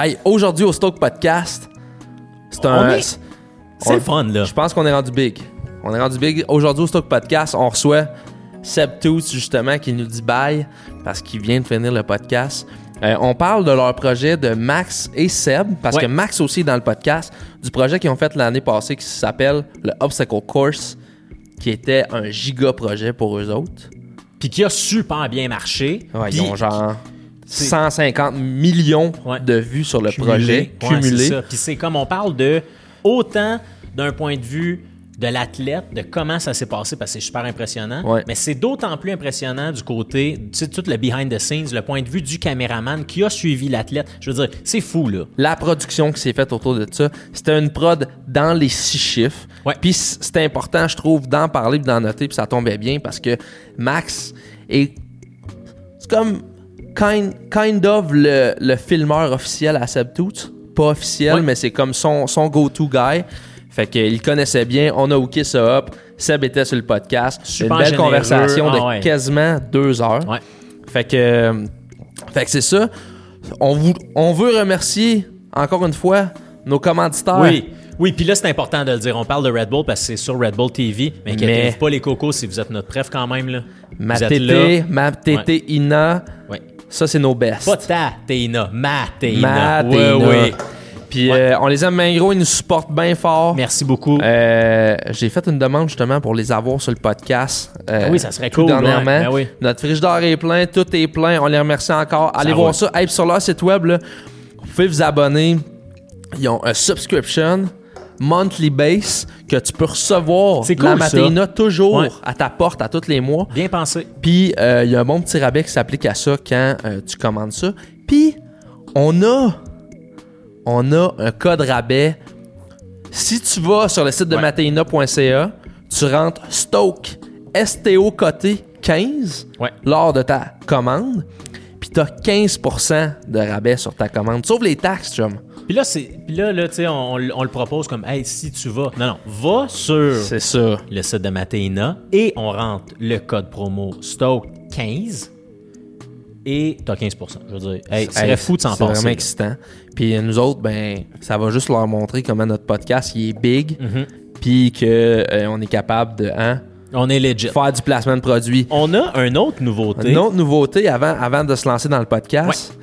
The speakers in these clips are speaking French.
Hey, aujourd'hui au Stoke Podcast, c'est un. est- C'est on- fun, là. Je pense qu'on est rendu big. On est rendu big. Aujourd'hui au Stoke Podcast, on reçoit Seb Toots, justement, qui nous dit bye parce qu'il vient de finir le podcast. Euh, on parle de leur projet de Max et Seb, parce Ouais. que Max aussi est dans le podcast, du projet qu'ils ont fait l'année passée qui s'appelle le Obstacle Course, qui était un giga projet pour eux autres. Puis qui a super bien marché. Ouais, ils ont genre 150 millions Ouais. de vues sur le cumulé. projet cumulé. Puis c'est comme on parle de autant d'un point de vue de l'athlète, de comment ça s'est passé, parce que c'est super impressionnant. Ouais. Mais c'est d'autant plus impressionnant du côté, tu sais, tout le behind the scenes, le point de vue du caméraman qui a suivi l'athlète. Je veux dire, c'est fou, là. la production qui s'est faite autour de ça, c'était une prod dans les six chiffres. Ouais. Puis c'était important, je trouve, d'en parler puis d'en noter, puis ça tombait bien parce que Max est. C'est comme kind, kind of le, le filmeur officiel à Seb Toots. Pas officiel, mais c'est comme son, son go-to guy. Fait qu'il connaissait bien, on a hooké ça up. Seb était sur le podcast. Super une belle généreux. conversation de Ah ouais. quasiment deux heures. Ouais. Fait que, fait que c'est ça. On, vous, on veut remercier encore une fois nos commanditaires. Oui. Oui, puis là, c'est important de le dire. On parle de Red Bull parce que c'est sur Red Bull TV. Mais inquiétez-vous Mais- pas, les cocos, si vous êtes notre préf quand même, là. Ma vous êtes tété, là. ma tété Ina, Ouais. Ça c'est nos best. Pas ta Téina, ma Téina. Ma Oui, Téina. oui. Puis Ouais. euh, on les aime bien gros, ils nous supportent bien fort. Merci beaucoup. Euh, J'ai fait une demande justement pour les avoir sur le podcast. euh, Ah oui, ça serait tout cool, Dernièrement, ouais. Ben oui. notre frigidaire est plein, tout est plein. On les remercie encore. Allez voir ça. Hey, sur leur site web, là, vous pouvez vous abonner. Ils ont un subscription monthly base que tu peux recevoir la cool, ça. Matéina toujours Ouais. à ta porte à tous les mois. Bien pensé. Puis euh, il y a un bon petit rabais qui s'applique à ça quand euh, tu commandes ça. Puis on a on a un code rabais. Si tu vas sur le site de Ouais. mateina.ca, tu rentres Stoke STO côté 15 Ouais. lors de ta commande. Puis tu as 15% de rabais sur ta commande. Sauf les taxes, chum. Puis là, c'est, puis là, là tu sais, on, on le- on le propose comme, hey, si tu vas. Non, non, va sur C'est ça. le site de Matéina et on rentre le code promo STOKE15 et t'as 15% Je veux dire, hey, c'est fou de s'en C'est vraiment passer. là. excitant. Puis euh, nous autres, ben, ça va juste leur montrer comment notre podcast il est big. Mhm. Puis qu'on est capable de hein, On est legit. faire du placement de produits. On a une autre nouveauté. Une autre nouveauté avant, avant de se lancer dans le podcast.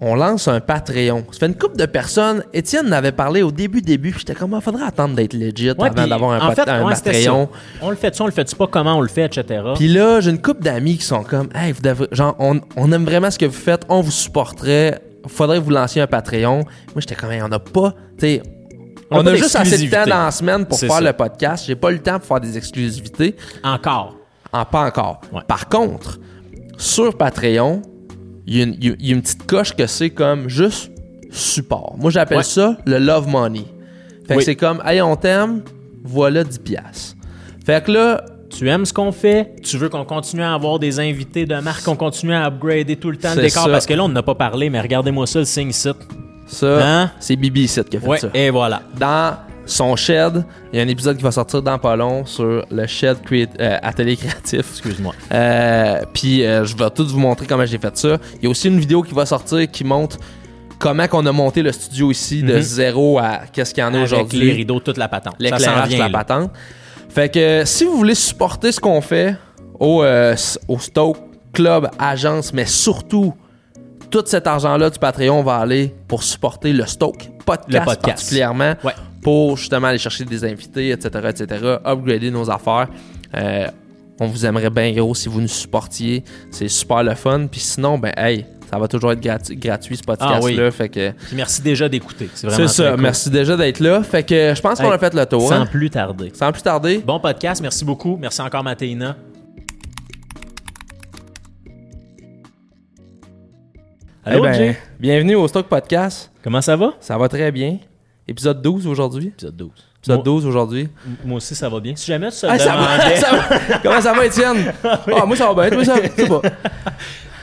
On lance un Patreon. Ça fait une couple de personnes. Étienne n'avait parlé au début, début. J'étais comme, il faudrait attendre d'être legit Ouais, avant d'avoir un, en pat- fait, un ouais, Patreon. On le fait ça, on le fait pas, comment on le fait, etc. Puis là, j'ai une couple d'amis qui sont comme, hey, vous devriez- genre, on, on aime vraiment ce que vous faites, on vous supporterait, faudrait que vous lanciez un Patreon. Moi, j'étais comme, hey, on n'a pas, tu sais, On a on, pas a juste assez de temps dans la semaine pour faire ça. le podcast. J'ai pas eu le temps pour faire des exclusivités. Encore. En pas encore. Ouais. Par contre, sur Patreon, il y, a une- il y a- il y a une petite coche que c'est comme juste support. Moi, j'appelle Ouais. ça le love money. Fait que c'est comme, hey, on t'aime, voilà 10$. piastres. Fait que là, Tu aimes ce qu'on fait, tu veux qu'on continue à avoir des invités de marque, qu'on continue à upgrader tout le temps le décor, ça. parce que là, on n'a pas parlé, mais regardez-moi ça, le signe site. ça, Hein? c'est Bibi ici qui a fait Ouais, ça. et voilà. Dans son shed, il y a un épisode qui va sortir dans pas long sur le shed euh, atelier créatif. Excuse-moi. Euh, puis euh, je vais tout vous montrer comment j'ai fait ça. Il y a aussi une vidéo qui va sortir qui montre comment qu'on a monté le studio ici de Mhm. zéro à qu'est-ce qu'il y en a Avec les aujourd'hui. rideaux, toute la patente. L'éclairage, la là. patente. Fait que si vous voulez supporter ce qu'on fait au, au Stoke Club Agence, mais surtout tout cet argent-là du Patreon va aller pour supporter le Stoke podcast, Le podcast. particulièrement Ouais. Pour justement aller chercher des invités, etc., etc., upgrader nos affaires. Euh, on vous aimerait bien gros si vous nous supportiez. C'est super le fun. Puis sinon, ben hey, ça va toujours être gratu- gratuit ce podcast-là. Ah oui. Fait que Puis merci déjà d'écouter. C'est vraiment ça. cool. Merci déjà d'être là. Fait que je pense qu'on Hey, a fait le tour. Sans hein. plus tarder. Sans plus tarder, Bon podcast, merci beaucoup. Merci encore, Mathéina. Eh Allô, ben, Jay? bienvenue au Stock Podcast. Comment ça va? Ça va très bien. Épisode 12 aujourd'hui? Épisode 12. Épisode moi, 12 aujourd'hui. moi aussi, ça va bien. Si jamais tu te Ah, ça va, ça va. Comment ça va, Étienne? Ah, moi, ça va bien. Toi, ça? Va. Va.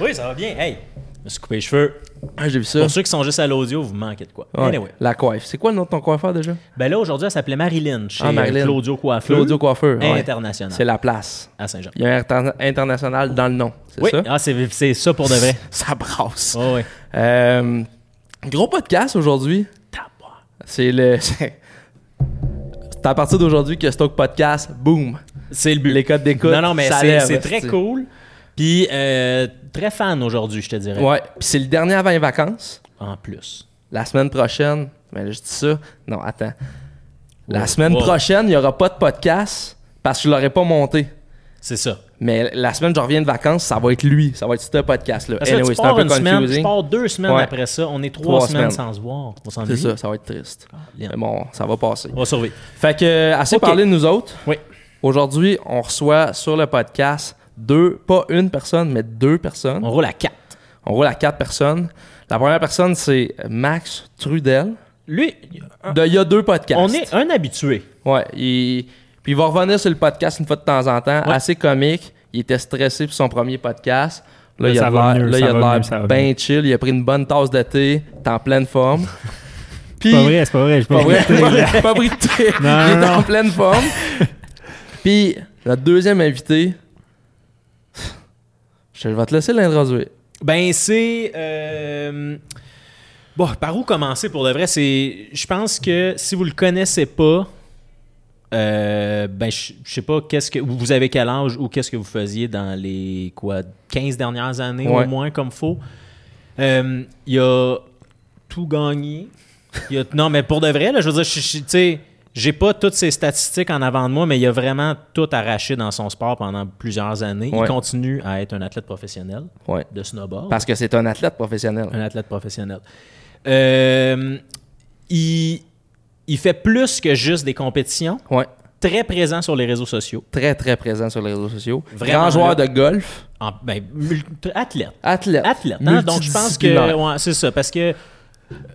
Oui, ça va bien. Hey, je me suis coupé les cheveux. Ah, j'ai vu ça. Pour ceux qui sont juste à l'audio, vous manquez de quoi. Ouais, Anyway. La coiffe. C'est quoi le nom de ton coiffeur déjà? Ben là, aujourd'hui, elle s'appelait Marilyn chez Ah, Marilyn. Claudio Coiffeur. Claudio Coiffeur. ouais. International. C'est la place. À Saint-Jean. Il y a un inter- international dans le nom. C'est Oui, ça? ah, c'est c'est ça pour de vrai. Ça brasse. Oh, oui. Euh, Gros podcast aujourd'hui. C'est le. C'est à partir d'aujourd'hui que Stoke Podcast, boom. C'est le but. Les codes d'écoute. Non, non, mais c'est très cool. Puis euh, très fan aujourd'hui, je te dirais. Ouais. Puis c'est le dernier avant les vacances. En plus. La semaine prochaine. Mais là, je dis ça. Non, attends. La semaine prochaine, il n'y aura pas de podcast parce que je l'aurais pas monté. C'est ça. Mais la semaine, je reviens de vacances, ça va être lui. Ça va être ce podcast-là. Anyway, c'est un peu une semaine, tu confusing. pars deux semaines Ouais. après ça. On est trois, Trois semaines, semaines. sans se voir. On C'est ça, ça va être triste. Lien. Mais bon, ça va passer. On va survivre. Fait que, euh, assez parlé de nous autres. Oui. Aujourd'hui, on reçoit sur le podcast deux, pas une personne, mais deux personnes. On roule à quatre. On roule à quatre personnes. La première personne, c'est Max Trudel. Lui, De il y a deux podcasts. on est un habitué. Ouais. il- Puis il va revenir sur le podcast une fois de temps en temps. Ouais. Assez comique. Il était stressé pour son premier podcast. Là, Là, il a de l'air- bien chill. Il a pris une bonne tasse de thé. T'es en pleine forme. Puis, C'est pas vrai, c'est pas vrai. Je peux Pas vrai, pas pas vrai, pas pris de thé. Non, il est non, en pleine forme. Puis, notre deuxième invité, je vais te laisser l'introduire. Ben, c'est. euh, Bon, par où commencer pour de vrai? C'est. Je pense que si vous le connaissez pas, euh, ben, je je sais pas, qu'est-ce que. Vous avez quel âge ou qu'est-ce que vous faisiez dans les, quoi, 15 dernières années Ouais. au moins, comme faut? Euh, Il a tout gagné. A- non, mais pour de vrai, là, je veux dire, tu sais. J'ai pas toutes ces statistiques en avant de moi, mais il a vraiment tout arraché dans son sport pendant plusieurs années. Ouais. Il continue à être un athlète professionnel Ouais. de snowboard. Parce que c'est un athlète professionnel. Un athlète professionnel. Euh, il, il fait plus que juste des compétitions. Ouais. Très présent sur les réseaux sociaux. Très, très présent sur les réseaux sociaux. Vraiment, Grand joueur là. de golf. En- ben, athlète. Athlète. Athlète. hein? Donc, je pense que. Ouais, c'est ça. Parce que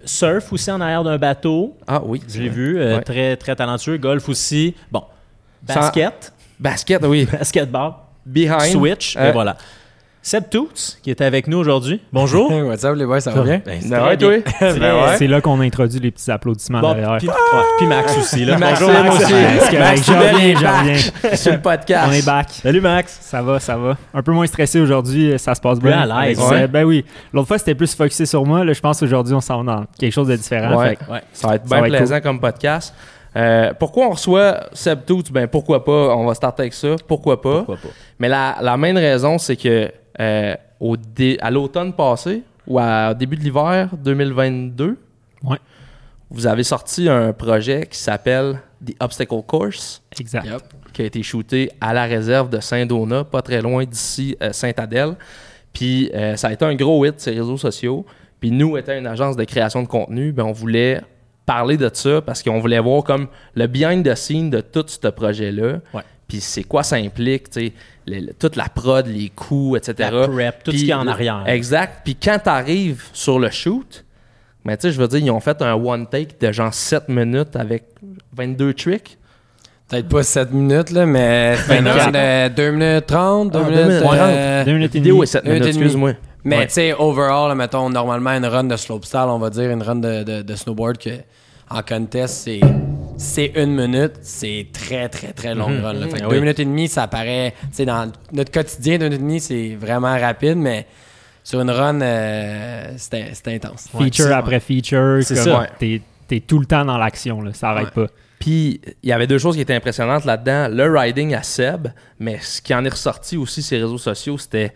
surf aussi en arrière d'un bateau. Ah oui. Je l'ai vu. euh, Ouais. Très, très talentueux. Golf aussi. Bon. Sans- Basket. Basket, oui. Basketball. Behind. Switch. Euh, Et voilà. Seb Toots, qui est avec nous aujourd'hui. Bonjour. What's up les boys, ça va bien? Ben, c'est Ben ouais, bien. Ben ouais. Là qu'on introduit les petits applaudissements Bon, derrière. puis, Max aussi. Là. Bonjour, Max. aussi. Max Je Trudel reviens, est je back reviens. sur le podcast. On est back. Salut Max. Ça va, ça va. Un peu moins stressé aujourd'hui, ça se passe Plus bien. à l'aise. Ouais. Ben oui. L'autre fois, c'était plus focusé sur moi. Là, je pense qu'aujourd'hui, on s'en va dans quelque chose de différent. Ouais. Fait. Ça va être bien plaisant comme podcast. Euh, pourquoi on reçoit Seb Toots? Ben pourquoi pas? On va starter avec ça. Pourquoi pas? Pourquoi pas? Mais la, la main raison, c'est que euh, au dé- à l'automne passé ou à- au début de l'hiver 2022, Ouais. vous avez sorti un projet qui s'appelle The Obstacle Course, Exact. Yep. qui a été shooté à la réserve de Saint-Donat, pas très loin d'ici, euh, Saint-Adèle. Puis euh, ça a été un gros hit sur les réseaux sociaux. Puis nous, étant une agence de création de contenu, ben, on voulait parler de ça parce qu'on voulait voir comme le behind the scene de tout ce projet-là. Ouais. Puis c'est quoi ça implique, tu sais, toute la prod, les coûts, etc. La prep, tout ce Puis- qu'il y a en arrière. Exact. Puis quand tu arrives sur le shoot, ben, tu sais, je veux dire, ils ont fait un one take de genre 7 minutes avec 22 tricks. Peut-être pas 7 minutes, là, mais fait une Vingt-quatre. run de 2 minutes 30, 2 Ah, deux minutes minutes euh, Deux minutes et demie. est 7 minute minutes, excuse-moi. Mais Ouais. tu sais, overall, là, mettons, normalement, une run de slopestyle, on va dire, une run de, de, de snowboard que en contest, c'est c'est une minute, c'est très, très, très longue Mhm. run. Là. Fait que Ah deux minutes et demie, ça paraît, tu sais, dans notre quotidien, deux minutes et demie, c'est vraiment rapide, mais sur une run, euh, c'était intense. Feature après feature. C'est comme ça. Ouais. T'es, t'es tout le temps dans l'action. Là, ça arrête pas. Puis, il y avait deux choses qui étaient impressionnantes là-dedans. Le riding à Seb, mais ce qui en est ressorti aussi sur les réseaux sociaux, c'était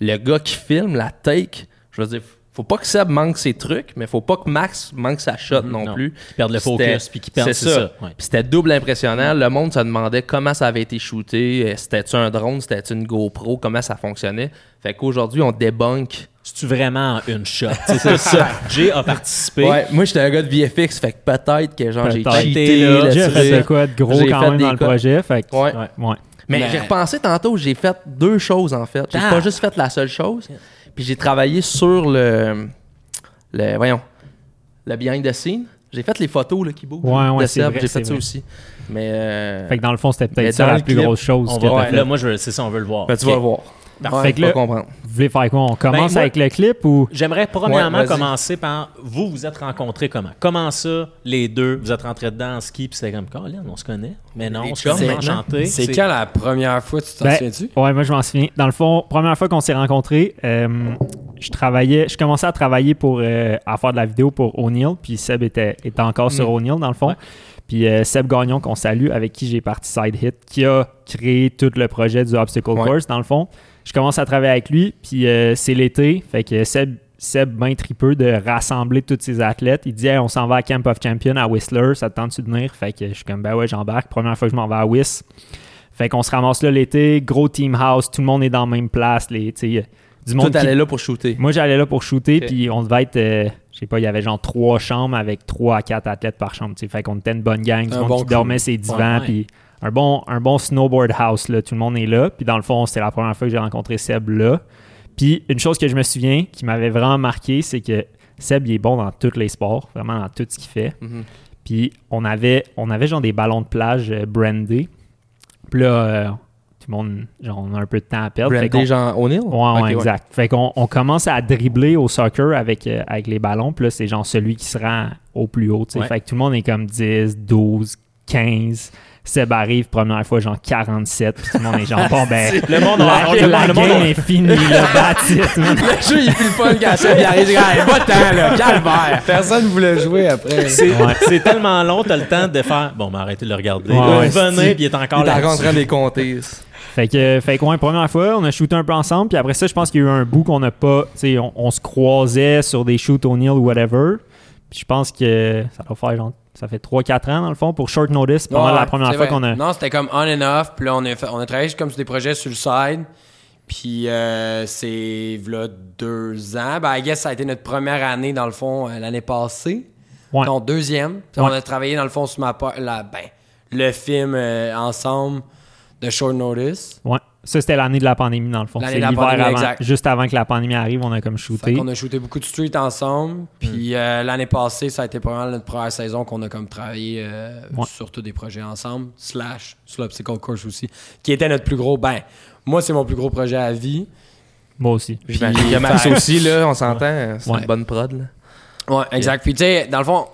le gars qui filme, la take. Je veux dire, faut pas que Seb manque ses trucs, mais faut pas que Max manque sa shot non, Non. plus. Qui perdent le focus, puis qui perdent, c'est c'est ça. ça. Ouais. Puis c'était double impressionnant. Le monde se demandait comment ça avait été shooté. C'était-tu un drone? C'était-tu une GoPro? Comment ça fonctionnait? Fait qu'aujourd'hui, on débunk. C'est-tu vraiment une shot? C'est ça. ça. Jay a participé. Ouais, moi, j'étais un gars de VFX, fait que peut-être que genre j'ai cheaté là. fait de quoi de gros J'ai quand fait même des dans le projet. Fait que- Ouais. Ouais. ouais. Mais, Mais- j'ai repensé tantôt, j'ai fait deux choses en fait. J'ai Ah. pas juste fait la seule chose. Puis j'ai travaillé sur le, le voyons, le behind the scene. J'ai fait les photos là, qui bougent Ouais, ouais, de c'est Seb, j'ai fait ça vrai. aussi. Mais euh, Fait que dans le fond, c'était peut-être ça la le plus clip, grosse chose On que va, ouais. fait. Là, moi, c'est ça, on veut le voir. ben, tu Ok. vas voir. Parfait. Fait que Tu vas là, comprendre. vous voulez faire quoi? On commence Ben, moi- avec le clip ou... J'aimerais premièrement Ouais, commencer par vous, vous êtes rencontrés comment? Comment ça, les deux, vous êtes rentrés dedans en ski, puis c'était comme, Colin, on se connaît. Mais non, on se connaît, enchanté. C'est quand la première fois, tu t'en Ben, souviens-tu? Ouais, moi je m'en souviens. Dans le fond, première fois qu'on s'est rencontrés, euh, je travaillais, je commençais à travailler pour euh, à faire de la vidéo pour O'Neill, puis Seb était, était encore sur Mm. O'Neill dans le fond. Ouais. Puis euh, Seb Gagnon, qu'on salue, avec qui j'ai parti Side Hit, qui a créé tout le projet du Obstacle Ouais. Course dans le fond. Je commence à travailler avec lui, puis euh, c'est l'été, fait que Seb, Seb bien tripeux de rassembler tous ses athlètes. Il dit Hey, on s'en va à Camp of Champions à Whistler, ça te tente-tu de venir? Fait que je suis comme ben ouais, j'embarque. Première fois que je m'en vais à Whist. Fait qu'on se ramasse là l'été, gros team house, tout le monde est dans la même place. Les, tu sais, du monde qui- allait là pour shooter. Moi, j'allais là pour shooter, Ok. puis on devait être, euh, je sais pas, il y avait genre trois chambres avec trois à quatre athlètes par chambre. tu sais. Fait qu'on était une bonne gang, du Un monde bon qui dormait ses divans, Ouais. puis un bon, un bon snowboard house, là. Tout le monde est là. Puis dans le fond, c'était la première fois que j'ai rencontré Seb là. Puis une chose que je me souviens qui m'avait vraiment marqué, c'est que Seb, il est bon dans tous les sports, vraiment dans tout ce qu'il fait. Mhm. Puis on avait, on avait genre des ballons de plage euh, brandés. Puis là, euh, tout le monde, genre, on a un peu de temps à perdre. Fait Brandé Jean O'Neill? Ouais, ouais, exact. Fait qu'on on commence à dribbler au soccer avec, euh, avec les ballons. Puis là, c'est genre celui qui se rend au plus haut. Ouais. Fait que tout le monde est comme 10, 12, 15. Seb arrive, première fois, genre 47. Puis tout le monde est genre, bon, ben, Le monde la, on- le la monde- le monde- game est finie, là. Le jeu, il est plus le fun quand il arrive, pas tant, là, calvaire. Personne ne voulait jouer après. C'est Ouais. tellement long, t'as le temps de faire. Bon, mais arrêtez de le regarder. Ouais, Là, ouais, venez, puis il est encore Il est là. en train de les compter. Fait que, fait que, ouais, première fois, on a shooté un peu ensemble. Puis après ça, je pense qu'il y a eu un bout qu'on n'a pas. Tu sais, on, on se croisait sur des shoots O'Neill ou whatever. Puis je pense que ça doit faire genre. Ça fait 3-4 ans dans le fond pour short notice. Pendant Ouais, la première fois qu'on a. Non, c'était comme on and off. Puis là, on a, fait- on a travaillé comme sur des projets sur le side. Puis euh, c'est là deux ans. Ben, I guess ça a été notre première année, dans le fond, euh, l'année passée. Ouais. Non, deuxième. Puis Ouais. On a travaillé, dans le fond, sur ma part, la, ben, le film euh, ensemble de Short Notice. Ouais. Ça, c'était l'année de la pandémie, dans le fond. L'année C'est de la l'hiver pandémie, avant. exact. Juste avant que la pandémie arrive, on a comme shooté. qu'on a shooté beaucoup de street ensemble. Puis euh, l'année passée, ça a été probablement notre première saison qu'on a comme travaillé euh, Ouais. sur tous des projets ensemble. Slash, sur l'Obstacle Course aussi. Qui était notre plus gros. Ben, moi, c'est mon plus gros projet à vie. Moi aussi. J'imagine qu'il y a Max fait- aussi, là, on s'entend. C'est Ouais. une bonne prod, là. Ouais, exact. Puis tu sais, dans le fond,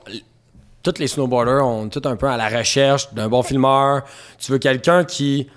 tous les snowboarders ont tout un peu à la recherche d'un bon filmeur. Tu veux quelqu'un qui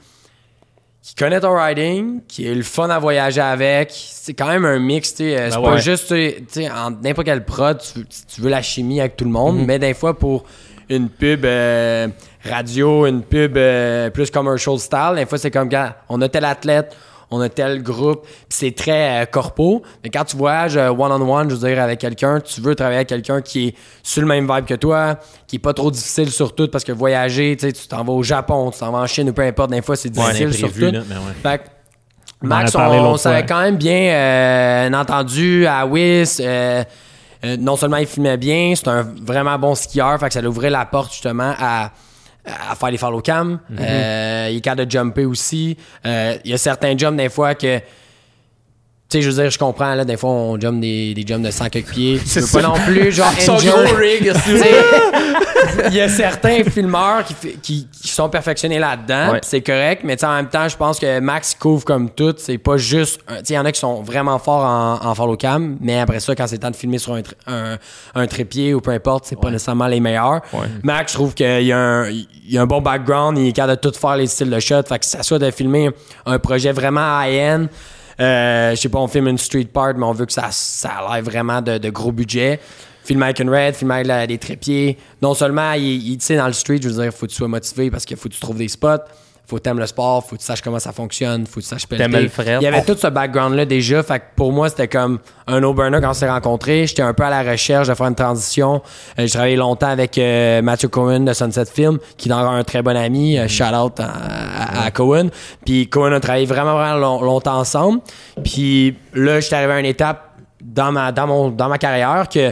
qui connaît ton riding, qui est le fun à voyager avec. C'est quand même un mix, tu sais. euh, C'est Ben pas ouais. juste, tu sais, en n'importe quelle prod, tu veux, tu veux la chimie avec tout le monde, mais des fois pour une pub euh, radio, une pub euh, plus commercial style, des fois c'est comme quand on a tel athlète, on a tel groupe, puis c'est très euh, corpo. Mais quand tu voyages euh, one-on-one, je veux dire, avec quelqu'un, tu veux travailler avec quelqu'un qui est sur le même vibe que toi, qui est pas trop difficile sur tout, parce que voyager, tu t'en vas au Japon, tu t'en vas en Chine ou peu importe, des fois c'est Ouais, difficile sur l'imprévu, tout. là, mais ouais. Fait que On Max, on, l'autre s'avait quand même bien euh, entendu à Wiss. euh, euh, non seulement il filmait bien, c'est un vraiment bon skieur, fait que ça lui ouvrait la porte justement à, à faire les follow cam. Mhm. Euh, il est capable de jumper aussi. Euh, il y a certains jumps des fois que sais, je veux dire, je comprends, là, des fois, on jump des, des jumps de 100 quelques pieds. Tu veux pas non plus, genre, Son enjoy- gros rig, il y a certains filmeurs qui, qui, qui sont perfectionnés là-dedans, Ouais. c'est correct, mais tu sais, en même temps, je pense que Max couvre comme tout, c'est pas juste. un- Tu sais, il y en a qui sont vraiment forts en, en follow cam, mais après ça, quand c'est temps de filmer sur un, un, un trépied ou peu importe, c'est pas nécessairement les meilleurs. Ouais. Max, je trouve qu'il y, a un- il y a un bon background, il est capable de tout faire les styles de shot, fait que ça soit de filmer un projet vraiment high-end. Euh, je sais pas, on filme une street part, mais on veut que ça, ça a vraiment de, gros budget. Filmer avec une red, filmer avec la- des trépieds. Non seulement, il, il- tu dans le street, je veux dire, faut que tu sois motivé parce qu'il faut que tu trouves des spots. Faut que t'aimes le sport, faut que tu saches comment ça fonctionne, faut que tu saches pelleter. T'aimes le fret. Il y avait tout ce background-là déjà. Fait que pour moi, c'était comme un no-burner quand on s'est rencontrés. J'étais un peu à la recherche de faire une transition. Euh, J'ai travaillé longtemps avec euh, Matthew Cohen de Sunset Film, qui est encore un très bon ami. Euh, shout out à, à- à Cohen. Puis Cohen a travaillé vraiment, vraiment long- longtemps ensemble. Puis là, j'étais arrivé à une étape dans ma, dans mon, dans ma carrière que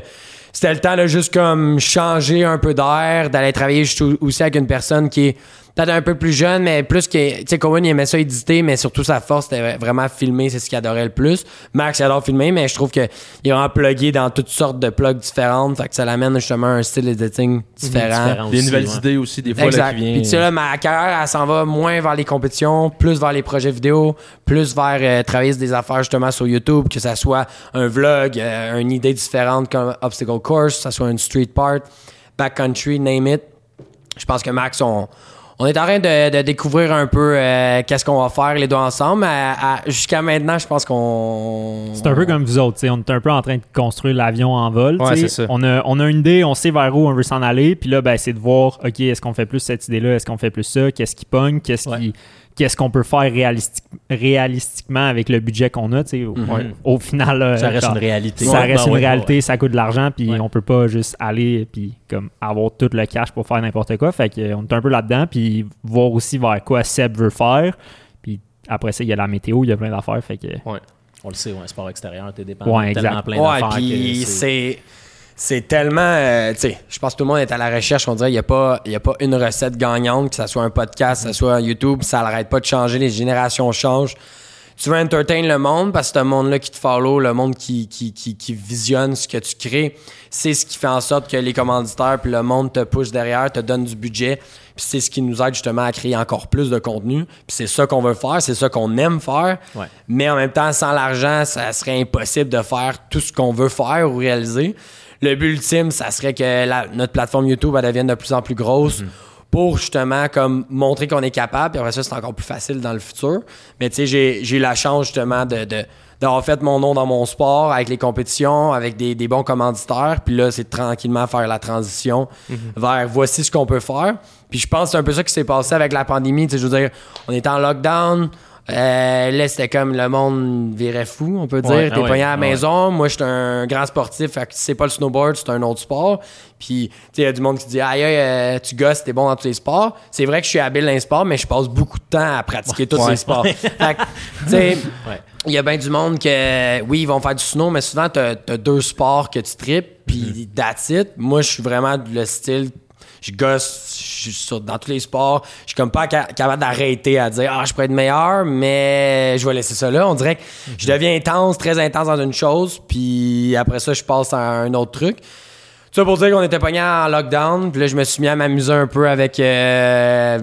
c'était le temps de juste comme changer un peu d'air, d'aller travailler juste au- aussi avec une personne qui est peut-être un peu plus jeune, mais plus que. Tu sais, Cohen, il aimait ça éditer, mais surtout sa force, c'était vraiment filmer, c'est ce qu'il adorait le plus. Max, il adore filmer, mais je trouve qu'il est vraiment plugué dans toutes sortes de plugs différentes, fait que ça l'amène justement à un style editing différent. Différent Des aussi, nouvelles ouais. idées aussi, des fois, là, Exact. qui vient. Puis tu sais, là, ma carrière, elle s'en va moins vers les compétitions, plus vers les projets vidéo, plus vers euh, travailler sur des affaires justement sur YouTube, que ça soit un vlog, euh, une idée différente comme Obstacle Course, que ça soit une street part, backcountry, name it. Je pense que Max, on, on est en train de, de découvrir un peu euh, qu'est-ce qu'on va faire les deux ensemble. À- à- Jusqu'à maintenant, je pense qu'on. C'est un peu comme vous autres, tu sais, on est un peu en train de construire l'avion en vol. Ouais, ça. On a, on a une idée, on sait vers où on veut s'en aller, puis là, ben, c'est de voir, OK, est-ce qu'on fait plus cette idée-là, est-ce qu'on fait plus ça, qu'est-ce qui pogne, qu'est-ce Ouais. qui qu'est-ce qu'on peut faire réalistique- réalistiquement avec le budget qu'on a, au, Mhm. au final. là, Ça reste genre, une réalité. Ça Ouais, reste ben une ouais, réalité, ouais. ça coûte de l'argent, puis Ouais. on peut pas juste aller puis comme avoir tout le cash pour faire n'importe quoi. Fait que, on est un peu là-dedans, puis voir aussi vers quoi Seb veut faire. Puis après ça, il y a la météo, il y a plein d'affaires. Fait que On le sait, ouais, sport extérieur, t'es dépendant Ouais, de tellement plein Ouais, d'affaires. puis que c'est. C'est tellement. euh, tu sais, je pense que tout le monde est à la recherche. On dirait qu'il n'y a, pas- y a pas une recette gagnante, que ce soit un podcast, que ce soit un YouTube, ça n'arrête pas de changer. Les générations changent. Tu veux entertain le monde parce que ce monde-là qui te follow, le monde qui, qui, qui, qui visionne ce que tu crées, c'est ce qui fait en sorte que les commanditaires puis le monde te pousse derrière, te donne du budget. Puis c'est ce qui nous aide justement à créer encore plus de contenu. Puis c'est ça qu'on veut faire, c'est ça qu'on aime faire. Ouais. Mais en même temps, sans l'argent, ça serait impossible de faire tout ce qu'on veut faire ou réaliser. Le but ultime, ça serait que la- notre plateforme YouTube elle devienne de plus en plus grosse pour justement comme montrer qu'on est capable. Puis après ça, c'est encore plus facile dans le futur. Mais tu sais, j'ai, eu la chance justement de, de- d'avoir fait mon nom dans mon sport avec les compétitions, avec des, des bons commanditaires. Puis là, c'est tranquillement faire la transition vers voici ce qu'on peut faire. Puis je pense que c'est un peu ça qui s'est passé avec la pandémie. Tu sais, je veux dire, on était en lockdown. Euh, là, c'était comme le monde virait fou, on peut dire. Ouais, T'es ah ouais, pogné à la ah ouais. maison. Moi, j'étais un grand sportif. Fait que si c'est pas le snowboard, c'est un autre sport. Puis, tu sais, il y a du monde qui dit Aïe, euh, tu gosses, t'es bon dans tous les sports. C'est vrai que je suis habile dans les sports, mais je passe beaucoup de temps à pratiquer tous les sports. fait que, tu sais, il y a bien du monde que, oui, ils vont faire du snow, mais souvent, t'as as deux sports que tu tripes, puis that's it. Moi, je suis vraiment le style, je gosse, je suis sur- dans tous les sports. Je suis comme pas ca- capable d'arrêter à dire, ah, je pourrais être meilleur, mais je vais laisser ça là. On dirait que je deviens intense, très intense dans une chose, puis après ça, je passe à un autre truc. Tout ça pour dire qu'on était pogné en lockdown, puis là, je me suis mis à m'amuser un peu avec. euh,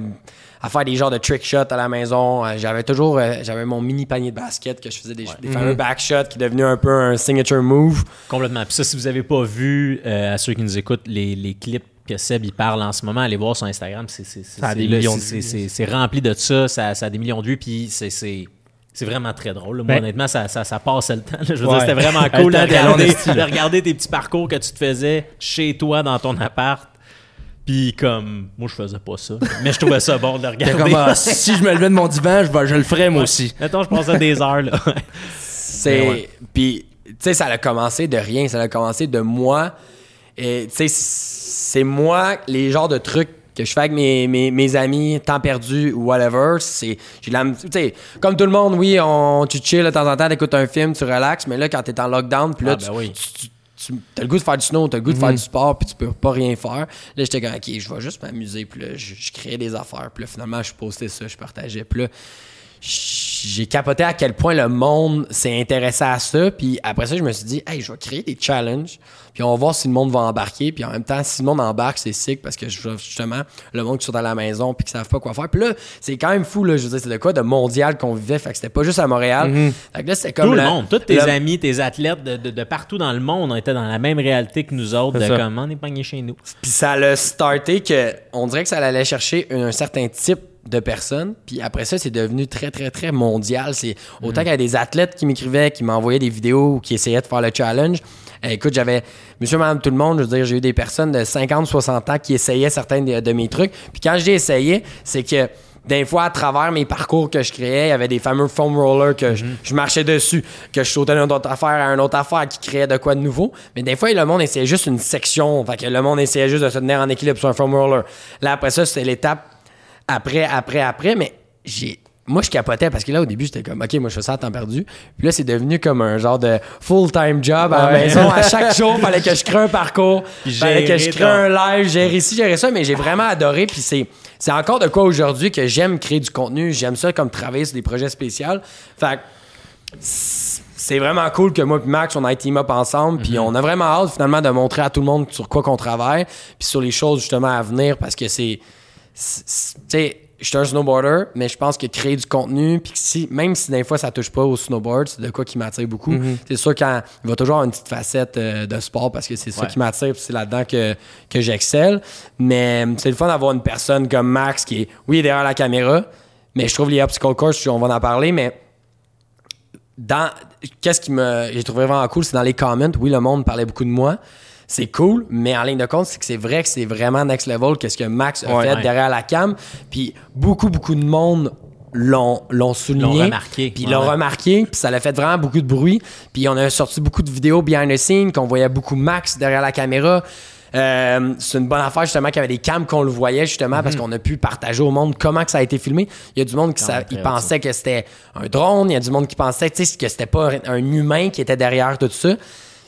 à faire des genres de trick shots à la maison. J'avais toujours euh, j'avais mon mini panier de basket que je faisais des, des fameux back shots qui est devenu un peu un signature move. Complètement. Puis ça, si vous n'avez pas vu, euh, à ceux qui nous écoutent, les, les clips que Seb il parle en ce moment, allez voir sur Instagram. C'est rempli de ça. Ça, ça a des millions de vues. Puis c'est- c'est. Vraiment très drôle. là. Moi, Ben- honnêtement, ça, ça, ça passait le temps. là. Je veux Ouais. dire, c'était vraiment cool de regarder, de regarder tes petits parcours que tu te faisais chez toi dans ton appart. Puis comme, moi, je faisais pas ça. Mais je trouvais ça bon de le T'es regarder. comme, ah, si je me levais de mon divan, je, le ferais moi aussi. Mettons, je passais des heures. Là. C'est Ben puis tu sais ça a commencé de rien, ça a commencé de moi et tu sais c'est moi les genres de trucs que je fais avec mes, mes, mes amis, temps perdu ou whatever, c'est j'ai la tu comme tout le monde oui, on tu chill de temps en temps, t'écoutes un film, tu relaxes, mais là quand t'es en lockdown, puis là Ah, tu, ben oui. tu- tu- tu as le goût de faire du snow, t'as le goût de faire du sport, puis tu peux pas rien faire. Là, j'étais comme, OK, je vais juste m'amuser. Puis là, je, je créais des affaires. Puis là, finalement, je postais ça, je partageais. Puis là, j'ai capoté à quel point le monde s'est intéressé à ça. Puis après ça, je me suis dit, hey, je vais créer des challenges. Puis on va voir si le monde va embarquer. Puis en même temps, si le monde embarque, c'est sick parce que je veux justement, le monde qui sont à la maison puis qui savent pas quoi faire. Puis là, c'est quand même fou, là. Je veux dire, c'était quoi de mondial qu'on vivait. Fait que c'était pas juste à Montréal. Fait que là, c'était comme. Tout le monde, tous tes le- amis, tes athlètes de, de- de partout dans le monde ont été dans la même réalité que nous autres, C'est de ça. comment on est pogné chez nous. Puis ça l'a starté que on dirait que ça allait chercher un certain type de personnes. Puis après ça, c'est devenu très, très, très mondial. C'est autant qu'il y a des athlètes qui m'écrivaient, qui m'envoyaient des vidéos ou qui essayaient de faire le challenge. Euh, écoute, j'avais monsieur, madame, tout le monde. Je veux dire, j'ai eu des personnes de 50, 60 ans qui essayaient certains de, de mes trucs. Puis quand je dis essayer, c'est que des fois, à travers mes parcours que je créais, il y avait des fameux foam rollers que je, je marchais dessus, que je sautais d'une autre affaire à une autre affaire qui créait de quoi de nouveau. Mais des fois, le monde essayait juste une section. Fait que le monde essayait juste de se tenir en équilibre sur un foam roller. Là, après ça, c'était l'étape après, après, après. Mais j'ai. Moi, je capotais parce que là, au début, j'étais comme, OK, moi, je fais ça à temps perdu. Puis là, c'est devenu comme un genre de full-time job à la Ouais. maison. À chaque jour, fallait que je crée un parcours. Fallait que je crée un live, gérer ici, gérer ça. Mais j'ai vraiment adoré. Puis c'est, c'est encore de quoi aujourd'hui que j'aime créer du contenu. J'aime ça comme travailler sur des projets spéciaux. Fait que c'est vraiment cool que moi et Max, on a team up ensemble. Puis on a vraiment hâte finalement de montrer à tout le monde sur quoi qu'on travaille. Puis sur les choses justement à venir parce que c'est. Sais, je suis un snowboarder, mais je pense que créer du contenu, puis si, même si des fois ça touche pas au snowboard, c'est de quoi qui m'attire beaucoup. C'est sûr qu'il va toujours avoir une petite facette euh, de sport parce que c'est ça Ouais. qui m'attire, puis c'est là-dedans que, que j'excelle. Mais euh, c'est le fun d'avoir une personne comme Max qui est, oui, derrière la caméra, mais je trouve les obstacle course, on va en parler, mais dans qu'est-ce qui me j'ai trouvé vraiment cool c'est dans les comments oui le monde parlait beaucoup de moi c'est cool mais en ligne de compte c'est que c'est vrai que c'est vraiment next level qu'est-ce que Max a Ouais. fait Ouais. derrière la cam puis beaucoup beaucoup de monde l'ont l'ont souligné L'ont remarqué. puis Ouais, l'ont remarqué puis ça l'a fait vraiment beaucoup de bruit puis on a sorti beaucoup de vidéos behind the scene qu'on voyait beaucoup Max derrière la caméra Euh, c'est une bonne affaire justement qu'il y avait des cams qu'on le voyait justement Mhm. parce qu'on a pu partager au monde comment que ça a été filmé. Il y a du monde qui même très il pensait que c'était un drone, il y a du monde qui pensait tu sais, que c'était pas un humain qui était derrière tout ça.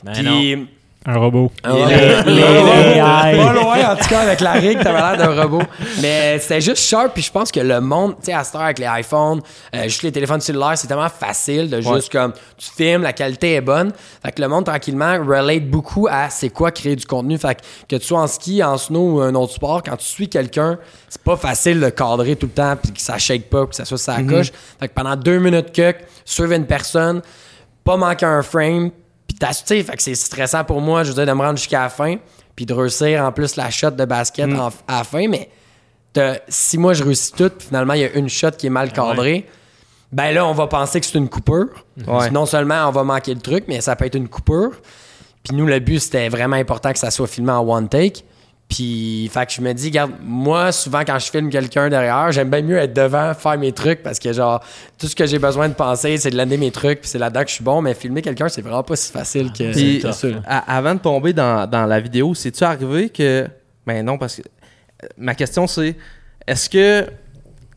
Ben Puis Un robot. ah Les- ouais. les- Ouais, les AI. Pas loin, en tout cas, avec la rig, t'avais l'air d'un robot. Mais c'était juste sharp, puis je pense que le monde, tu sais, à cette heure, avec les iPhones, euh, juste les téléphones cellulaires, c'est tellement facile de juste comme, tu filmes, la qualité est bonne. Fait que le monde, tranquillement, relate beaucoup à c'est quoi créer du contenu. Fait que, que tu sois en ski, en snow ou un autre sport, quand tu suis quelqu'un, c'est pas facile de cadrer tout le temps, puis que ça shake pas, que ça soit sa coche. Fait que pendant deux minutes que, suivre une personne, pas manquer un frame, puis t'as, tu sais, fait que c'est stressant pour moi, je veux dire, de me rendre jusqu'à la fin, puis de réussir en plus la shot de basket en- à la fin, mais si moi je réussis tout, puis finalement il y a une shot qui est mal cadrée, ben là on va penser que c'est une coupure. Ouais. Non seulement on va manquer le truc, mais ça peut être une coupure. Puis nous, le but, c'était vraiment important que ça soit filmé en one take. Puis, fait que je me dis, regarde, moi, souvent, quand je filme quelqu'un derrière, j'aime bien mieux être devant, faire mes trucs, parce que, genre, tout ce que j'ai besoin de penser, c'est de l'amener mes trucs, puis c'est là-dedans que je suis bon, mais filmer quelqu'un, c'est vraiment pas si facile que, Puis, ça. à- avant de tomber dans, dans la vidéo, c'est-tu arrivé que. Ben non, parce que. euh, Ma question, c'est est-ce que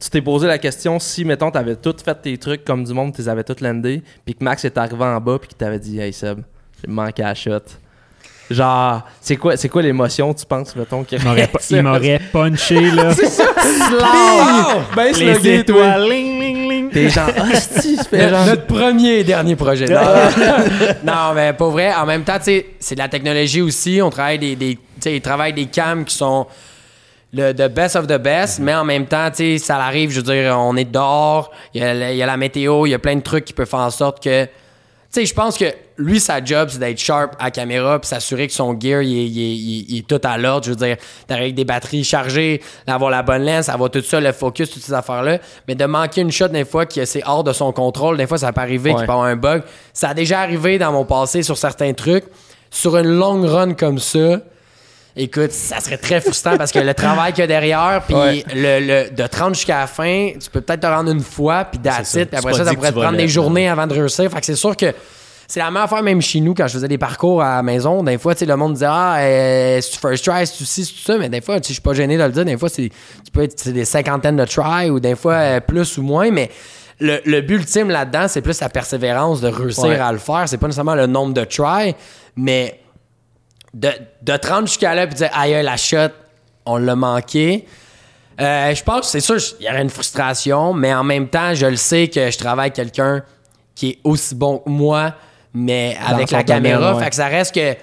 tu t'es posé la question si, mettons, t'avais tout fait tes trucs comme du monde, tu les avais tout landés, puis que Max est arrivé en bas, puis qu'il t'avait dit Hey Seb, j'ai manqué à la shot. Genre, c'est quoi, c'est quoi l'émotion, tu penses, mettons, qu'il Il m'aurait il m'aurait punché, là. Slam! Ben, Les slugué, toi. étoiles, ling, ling, ling. T'es genre, hostie, tu fais genre. Notre premier et dernier projet. Non, non, mais pas vrai. En même temps, tu sais, c'est de la technologie aussi. On travaille des, des tu sais, ils travaillent des cams qui sont le the best of the best, mais en même temps, tu sais, ça arrive, je veux dire, on est dehors, il y, a, la- il y a la météo, il y a plein de trucs qui peuvent faire en sorte que tu sais, je pense que lui, sa job, c'est d'être sharp à caméra puis s'assurer que son gear, il est, il est- il est- il est tout à l'ordre. Je veux dire, d'arriver avec des batteries chargées, d'avoir la bonne lens, avoir tout ça, le focus, toutes ces affaires-là. Mais de manquer une shot des fois que c'est hors de son contrôle, des fois, ça peut arriver Ouais. qu'il peut avoir un bug. Ça a déjà arrivé dans mon passé sur certains trucs. Sur une long run comme ça, Écoute, ça serait très frustrant parce que le travail qu'il y a derrière, puis Ouais. le, le- de 30 jusqu'à la fin, tu peux peut-être te rendre une fois, puis. Puis après ça, ça pourrait te prendre des journées avant de réussir. Fait que c'est sûr que c'est la même affaire même chez nous quand je faisais des parcours à la maison. Des fois, tu sais, le monde disait Ah, euh, c'est first try, c'est ci, c'est ça? Mais des fois, tu sais, je suis pas gêné de le dire. Des fois, c'est, tu peux être c'est des cinquantaines de try ou des fois euh, plus ou moins. Mais le, le but ultime là-dedans, c'est plus la persévérance de réussir Ouais. à le faire. C'est pas nécessairement le nombre de try, mais de, de 30 jusqu'à là, puis dire aïe, aïe, la shot, on l'a manqué. Euh, je pense que c'est sûr, il y aurait une frustration, mais en même temps, je le sais que je travaille avec quelqu'un qui est aussi bon que moi, mais avec la caméra. domaine, ouais. Fait que ça reste que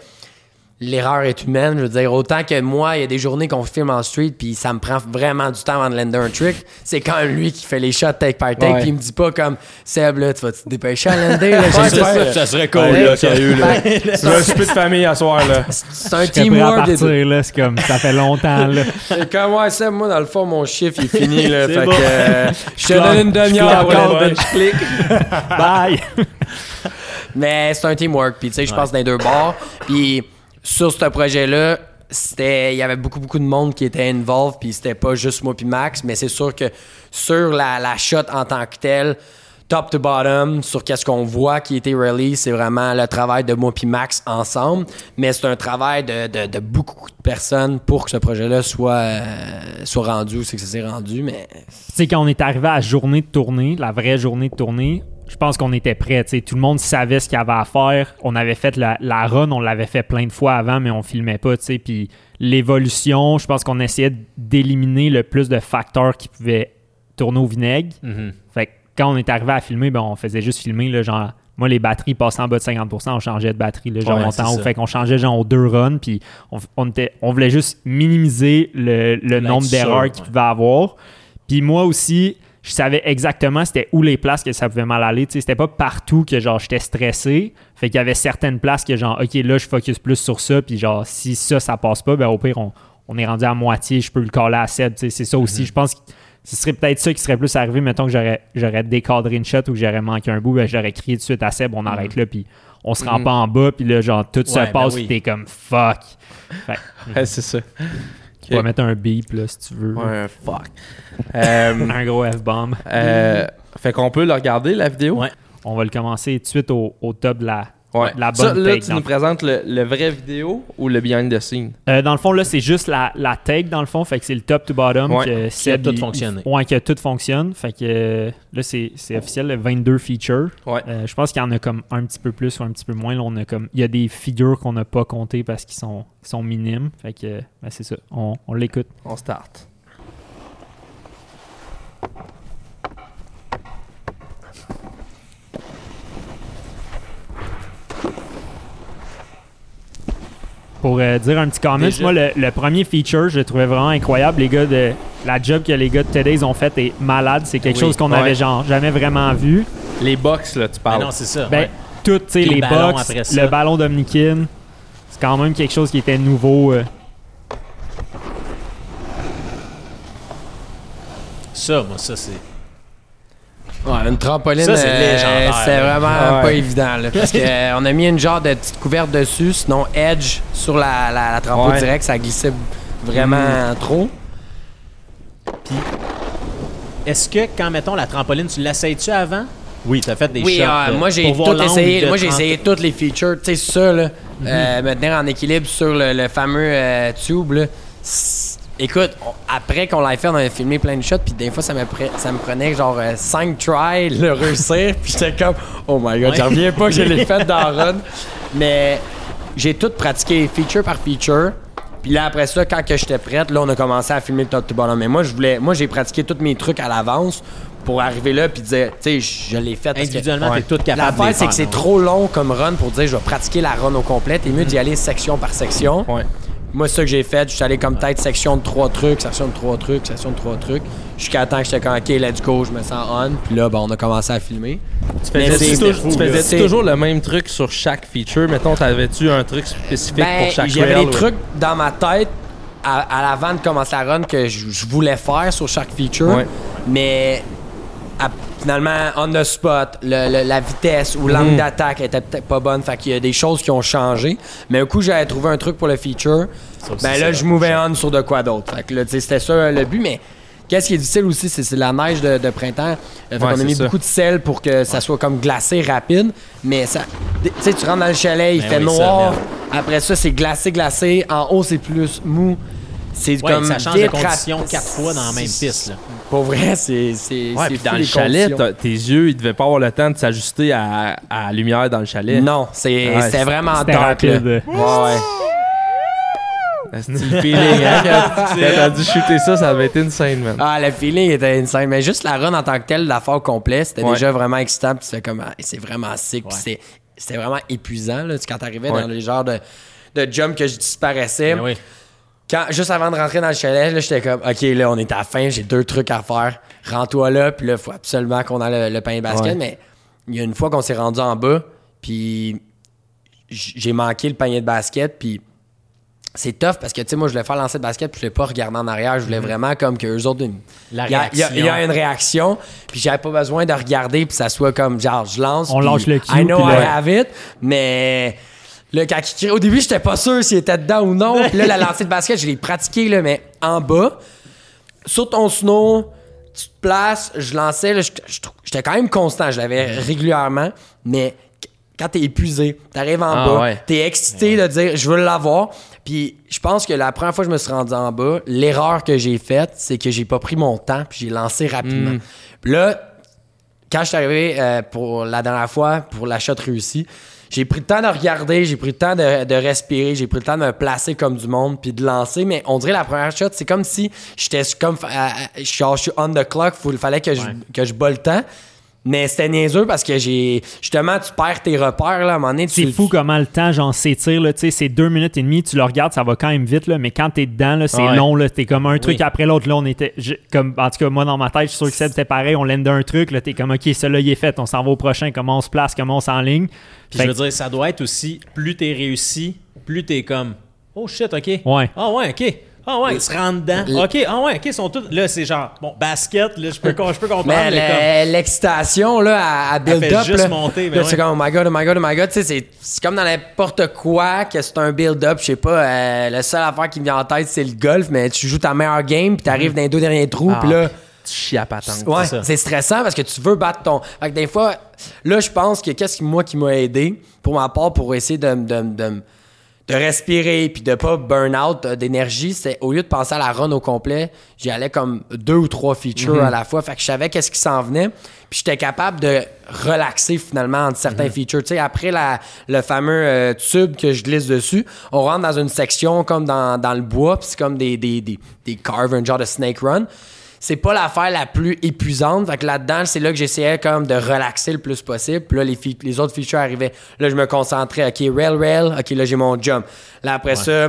l'erreur est humaine. Je veux dire, autant que moi, il y a des journées qu'on filme en street, puis ça me prend vraiment du temps avant de lander un trick. C'est quand même lui qui fait les shots take par take, puis il me dit pas comme Seb, là, tu vas te dépêcher à lander. Là, Ouais, c'est ça, ça serait cool, Ouais. là, sérieux, là. Veux un souper de famille à soir, là. C'est un teamwork. là. C'est comme, ça fait longtemps, là. C'est comme, ouais, ça, moi, dans le fond, mon chiffre il est fini, là. C'est fait bon. que, euh, je te donne une demi-heure encore, ben, je clique. Bye! Mais c'est un teamwork, puis tu sais, je pense dans les deux bords. Puis sur ce projet-là, c'était il y avait beaucoup beaucoup de monde qui était involved puis c'était pas juste moi Max mais c'est sûr que sur la, shot en tant que telle top to bottom sur qu'est-ce qu'on voit qui a été release c'est vraiment le travail de moi Max ensemble. Mais c'est un travail de, beaucoup de personnes pour que ce projet-là soit euh, soit rendu c'est que ça s'est rendu mais sais, quand on est arrivé à la journée de tournée, la vraie journée de tournée, je pense qu'on était prêts. Tout le monde savait ce qu'il y avait à faire. On avait fait la, la run, on l'avait fait plein de fois avant, mais on filmait pas. Puis l'évolution, je pense qu'on essayait d'éliminer le plus de facteurs qui pouvaient tourner au vinaigre. Mhm. Fait que quand on est arrivé à filmer, ben, on faisait juste filmer. Là, genre, moi, les batteries passaient en bas de 50%, on changeait de batterie. Là, genre, Ouais, on. Fait qu'on changeait genre aux deux runs. Puis on, on, était, on voulait juste minimiser le, nombre d'erreurs qu'il pouvait avoir. Puis moi aussi, je savais exactement c'était où les places que ça pouvait mal aller. Tu sais, c'était pas partout que genre j'étais stressé. Fait qu'il y avait certaines places que genre, OK, là, je focus plus sur ça. Puis genre, si ça, ça passe pas, ben au pire, on, on est rendu à moitié. Je peux le coller à 7. Tu sais, c'est ça aussi. Je pense que ce serait peut-être ça qui serait plus arrivé. Mettons que j'aurais, j'aurais décadré une shot ou que j'aurais manqué un bout. Ben, j'aurais crié tout de suite à Seb, on arrête là. Puis on se rend Mhm. pas en bas. Puis là, genre, tout se ben passe. oui. T'es comme fuck. Fait Ouais, c'est ça. Tu vas mettre un beep là, si tu veux. Ouais, fuck. Euh, Un gros F-bomb. euh, fait qu'on peut le regarder, la vidéo? Ouais. On va le commencer tout de suite au, au top de la, Ouais. la Ça, bonne là, take. tu nous présentes le, le vrai vidéo ou le behind the scene? Euh, dans le fond, là, c'est juste la, la take, dans le fond. Fait que c'est le top to bottom. Ouais. que Seb, tout il- fonctionné. il- ouais, que tout fonctionne. Fait que euh, là, c'est c'est officiel, le 22 features. Ouais. Euh, je pense qu'il y en a comme un petit peu plus ou un petit peu moins. Là, on a comme, il y a des figures qu'on n'a pas comptées parce qu'ils sont, ils sont minimes. Fait que ben, c'est ça. On, on l'écoute. On start. Pour euh, dire un petit comment, Déjà. moi, le, le premier feature, je le trouvais vraiment incroyable. Les gars de la job que les gars de Today's ont fait est malade. C'est quelque Oui, chose qu'on ouais. avait genre jamais vraiment vu. Les box, là, tu parles. non, c'est ça. Ben, ouais. tout, tu sais, les ballon box, le ballon Dominikin, c'est quand même quelque chose qui était nouveau. euh. Ça, moi, ça, c'est. Ouais, une trampoline, Ça, c'est euh, vraiment Ouais. pas évident. Là, parce qu'on a mis une genre de petite couverte dessus, sinon Edge sur la, la, la trampo Ouais. direct, ça glissait vraiment trop. Est-ce que quand, mettons, la trampoline, tu l'essayes-tu avant? Oui, t'as fait des Oui, shots. euh, euh, moi j'ai tout essayé. Moi j'ai 30. essayé toutes les features. Tu sais, ça, là, euh, me tenir en équilibre sur le, le fameux euh, tube. Là. Écoute, on- après qu'on l'ait fait, on avait filmé plein de shots, puis des fois ça me, pre- ça me prenait genre 5 tries le réussir, puis j'étais comme, oh my god, Ouais. j'en reviens pas que je l'ai fait dans Run. Mais j'ai tout pratiqué feature par feature. Puis là, après ça, quand que j'étais prête, là, on a commencé à filmer le top to bottom. Mais moi, je voulais, moi, j'ai pratiqué tous mes trucs à l'avance pour arriver là puis dire, tu sais, je l'ai fait. Individuellement, t'es tout capable L'affaire, c'est que c'est trop long comme run pour dire je vais pratiquer la run au complet. T'es mieux d'y aller section par section. Ouais. Moi, c'est ça que j'ai fait. Je suis allé comme peut-être section de trois trucs, section de trois trucs, section de trois trucs. Jusqu'à temps que j'étais comme, OK, let's go, je me sens on. Puis là, ben, on a commencé à filmer. Tu C'est- toujours le même truc sur chaque feature? Mettons, t'avais-tu un truc spécifique Ben, pour chaque j'avais rail des ou- trucs dans ma tête à, à l'avant de commencer la run que je, je voulais faire sur chaque feature. Ouais. Mais à- finalement, on the spot, le- le- la vitesse ou l'angle Mhm. d'attaque était peut-être pas bonne. Fait qu'il y a des choses qui ont changé. Mais un coup, j'avais trouvé un truc pour le feature. Ben là, je mouvais on sur de quoi d'autre. Fait que là, tu sais, c'était ça le but. Mais qu'est-ce qui est difficile aussi, c'est c'est la neige de, de printemps. Euh, Fait qu'on a mis ça. beaucoup de sel pour que ça soit comme glacé rapide. Mais ça. Tu sais, tu rentres dans le chalet, il Ben fait oui, noir. Après ça, c'est glacé, glacé. En haut, c'est plus mou. C'est Ouais, comme ça change de rap- quatre fois dans la même piste. Là. Pour vrai, c'est. c'est Ouais, dans le chalet, tes yeux, ils devaient pas avoir le temps de s'ajuster à, à la lumière dans le chalet. Non, c'est Ouais, vraiment dark. rapide. Là. Ouais, ouais. C'est le feeling, hein? Quand t'as dû shooter ça, ça avait été insane, man. Ah, le feeling était insane. Mais juste la run en tant que telle, la fois au complet, c'était Ouais. déjà vraiment excitant. Puis comme, ah, c'est vraiment sick. Puis Ouais. c'était- c'était vraiment épuisant. Là, quand t'arrivais Ouais. dans les genres de, de jump que je disparaissais. Ben oui. Quand, juste avant de rentrer dans le chalet, là, j'étais comme, OK, là, on est à la fin, j'ai deux trucs à faire. Rends-toi là, puis là, il faut absolument qu'on ait le, le pain de basket. Ouais. Mais il y a une fois qu'on s'est rendu en bas, puis j'ai manqué le panier de basket, puis c'est tough parce que, tu sais, moi, je voulais faire lancer de basket, puis je voulais pas regarder en arrière. Je voulais vraiment comme que eux autres. Il y a- y a- y, a une réaction, puis j'avais pas besoin de regarder, puis ça soit comme, genre, je lance. On lâche le cue, I know I have it, mais. Là, quand il au début, j'étais pas sûr s'il était dedans ou non. Puis là, la lancée de basket, je l'ai pratiquée, là, mais en bas. Sur ton snow, tu te places, je lançais, j'étais quand même constant, je l'avais régulièrement, mais qu- quand t'es épuisé, t'arrives en Ah, bas, ouais. t'es excité de dire je veux l'avoir. Puis je pense que la première fois que je me suis rendu en bas, l'erreur que j'ai faite, c'est que j'ai pas pris mon temps, puis j'ai lancé rapidement. Mm. Puis là, quand je suis arrivé euh, pour la dernière fois, pour la shot réussie, j'ai pris le temps de regarder, j'ai pris le temps de, de respirer, j'ai pris le temps de me placer comme du monde puis de lancer. Mais on dirait la première shot, c'est comme si j'étais comme, euh, genre, je suis on the clock, il fallait que je, Ouais. que je bats le temps. Mais c'était niaiseux parce que j'ai. Justement, tu perds tes repères, là, à un moment donné. C'est tu- fou comment le temps, genre, s'étire, là, tu sais, c'est deux minutes et demie, tu le regardes, ça va quand même vite, là, mais quand t'es dedans, là, c'est Ouais. long, là, t'es comme un truc Oui. après l'autre, là, on était, je- comme, en tout cas, moi, dans ma tête, je suis sûr que c'était pareil, on l'aime d'un truc, là, t'es comme, ok, celui-là, il est fait, on s'en va au prochain, comment on se place, comment on s'enligne. Puis Fait je veux que- dire, ça doit être aussi, plus t'es réussi, plus t'es comme, oh shit, ok. Ouais. Ah ouais, ok. Ah ouais, ils se rendent dedans. Ok, ah ouais, ok, ils sont tous. Là, c'est genre, bon, basket, là, je peux, je peux comprendre. Mais comme- l'excitation, là, à, à build fait up, juste là, monter, mais là, c'est comme, oh my god, oh my god, oh my god, tu sais, c'est- c'est comme dans n'importe quoi que c'est un build up, je sais pas, euh, la seule affaire qui me vient en tête, c'est le golf, mais tu joues ta meilleure game, puis t'arrives dans les deux derniers trous, Ah, puis là, Tu chies à patente. ouais, ça. c'est stressant parce que tu veux battre ton. Fait que des fois, là, je pense que qu'est-ce qui, moi, qui m'a aidé, pour ma part, pour essayer de, de, de, de respirer puis de pas burn out euh, d'énergie, c'est au lieu de penser à la run au complet, j'y allais comme deux ou trois features à la fois. Fait que je savais qu'est-ce qui s'en venait. Puis j'étais capable de relaxer finalement entre certains features. Tu sais, après la, le fameux euh, tube que je glisse dessus, on rentre dans une section comme dans, dans le bois, puis c'est comme des, des, des, des carves, un genre de snake run c'est pas l'affaire la plus épuisante. Fait que là-dedans, c'est là que j'essayais comme de relaxer le plus possible. Puis là, les, autres features arrivaient. Là, je me concentrais. OK, rail, rail. OK, là, j'ai mon jump. Là, après ça,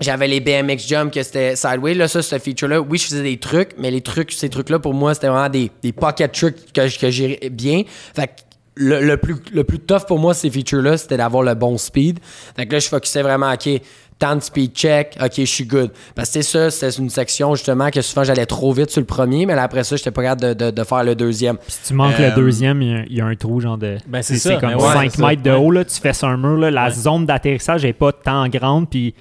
j'avais les BMX jump que c'était sideway. Là, ça, ce feature-là, oui, je faisais des trucs, mais les trucs, ces trucs-là, pour moi, c'était vraiment des, des pocket trucs que, que j'ai bien. Fait que le, le plus, le plus tough pour moi, ces features-là, c'était d'avoir le bon speed. Fait que là, je focusais vraiment, OK, temps de speed check, OK, je suis good. Parce que c'est ça, c'était une section, justement, que souvent, j'allais trop vite sur le premier, mais là, après ça, j'étais pas capable de, de, de faire le deuxième. Si tu manques Euh, le deuxième, il y a- il y, a un trou, genre de. Ben, c'est ça, comme ben ouais, 5 c'est ça. mètres de haut, là, tu fais sur un mur, là, la Ouais. zone d'atterrissage n'est pas tant grande, puis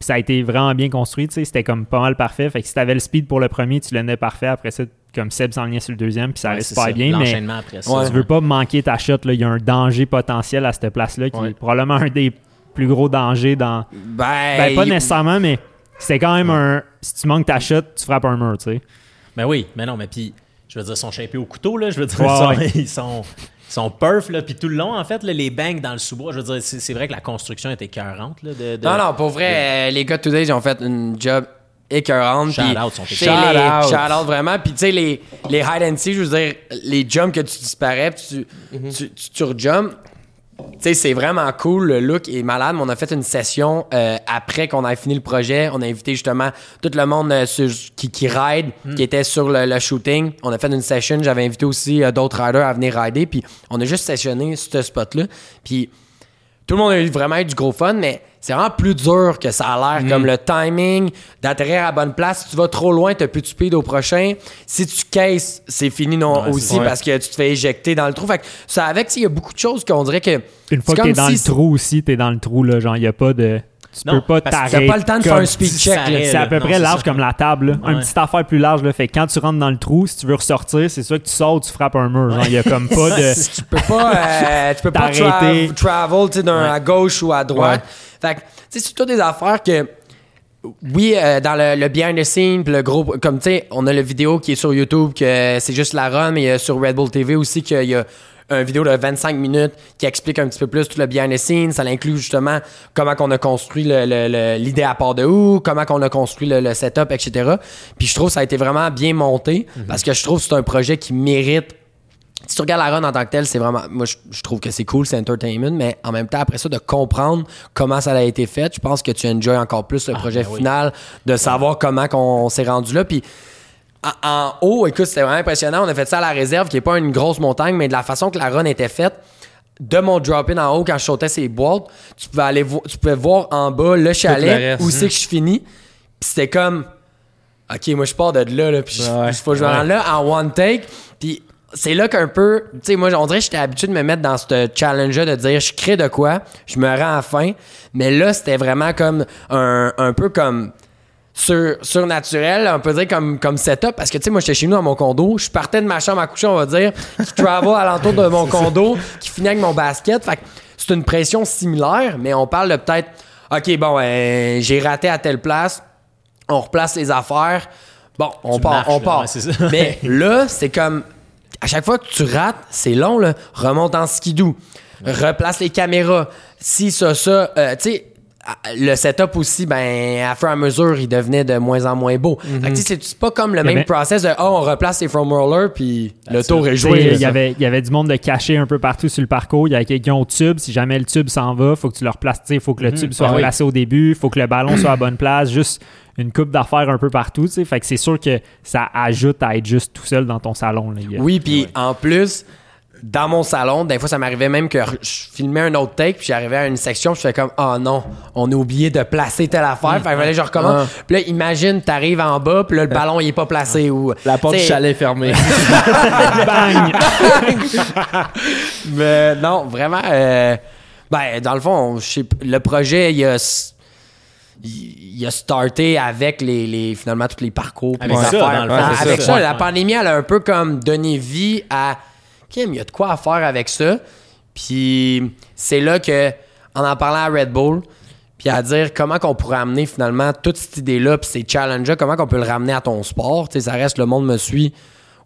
ça a été vraiment bien construit, tu sais, c'était comme pas mal parfait. Fait que si t'avais le speed pour le premier, tu l'as parfait. Après ça, comme Seb s'enlignait sur le deuxième, puis ça Ouais, c'est super ça, bien, mais après ça. Ouais. tu veux pas manquer ta shot, là. Il y a un danger potentiel à cette place-là qui Ouais. est probablement un des plus gros dangers dans. Ben, Ben, pas il- nécessairement, mais c'était quand même un. Si tu manques ta shot, tu frappes un mur, tu sais. Ben oui, mais non, mais puis, je veux dire, ils sont shapés au couteau, là. Je veux dire, Ouais, ils, sont, ouais. ils sont, ils sont perf, là. Puis tout le long, en fait, là, les bangs dans le sous-bois, je veux dire, c'est c'est vrai que la construction était écœurante, là. De, de- Non, non, pour vrai, euh, les gars de Today, ils ont fait une job écœurante. Shout out, sont out. Out vraiment. Puis, tu sais, les, les hide and seek, je veux dire, les jumps que tu disparais, puis tu, Mm-hmm. tu, tu, tu rejumps. Tu sais, c'est vraiment cool. Le look est malade. Mais on a fait une session euh, après qu'on ait fini le projet. On a invité justement tout le monde euh, sur- qui, qui ride, Mm. qui était sur le, le shooting. On a fait une session. J'avais invité aussi euh, d'autres riders à venir rider. Puis on a juste sessionné ce spot-là. Puis tout le monde a eu vraiment eu du gros fun, mais c'est vraiment plus dur que ça a l'air. Comme le timing, d'atterrir à la bonne place. Si tu vas trop loin, t'as plus de speed au prochain. Si tu caisses, c'est fini non Ouais, aussi parce que tu te fais éjecter dans le trou. Fait que ça avec, il y a beaucoup de choses qu'on dirait que. Une fois que t'es dans si le trou aussi, t'es dans le trou, là. Genre, il a pas de. Tu Non, peux pas t'arrêter. Pas le temps de faire un speed check. C'est à peu Non, près large ça. comme la table. Ouais. petite affaire plus large. Là. Fait que quand tu rentres dans le trou, si tu veux ressortir, c'est sûr que tu sors ou tu frappes un mur. Genre, il y a comme pas de. tu peux pas, euh, tu peux pas tra- T'arrêter. travel d'un à gauche ou à droite. Fait que, tu sais, c'est toutes des affaires que, oui, euh, dans le, le behind the scene, puis le gros, comme tu sais, on a la vidéo qui est sur YouTube, que c'est juste la run, mais il y a sur Red Bull TV aussi qu'il y a une vidéo de 25 minutes qui explique un petit peu plus tout le behind the scene. Ça inclut justement comment qu'on a construit l'idée à part de où, comment qu'on a construit le, le setup, etc. Puis je trouve que ça a été vraiment bien monté parce que je trouve que c'est un projet qui mérite si tu regardes la run en tant que telle, c'est vraiment. Moi, je, je trouve que c'est cool, c'est entertainment, mais en même temps, après ça, de comprendre comment ça a été fait, je pense que tu enjoy encore plus le projet ben oui. final, de savoir comment qu'on s'est rendu là. Puis en, en haut, écoute, c'était vraiment impressionnant. On a fait ça à la réserve, qui est pas une grosse montagne, mais de la façon que la run était faite. De mon drop-in en haut, quand je sautais ces boîtes, tu pouvais aller vo- tu pouvais voir en bas le chalet, où c'est que je finis. Puis c'était comme, OK, moi, je pars de là, là puis faut que je me là en one take. Puis c'est là qu'un peu, tu sais, moi, on dirait que j'étais habitué de me mettre dans ce challenge-là de dire, je crée de quoi, je me rends à fin. Mais là, c'était vraiment comme un, un peu comme sur, surnaturel, on peut dire comme, comme setup, parce que tu sais, moi j'étais chez nous dans mon condo, je partais de ma chambre à coucher, on va dire, qui travel alentour de mon condo, qui finit avec mon basket. Fait que c'est une pression similaire, mais on parle de peut-être, OK, bon, euh, j'ai raté à telle place, on replace les affaires, bon, on Tu part, marches, on là, part. ouais, mais là, c'est comme, à chaque fois que tu rates, c'est long, là, remonte en skidoo, replace les caméras, si, ça, ça, euh, tu sais, le setup aussi, ben, à fur et à mesure, il devenait de moins en moins beau. Tu sais, c'est- pas comme le même avait- process de, oh, on replace les from roller, puis le tour est joué. Il y, avait, il y avait du monde de caché un peu partout sur le parcours. Il y avait quelqu'un au tube. Si jamais le tube s'en va, faut que tu le replaces. Il faut que le tube soit Ah oui. au début. faut que le ballon soit à bonne place. Juste une coupe d'affaires un peu partout. Fait que c'est sûr que ça ajoute à être juste tout seul dans ton salon. là. Il Oui, puis en plus, dans mon salon, des fois, ça m'arrivait même que je filmais un autre take, puis j'arrivais à une section, puis je fais comme, oh non, on a oublié de placer telle affaire. Fait que je recommence. Puis là, imagine, t'arrives en bas, puis là, le ballon, il est pas placé. Ou, La porte du chalet est fermée. Bang! Mais non, vraiment. euh, ben, dans le fond, le projet, il a, il a starté avec les, les- finalement tous les parcours. puis Avec les ça, affaires. dans le fond, Ah, c'est avec ça. ça, Ouais, la ouais. pandémie, elle a un peu comme donné vie à Kim, il y a de quoi à faire avec ça. Puis c'est là que, en en parlant à Red Bull, puis à dire comment qu'on pourrait amener finalement toute cette idée-là, puis ces challenges-là, comment qu'on peut le ramener à ton sport. Tu sais, ça reste, le monde me suit.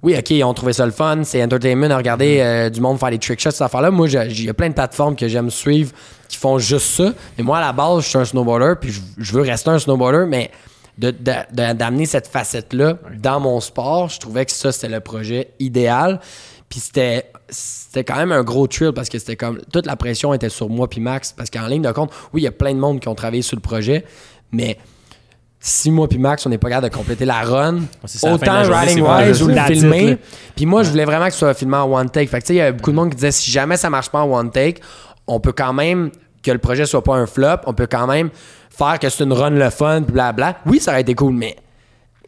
Oui, OK, on trouvait ça le fun, c'est entertainment à regarder euh, du monde faire des trick shots, cette affaire-là. Moi, j'ai- il y a plein de plateformes que j'aime suivre qui font juste ça. Mais moi, à la base, je suis un snowboarder, puis je, je veux rester un snowboarder, mais de- de- de- d'amener cette facette-là dans mon sport, je trouvais que ça, c'était le projet idéal. Puis c'était c'était quand même un gros thrill parce que c'était comme toute la pression était sur moi puis Max parce qu'en ligne de compte, oui, il y a plein de monde qui ont travaillé sur le projet, mais si moi puis Max on n'est pas capable de compléter la run, ça, autant la journée, riding wise ou le filmer. Puis moi je voulais vraiment que ce soit filmé en one take. Fait que tu sais, il y a beaucoup de monde qui disait si jamais ça marche pas en one take, on peut quand même que le projet soit pas un flop, on peut quand même faire que c'est une run le fun, puis blabla. Oui, ça aurait été cool, mais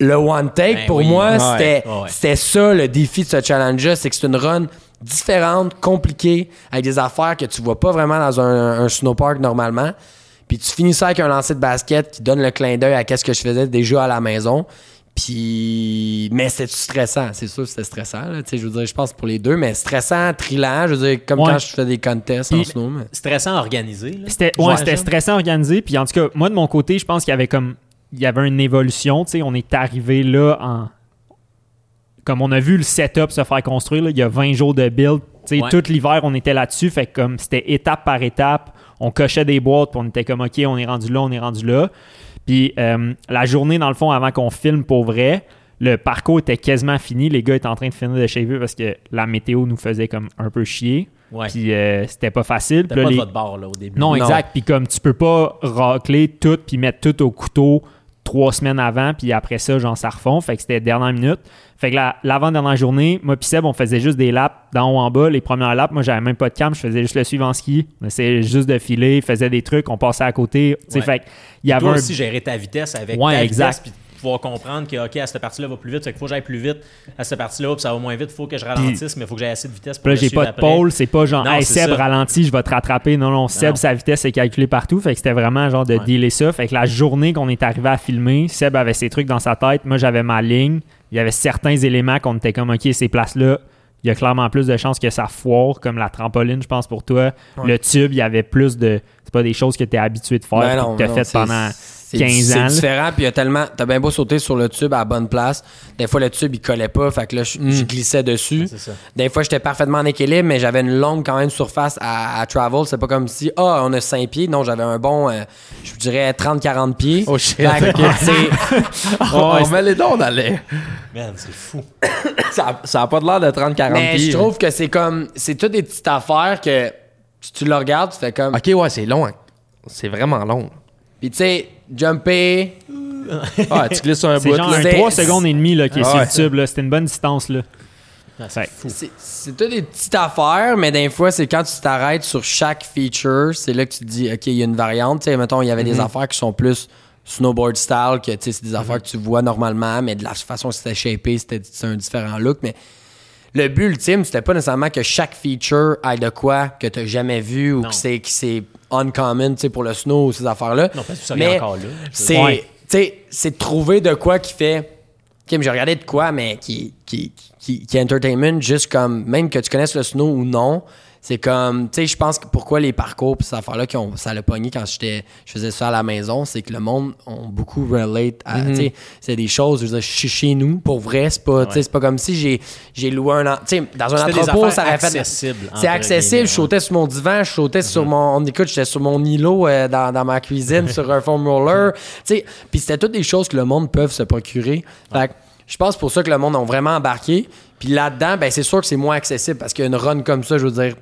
le one take, Ben pour oui. moi, Ouais. c'était Ouais. c'était ça le défi de ce challenge-là, c'est que c'est une run différente, compliquée, avec des affaires que tu vois pas vraiment dans un, un snowpark normalement. Puis tu finis ça avec un lancer de basket qui donne le clin d'œil à qu'est-ce que je faisais déjà à la maison. Puis, mais c'était stressant, c'est sûr, que c'était stressant. Là. Tu sais, Je veux dire, je pense pour les deux, mais stressant, trillant, je veux dire, comme Ouais. quand je fais des contests en snow. mais- Stressant organisé. là. C'était ouais, c'était stressant organisé. Puis en tout cas, moi de mon côté, je pense qu'il y avait comme il y avait une évolution. Tu sais, on est arrivé là en comme on a vu le setup se faire construire. là, il y a 20 jours de build. Tu sais, Ouais. tout l'hiver, on était là-dessus. Fait que comme c'était étape par étape, on cochait des boîtes, puis on était comme OK, on est rendu là, on est rendu là. Puis euh, la journée, dans le fond, avant qu'on filme pour vrai, le parcours était quasiment fini. Les gars étaient en train de finir de shaver parce que la météo nous faisait comme un peu chier. Ouais. Puis euh, c'était pas facile. Là, pas de les- votre bord là, au début. non, Non. exact. Puis comme tu peux pas racler tout puis mettre tout au couteau trois semaines avant, puis après ça, genre, ça refond. Fait que c'était dernière minute. Fait que la- l'avant-dernière journée, moi puis Seb, on faisait juste des laps d'en haut en bas. Les premières laps, moi, j'avais même pas de cam, je faisais juste le suivre en ski. On essayait juste de filer, faisait des trucs, on passait à côté. Tu sais, Ouais. fait que il y avait Toi un... aussi gérer ta vitesse avec Ouais, ta exact. vitesse pouvoir comprendre que OK, à cette partie-là va plus vite, fait qu'il faut que j'aille plus vite. À cette partie-là, puis ça va moins vite, il faut que je ralentisse, mais il faut que j'aie assez de vitesse pour là, j'ai pas de après. pôle, c'est pas genre, Non, hey, Seb, ça. ralentis, je vais te rattraper. Non, non, Seb, Non. sa vitesse est calculée partout. Fait que c'était vraiment genre de Ouais. dealer ça. Fait que la journée qu'on est arrivé à filmer, Seb avait ses trucs dans sa tête. Moi, j'avais ma ligne. Il y avait certains éléments qu'on était comme, OK, ces places-là, il y a clairement plus de chances que ça foire, comme la trampoline, je pense, pour toi. Le tube, il y avait plus de. C'est pas des choses que tu es habitué de faire, Ben que tu as non, fait pendant 15 ans. C'est différent, puis il y a tellement. T'as bien beau sauter sur le tube à la bonne place. Des fois, le tube, il collait pas, fait que là, je je glissais dessus. Des fois, j'étais parfaitement en équilibre, mais j'avais une longue, quand même, surface à, à travel. C'est pas comme si, ah, on a 5 pieds. Non, j'avais un bon, euh, je vous dirais, 30-40 pieds. Oh shit. Fait que, c'est- on met les dons dans les. Man, c'est fou. Ça, ça a pas de l'air de 30-40 mais pieds. je trouve que c'est comme. C'est toutes des petites affaires que si tu le regardes, tu fais comme. Ok, ouais, c'est long. hein. C'est vraiment long. Puis, tu sais, jumper. Ah, tu glisses sur un C'est bout. genre là. un c'est- 3 secondes et demie là, qui est Ah sur ouais. le tube. là. C'était une bonne distance. Là. Ah, c'est fou. C'est- C'est toutes des petites affaires, mais des fois, c'est quand tu t'arrêtes sur chaque feature, c'est là que tu te dis, OK, il y a une variante. Tu sais, mettons, il y avait des affaires qui sont plus snowboard style, que tu sais, c'est des affaires que tu vois normalement, mais de la façon que c'était shapé, c'était c'est un différent look. Mais le but ultime, c'était pas nécessairement que chaque feature aille de quoi que tu jamais vu ou Non. que c'est que c'est uncommon tu sais, pour le snow ou ces affaires-là. Non, parce que ça mais encore là. c'est Ouais. c'est de trouver de quoi qui fait mais j'ai regardé de quoi mais qui qui, qui qui est entertainment juste comme même que tu connaisses le snow ou non C'est comme, tu sais, je pense que pourquoi les parcours pis cette affaire-là, qui ont- ça l'a pogné quand j'étais, je faisais ça à la maison, c'est que le monde ont beaucoup relate à, Mhm. tu sais, c'est des choses, je veux dire, chez, chez nous, pour vrai, c'est pas, c'est pas comme si j'ai, j'ai loué un, tu sais, dans un entrepôt, ça aurait fait. C'est accessible, guillemets, je sautais sur mon divan, je sautais sur mon, on écoute, j'étais sur mon îlot euh, dans, dans ma cuisine, sur un foam roller, tu sais, puis c'était toutes des choses que le monde peut se procurer. Fait que je pense pour ça que le monde a vraiment embarqué. Puis là-dedans, ben c'est sûr que c'est moins accessible parce qu'une run comme ça, je veux dire,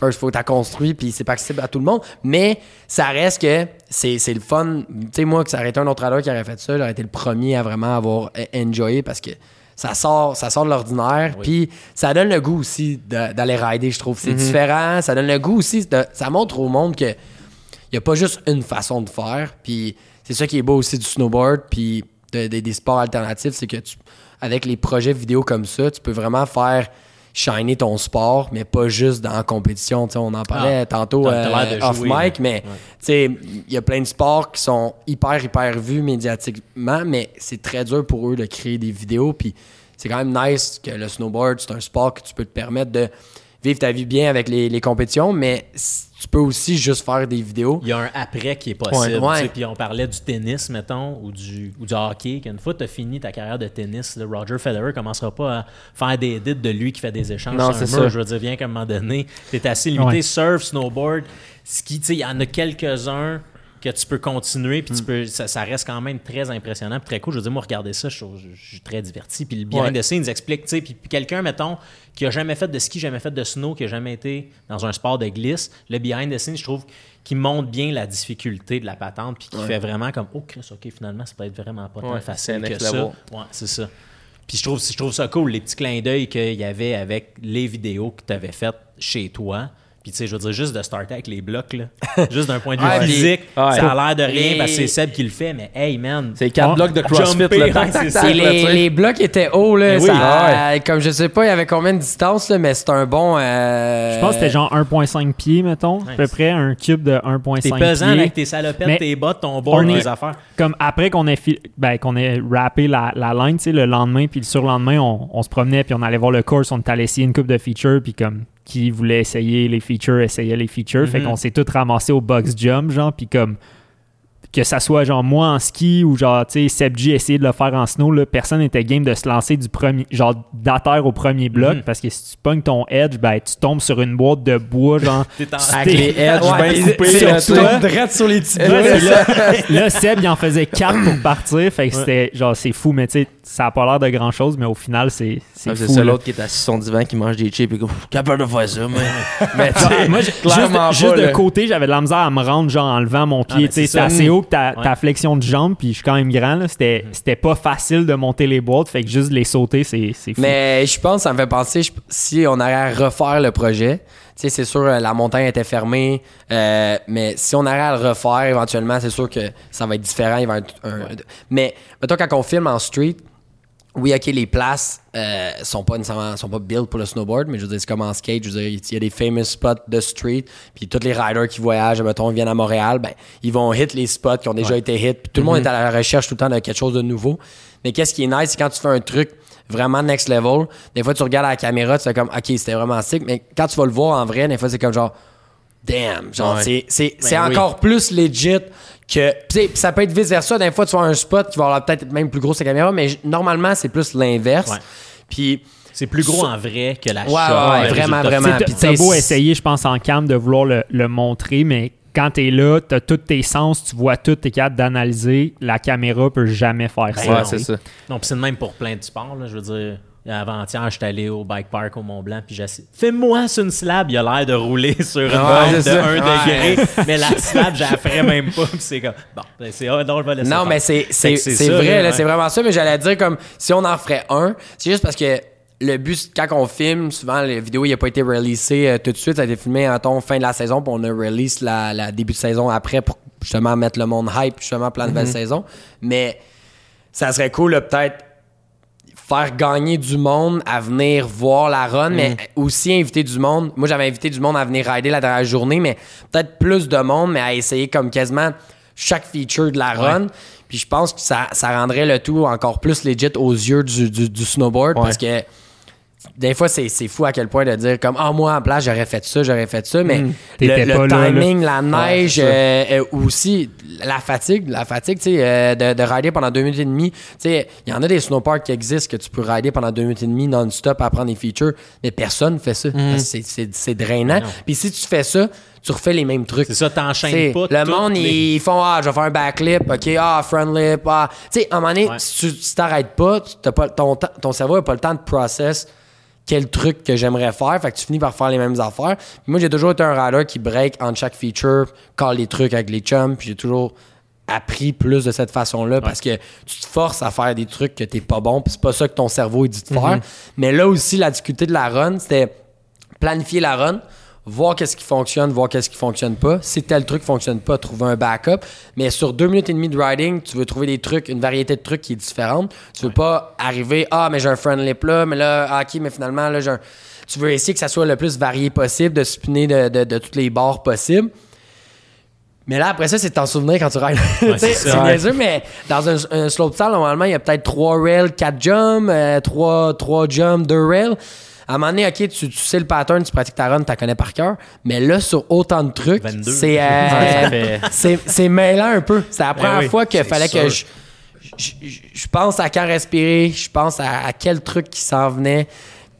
first, faut que tu construit, puis c'est pas accessible à tout le monde. Mais ça reste que c'est c'est le fun. Tu sais, moi, que ça aurait été un autre radar qui aurait fait ça, j'aurais été le premier à vraiment avoir eh, enjoyé parce que ça sort, ça sort de l'ordinaire. Puis ça donne le goût aussi de- d'aller rider, je trouve. C'est différent. Ça donne le goût aussi. de- ça montre au monde que il n'y a pas juste une façon de faire. Puis c'est ça qui est beau aussi du snowboard, puis de- de- des sports alternatifs, c'est que tu, avec les projets vidéo comme ça, tu peux vraiment faire shiner ton sport, mais pas juste dans la compétition. On en parlait Ah, tantôt euh, off mic, mais Ouais. il y a plein de sports qui sont hyper, hyper vus médiatiquement, mais c'est très dur pour eux de créer des vidéos. Puis c'est quand même nice que le snowboard, c'est un sport que tu peux te permettre de vivre ta vie bien avec les, les compétitions, mais tu peux aussi juste faire des vidéos. Il y a un après qui est possible. Ouais. tu sais, Puis on parlait du tennis, mettons, ou du, ou du hockey. Qu'une fois tu as fini ta carrière de tennis, là, Roger Federer commencera pas à faire des edits de lui qui fait des échanges Non, c'est ça. Je veux dire, bien qu'à un moment donné, tu es assez limité. Ouais. Surf, snowboard, ski, tu sais, il y en a quelques-uns que tu peux continuer, Hmm. puis tu peux, ça, ça reste quand même très impressionnant, puis très cool. Je veux dire, moi, regarder ça, je, trouve- je- je suis très diverti. Puis le behind Ouais. the scenes explique, tu sais, puis, puis quelqu'un, mettons, qui a jamais fait de ski, jamais fait de snow, qui a jamais été dans un sport de glisse, le behind the scenes, je trouve, qui montre bien la difficulté de la patente, puis qui fait vraiment comme, oh Chris, ok, finalement, ça peut être vraiment pas tant Ouais, facile c'est que ça. level. Ouais, c'est ça. Puis je trouve, je trouve ça cool, les petits clins d'œil qu'il y avait avec les vidéos que tu avais faites chez toi. Puis tu sais, je veux dire, juste de starter avec les blocs, là. juste d'un point de vue Ouais, physique, ouais. ça a l'air de rien parce que c'est Seb qui le fait, mais hey man, C'est quatre on- blocs de CrossFit. là, c'est les, les blocs étaient hauts, là. Oui. ça- Comme je sais pas, il y avait combien de distance, là, mais c'est un bon. euh, Je pense que c'était genre 1.5 pieds, mettons, à peu près, un cube de 1.5 T'es pieds. pesant là, avec tes salopettes, Mais tes bottes, ton est- tes affaires. Comme après qu'on ait, fi- ben, qu'on ait rappé la, la line, tu sais, le lendemain, puis le surlendemain, on, on se promenait, puis on allait voir le course, on allé essayer une coupe de features, puis comme qui voulait essayer les features, essayait les features. Fait Mhm. qu'on s'est tous ramassés au box jump, genre, puis comme que ça soit genre moi en ski ou genre tu sais Seb G essayer de le faire en snow là, personne n'était game de se lancer du premier genre d'atterre au premier bloc Mhm. parce que si tu pognes ton edge ben tu tombes sur une boîte de bois genre T'es en- Avec les edges Ouais, bien coupés. direct sur les petits c'est là, là, Seb, il en faisait 4 pour partir. Fait que c'était genre, c'est fou, mais tu sais, ça a pas l'air de grand chose, mais au final, c'est c'est Ah, C'est fou. l'autre qui est assis sur son divan qui mange des chips et qui capable de faire ça, mais. mais sais, moi, j'ai- clairement juste, juste pas, de là. côté, j'avais de la misère à me rendre, genre en levant mon Ah, pied. mais tu sais, c'est assez haut que ta, Ouais. ta flexion de jambe, puis je suis quand même grand. là, C'était c'était pas facile de monter les boîtes, fait que juste les sauter, c'est c'est fou. Mais je pense, ça me fait penser, je- si on allait à refaire le projet, tu sais, c'est sûr, euh, la montagne était fermée, euh, mais si on allait à le refaire éventuellement, c'est sûr que ça va être différent. Il va être un- Mais, mettons, quand on filme en street, oui, ok, les places euh, sont pas nécessairement sont pas built pour le snowboard, mais je veux dire, c'est comme en skate, je veux dire, il y a des famous spots de street, puis tous les riders qui voyagent, mettons, viennent à Montréal, ben, ils vont hit les spots qui ont déjà été hit, puis tout le monde est à la recherche tout le temps de quelque chose de nouveau. Mais qu'est-ce qui est nice, c'est quand tu fais un truc vraiment next level, des fois tu regardes à la caméra, tu fais comme, ok, c'était vraiment sick, mais quand tu vas le voir en vrai, des fois c'est comme genre, damn, genre, Ouais. c'est, c'est, c'est Ben oui. encore plus legit que. Pis c'est- pis ça peut être vice versa. Des fois, tu vois un spot qui va avoir peut-être même plus gros sa caméra, mais j- normalement, c'est plus l'inverse. Puis. C'est plus gros en vrai que la Ouais, shot. ouais, vraiment, vraiment. T'sais, beau c'est- essayer, je pense, en cam de vouloir le, le montrer, mais quand t'es là, t'as tous tes sens, tu vois tout, t'es capable d'analyser. La caméra peut jamais faire ça. Ouais, non. c'est ça. Non, puis c'est le même pour plein de sports. Là, je veux dire, avant-hier, j'étais allé au bike park au Mont Blanc, puis j'ai Fais-moi sur une slab, il a l'air de rouler sur une Ouais, de c'est ça. 1 Ouais. degré, mais la slab, je la ferais même pas. Puis c'est comme, bon, ben, c'est ah, non, je vais laisser Non, faire. mais c'est, c'est, c'est vrai, ouais. c'est vraiment ça, mais j'allais dire comme si on en ferait un, c'est juste parce que le but, quand on filme, souvent, la vidéo, il a pas été releasé euh, tout de suite, ça a été filmé en ton fin de la saison, puis on a release la, la début de saison après pour justement mettre le monde hype, justement, pour la nouvelle saison. Mais ça serait cool, là, peut-être faire gagner du monde à venir voir la run, mais aussi inviter du monde. Moi, j'avais invité du monde à venir rider la dernière journée, mais peut-être plus de monde, mais à essayer comme quasiment chaque feature de la run. Puis je pense que ça, ça rendrait le tout encore plus legit aux yeux du, du, du snowboard Ouais. parce que des fois, c'est c'est fou à quel point de dire comme Ah, moi, en place, j'aurais fait ça, j'aurais fait ça. Mais le, T'étais le là, timing, la neige, ça. euh, euh, aussi la fatigue, la fatigue, tu sais, euh, de, de rider pendant deux minutes et demie. Tu sais, il y en a des snowparks qui existent que tu peux rider pendant deux minutes et demie non-stop à prendre des features, mais personne fait ça. Parce que c'est- C'est c'est drainant. Puis si tu fais ça, tu refais les mêmes trucs. C'est ça, t'enchaînes pas. le monde, les- ils font Ah, je vais faire un backflip, ok, ah, front lip, ah. Tu sais, à un moment donné, Ouais. si tu si t'arrêtes pas, t'as pas ton, ton cerveau n'a pas le temps de process quel truc que j'aimerais faire. Fait que tu finis par faire les mêmes affaires. Puis moi, j'ai toujours été un rider qui break entre chaque feature, call les trucs avec les chums, puis j'ai toujours appris plus de cette façon-là parce que tu te forces à faire des trucs que t'es pas bon, puis c'est pas ça que ton cerveau il dit de faire. Mais là aussi, la difficulté de la run, c'était planifier la run, voir qu'est-ce qui fonctionne, voir qu'est-ce qui fonctionne pas. Si tel truc fonctionne pas, trouver un backup. Mais sur deux minutes et demie de riding, tu veux trouver des trucs, une variété de trucs qui est différente. Tu veux pas arriver, ah, mais j'ai un lip là, mais là, ah, ok, mais finalement, là, j'ai un... Tu veux essayer que ça soit le plus varié possible, de spinner de, de, de toutes les bords possibles. Mais là, après ça, c'est de t'en souvenir quand tu rides. C'est ça. niaiseux, mais dans un, un slope style, normalement, il y a peut-être trois rails, quatre jumps, euh, trois, trois jumps, deux rails. À un moment donné, OK, tu, tu sais le pattern, tu pratiques ta run, tu la connais par cœur. Mais là, sur autant de trucs, 22. c'est euh, fait- mêlant un peu. C'est la première oui, fois qu'il fallait que je, je, je- je pense à quand respirer, je pense à, à quel truc qui s'en venait.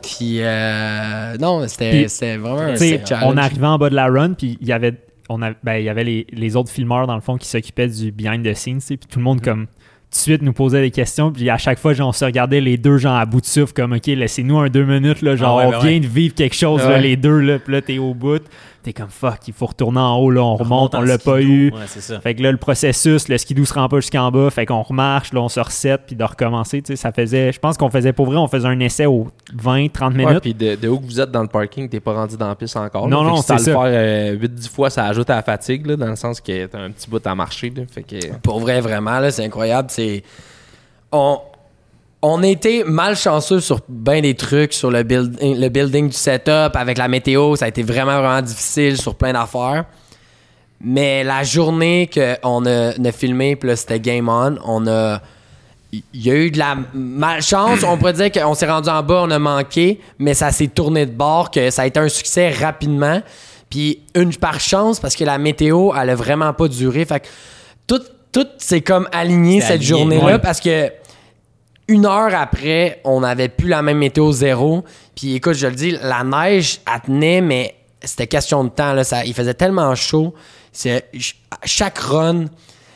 Puis, euh, non, c'était vraiment un challenge. on arrivait en bas de la run, puis il y avait, on a- ben, il y avait les, les autres filmeurs, dans le fond, qui s'occupaient du behind the scenes, puis tout le Mm. monde, comme, de suite, nous posait des questions, puis à chaque fois, genre, on se regardait les deux, genre, à bout de souffle, comme, OK, laissez-nous un deux minutes, là, genre, Ah ouais, on ben vient de vivre quelque chose, Ouais. les deux, là, puis là, t'es au bout. T'es comme, fuck, il faut retourner en haut, là, on remonte, on l'a pas eu. Ouais, c'est ça. Fait que là, le processus, le skidoo se rend pas jusqu'en bas, fait qu'on remarche, là, on se reset, puis de recommencer, tu sais, ça faisait, je pense qu'on faisait, pour vrai, on faisait un essai aux 20, 30 minutes. Ouais, puis de, de où que vous êtes dans le parking, t'es pas rendu dans la piste encore. Non, là. Non, c'est t'as ça. le faire 8-10 fois, ça ajoute à la fatigue, là, dans le sens que t'as un petit bout à marcher. Là, fait que... Pour vrai, vraiment, là, c'est incroyable. C'est. On. On était malchanceux sur bien des trucs, sur le, build- le building du setup, avec la météo, ça a été vraiment, vraiment difficile sur plein d'affaires. Mais la journée qu'on a, on a filmé, puis là, c'était Game On, on a. Il y a eu de la malchance. On pourrait dire qu'on s'est rendu en bas, on a manqué, mais ça s'est tourné de bord, que ça a été un succès rapidement. Puis une par chance, parce que la météo, elle a vraiment pas duré. Fait que tout, tout s'est comme aligné cette journée-là, ouais. parce que une heure après, on n'avait plus la même météo zéro. Puis écoute, je le dis, la neige, elle tenait, mais c'était question de temps. Là. Ça, il faisait tellement chaud. C'est, ch- chaque run,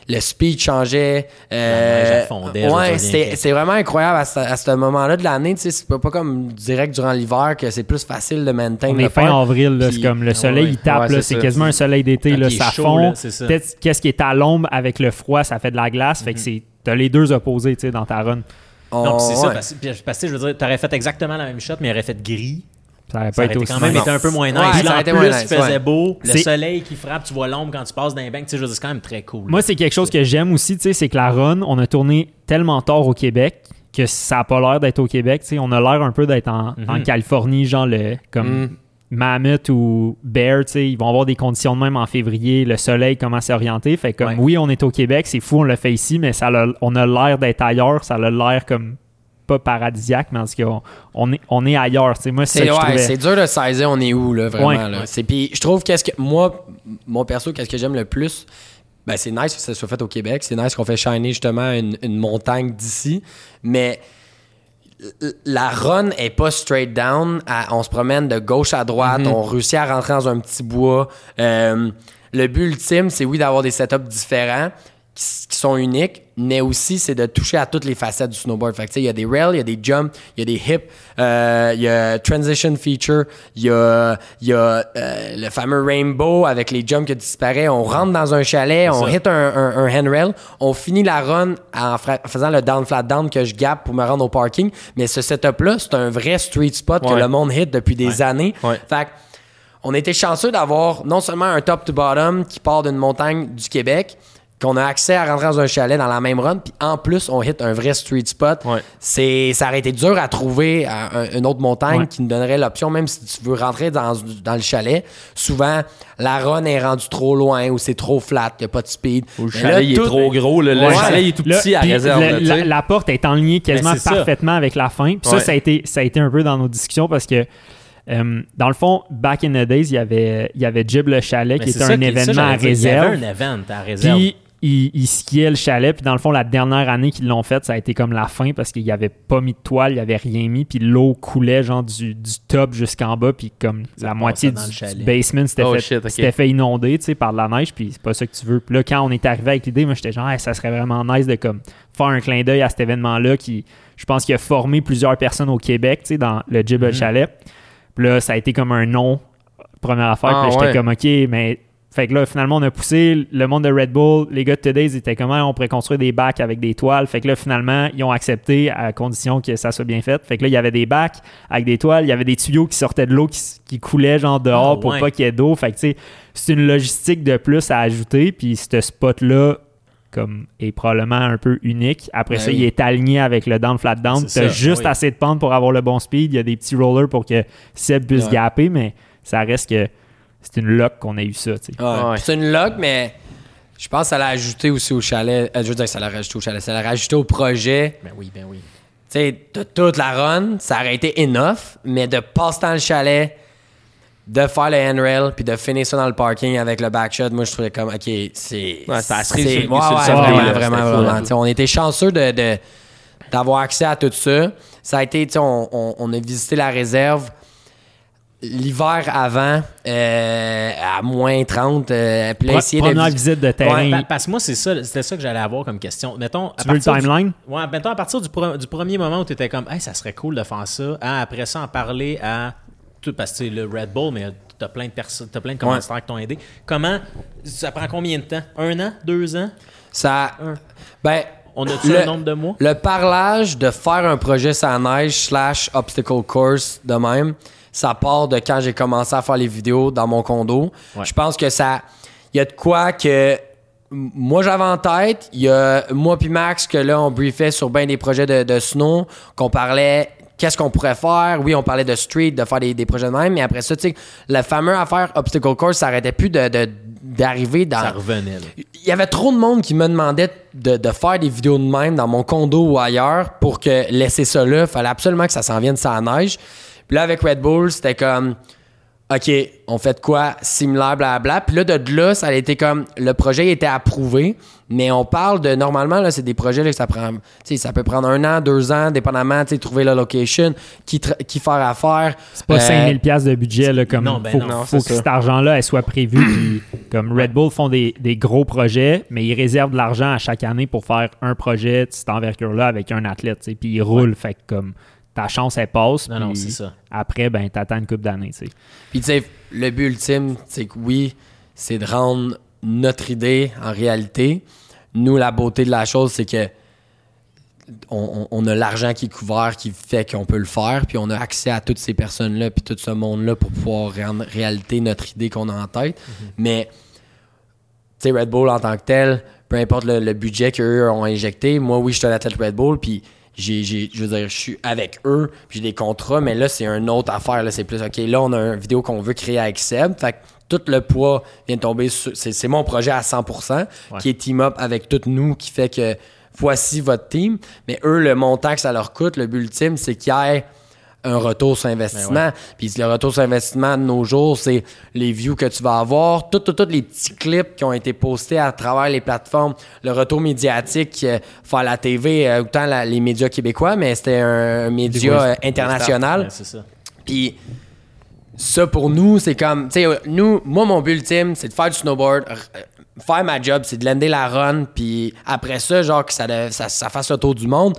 le speed changeait. Euh, ouais, c'est vraiment incroyable à ce, à ce moment-là de l'année. Tu sais, c'est pas, pas comme direct durant l'hiver que c'est plus facile de maintain. On est fin avril, là, Puis- c'est comme le soleil, ouais. il tape, Ouais, là, c'est quasiment un soleil d'été, là, ça chaud, fond. là, c'est ça. Peut-être qu'est-ce qui est à l'ombre avec le froid, ça fait de la glace, fait que c'est t'as les deux opposés, tu sais, dans ta run. On- Non, puis c'est ça, ouais. parce, parce que je veux dire, t'aurais fait exactement la même shot, mais il aurait fait gris. Ça aurait Ça pas été été aussi quand même été un peu moins nice. Ouais, Puis ça là, aurait en été plus, moins il faisait ouais. beau. Le soleil qui frappe, tu vois l'ombre quand tu passes d'un banc. Tu sais, je veux dire, c'est quand même très cool. Moi, c'est quelque chose que j'aime aussi, tu sais, c'est que la run, on a tourné tellement tard au Québec que ça a pas l'air d'être au Québec, tu sais, on a l'air un peu d'être en, Mhm. en Californie, genre le comme Mm. Mammoth ou Bear, tu sais, ils vont avoir des conditions de même en février, le soleil commence à s'orienter, fait comme Ouais. oui, on est au Québec, c'est fou, on le fait ici, mais ça a- on a l'air d'être ailleurs, ça a l'air comme pas paradisiaque, mais en tout cas, on, est, on est ailleurs, moi, c'est C'est ouais, dur de saisir on est où là vraiment Ouais. là. C'est puis je trouve qu'est-ce que moi mon perso qu'est-ce que j'aime le plus ben c'est nice que ça soit fait au Québec, c'est nice qu'on fait shiner justement une, une montagne d'ici, mais la run est pas straight down. À- on se promène de gauche à droite. On réussit à rentrer dans un petit bois. Euh, le but ultime, c'est oui d'avoir des setups différents qui, sont uniques, mais aussi c'est de toucher à toutes les facettes du snowboard. Fait que, il y a des rails, il y a des jumps, il y a des hips, euh, il y a transition feature, il y a, il y a euh, le fameux rainbow avec les jumps qui disparaissent. On rentre dans un chalet, on ça. hit un, un, un handrail, on finit la run en, faisant le down flat down que je gap pour me rendre au parking. Mais ce setup-là, c'est un vrai street spot que le monde hit depuis des années. Ouais. Fait que, on était chanceux d'avoir non seulement un top to bottom qui part d'une montagne du Québec, qu'on a accès à rentrer dans un chalet dans la même run, puis en plus, on hit un vrai street spot. Ouais. C'est, ça aurait été dur à trouver à un- une autre montagne Ouais. qui nous donnerait l'option, même si tu veux rentrer dans, dans le chalet. Souvent, la run est rendue trop loin ou c'est trop flat, il n'y a pas de speed. Ou le chalet, là, il est tout- trop gros. Le, chalet, il est tout Là, petit à réserve. le- là, tu la, porte est en ligne quasiment Ben, ça. parfaitement avec la fin. Puis ça, Ouais. ça a, été, ça a été un peu dans nos discussions parce que, euh, dans le fond, back in the days, il y avait, il y avait Jib le chalet Mais qui était un qui- événement à dire, Il y avait réserve. un event à réserve. Puis ils, ils skiaient le chalet. Puis dans le fond, la dernière année qu'ils l'ont fait, ça a été comme la fin parce qu'il n'y avait pas mis de toile, il n'y avait rien mis. Puis l'eau coulait genre du, du top jusqu'en bas. Puis comme Ça la moitié du, basement s'était Oh, fait, shit, ok. s'était fait inonder tu sais, par de la neige. Puis c'est pas ça que tu veux. Puis là, quand on est arrivé avec l'idée, moi j'étais genre, Hey, ça serait vraiment nice de comme faire un clin d'œil à cet événement-là qui, je pense, qui a formé plusieurs personnes au Québec, tu sais, dans le Jib le Mhm. Chalet. Puis là, ça a été comme un nom, première affaire. Ah, puis j'étais ouais. comme, OK, mais. Fait que là, finalement, on a poussé le monde de Red Bull. Les gars de Today, ils étaient comment on pourrait construire des bacs avec des toiles. Fait que là, finalement, ils ont accepté à condition que ça soit bien fait. Fait que là, il y avait des bacs avec des toiles. Il y avait des tuyaux qui sortaient de l'eau qui, coulaient genre dehors Ah, pour ouais. pas qu'il y ait d'eau. Fait que, tu sais, c'est une logistique de plus à ajouter. Puis ce spot-là, comme, est probablement un peu unique. Après Ben ça, oui. il est aligné avec le down flat down. T'as juste oui. assez de pente pour avoir le bon speed. Il y a des petits rollers pour que Seb puisse Ouais. gaper, mais ça reste que c'est une luck qu'on a eu ça. tu sais. Ouais. Ouais. C'est une log, mais je pense que ça l'a ajouté aussi au chalet. Euh, je veux dire, ça l'a rajouté au chalet. Ça l'a rajouté au projet. Ben oui, ben oui. Tu sais, de toute la run, ça aurait été enough, mais de passer dans le chalet, de faire le handrail, puis de finir ça dans le parking avec le backshot, moi, je trouvais comme, OK, c'est... Ouais, sur le- ouais, le vraiment, là, vraiment, on était chanceux de... de- d'avoir accès à tout ça. Ça a été, tu sais, on, on- on a visité la réserve l'hiver avant, euh, à moins 30, euh, puis là, essayer de Première vis- visite de terrain. Ouais, Pa- Parce que moi, c'est ça, c'était ça que j'allais avoir comme question. Mettons, à tu veux le partir du- timeline? Ouais, mettons à partir du, pro- du premier moment où tu étais comme, hey, ça serait cool de faire ça, hein, après ça, en parler à tout, parce que c'est le Red Bull, mais t'as plein de personnes, t'as plein de commanditaires qui t'ont aidé. Comment, ça prend combien de temps? Un an? Deux ans? Ça... Un. Ben... On a-tu Le- un nombre de mois? Le parlage de faire un projet sans neige slash obstacle course de même, ça part de quand j'ai commencé à faire les vidéos dans mon condo. Ouais. Je pense que ça... Il y a de quoi que... Moi, j'avais en tête. Il y a moi puis Max que là, on briefait sur bien des projets de, de snow, qu'on parlait qu'est-ce qu'on pourrait faire. Oui, on parlait de street, de faire des, des projets de même, mais après ça, tu sais, le fameux affaire obstacle course, ça arrêtait plus de- de- d'arriver dans Ça revenait, là. il y avait trop de monde qui me demandait de, de faire des vidéos de même dans mon condo ou ailleurs pour que laisser ça là. Fallait absolument que ça s'en vienne sans neige. Puis là, avec Red Bull, c'était comme, OK, on fait de quoi similaire, blablabla. Puis là, de là, ça a été comme, le projet était approuvé, mais on parle de, normalement, là, c'est des projets là, que ça prend, tu sais, ça peut prendre un an, deux ans, dépendamment, tu sais, trouver la location, qui, tra- qui faire affaire. C'est pas Euh, 5000 pièces de budget là, comme Non, ben faut, non, faut c'est que cet argent-là elle soit prévu. puis comme Red Bull font des, des gros projets, mais ils réservent de l'argent à chaque année pour faire un projet de cette envergure-là avec un athlète, tu sais, puis ils roulent, fait que comme ta chance elle passe, Non, non, c'est ça. après ben t'attends une coupe d'années, tu sais. Puis tu sais, le but ultime, c'est que oui, c'est de rendre notre idée en réalité. Nous, la beauté de la chose, c'est que on, on- on a l'argent qui est couvert, qui fait qu'on peut le faire, puis on a accès à toutes ces personnes-là, puis tout ce monde-là pour pouvoir rendre réalité notre idée qu'on a en tête. Mais tu sais, Red Bull en tant que tel, peu importe le, le budget qu'eux ont injecté, moi, oui, je suis un athlète Red Bull, puis j'ai, j'ai- je veux dire, je suis avec eux, puis j'ai des contrats, mais là, c'est une autre affaire. Là, c'est plus, OK, là, on a une vidéo qu'on veut créer avec Seb. Fait que tout le poids vient de tomber sur. C'est, c'est mon projet à 100%, qui est team-up avec tout nous, qui fait que voici votre team. Mais eux, le montant que ça leur coûte, le but ultime, c'est qu'il y ait un retour sur investissement. Puis le retour sur investissement de nos jours, c'est les views que tu vas avoir, tous les petits clips qui ont été postés à travers les plateformes, le retour médiatique, euh, faire la TV, euh, autant la- les médias québécois, mais c'était un, média euh, international. Puis ça pour nous, c'est comme, tu sais, nous, moi mon but ultime, c'est de faire du snowboard, faire ma job, c'est de lander la run, puis après ça, genre que ça, ça, ça fasse le tour du monde.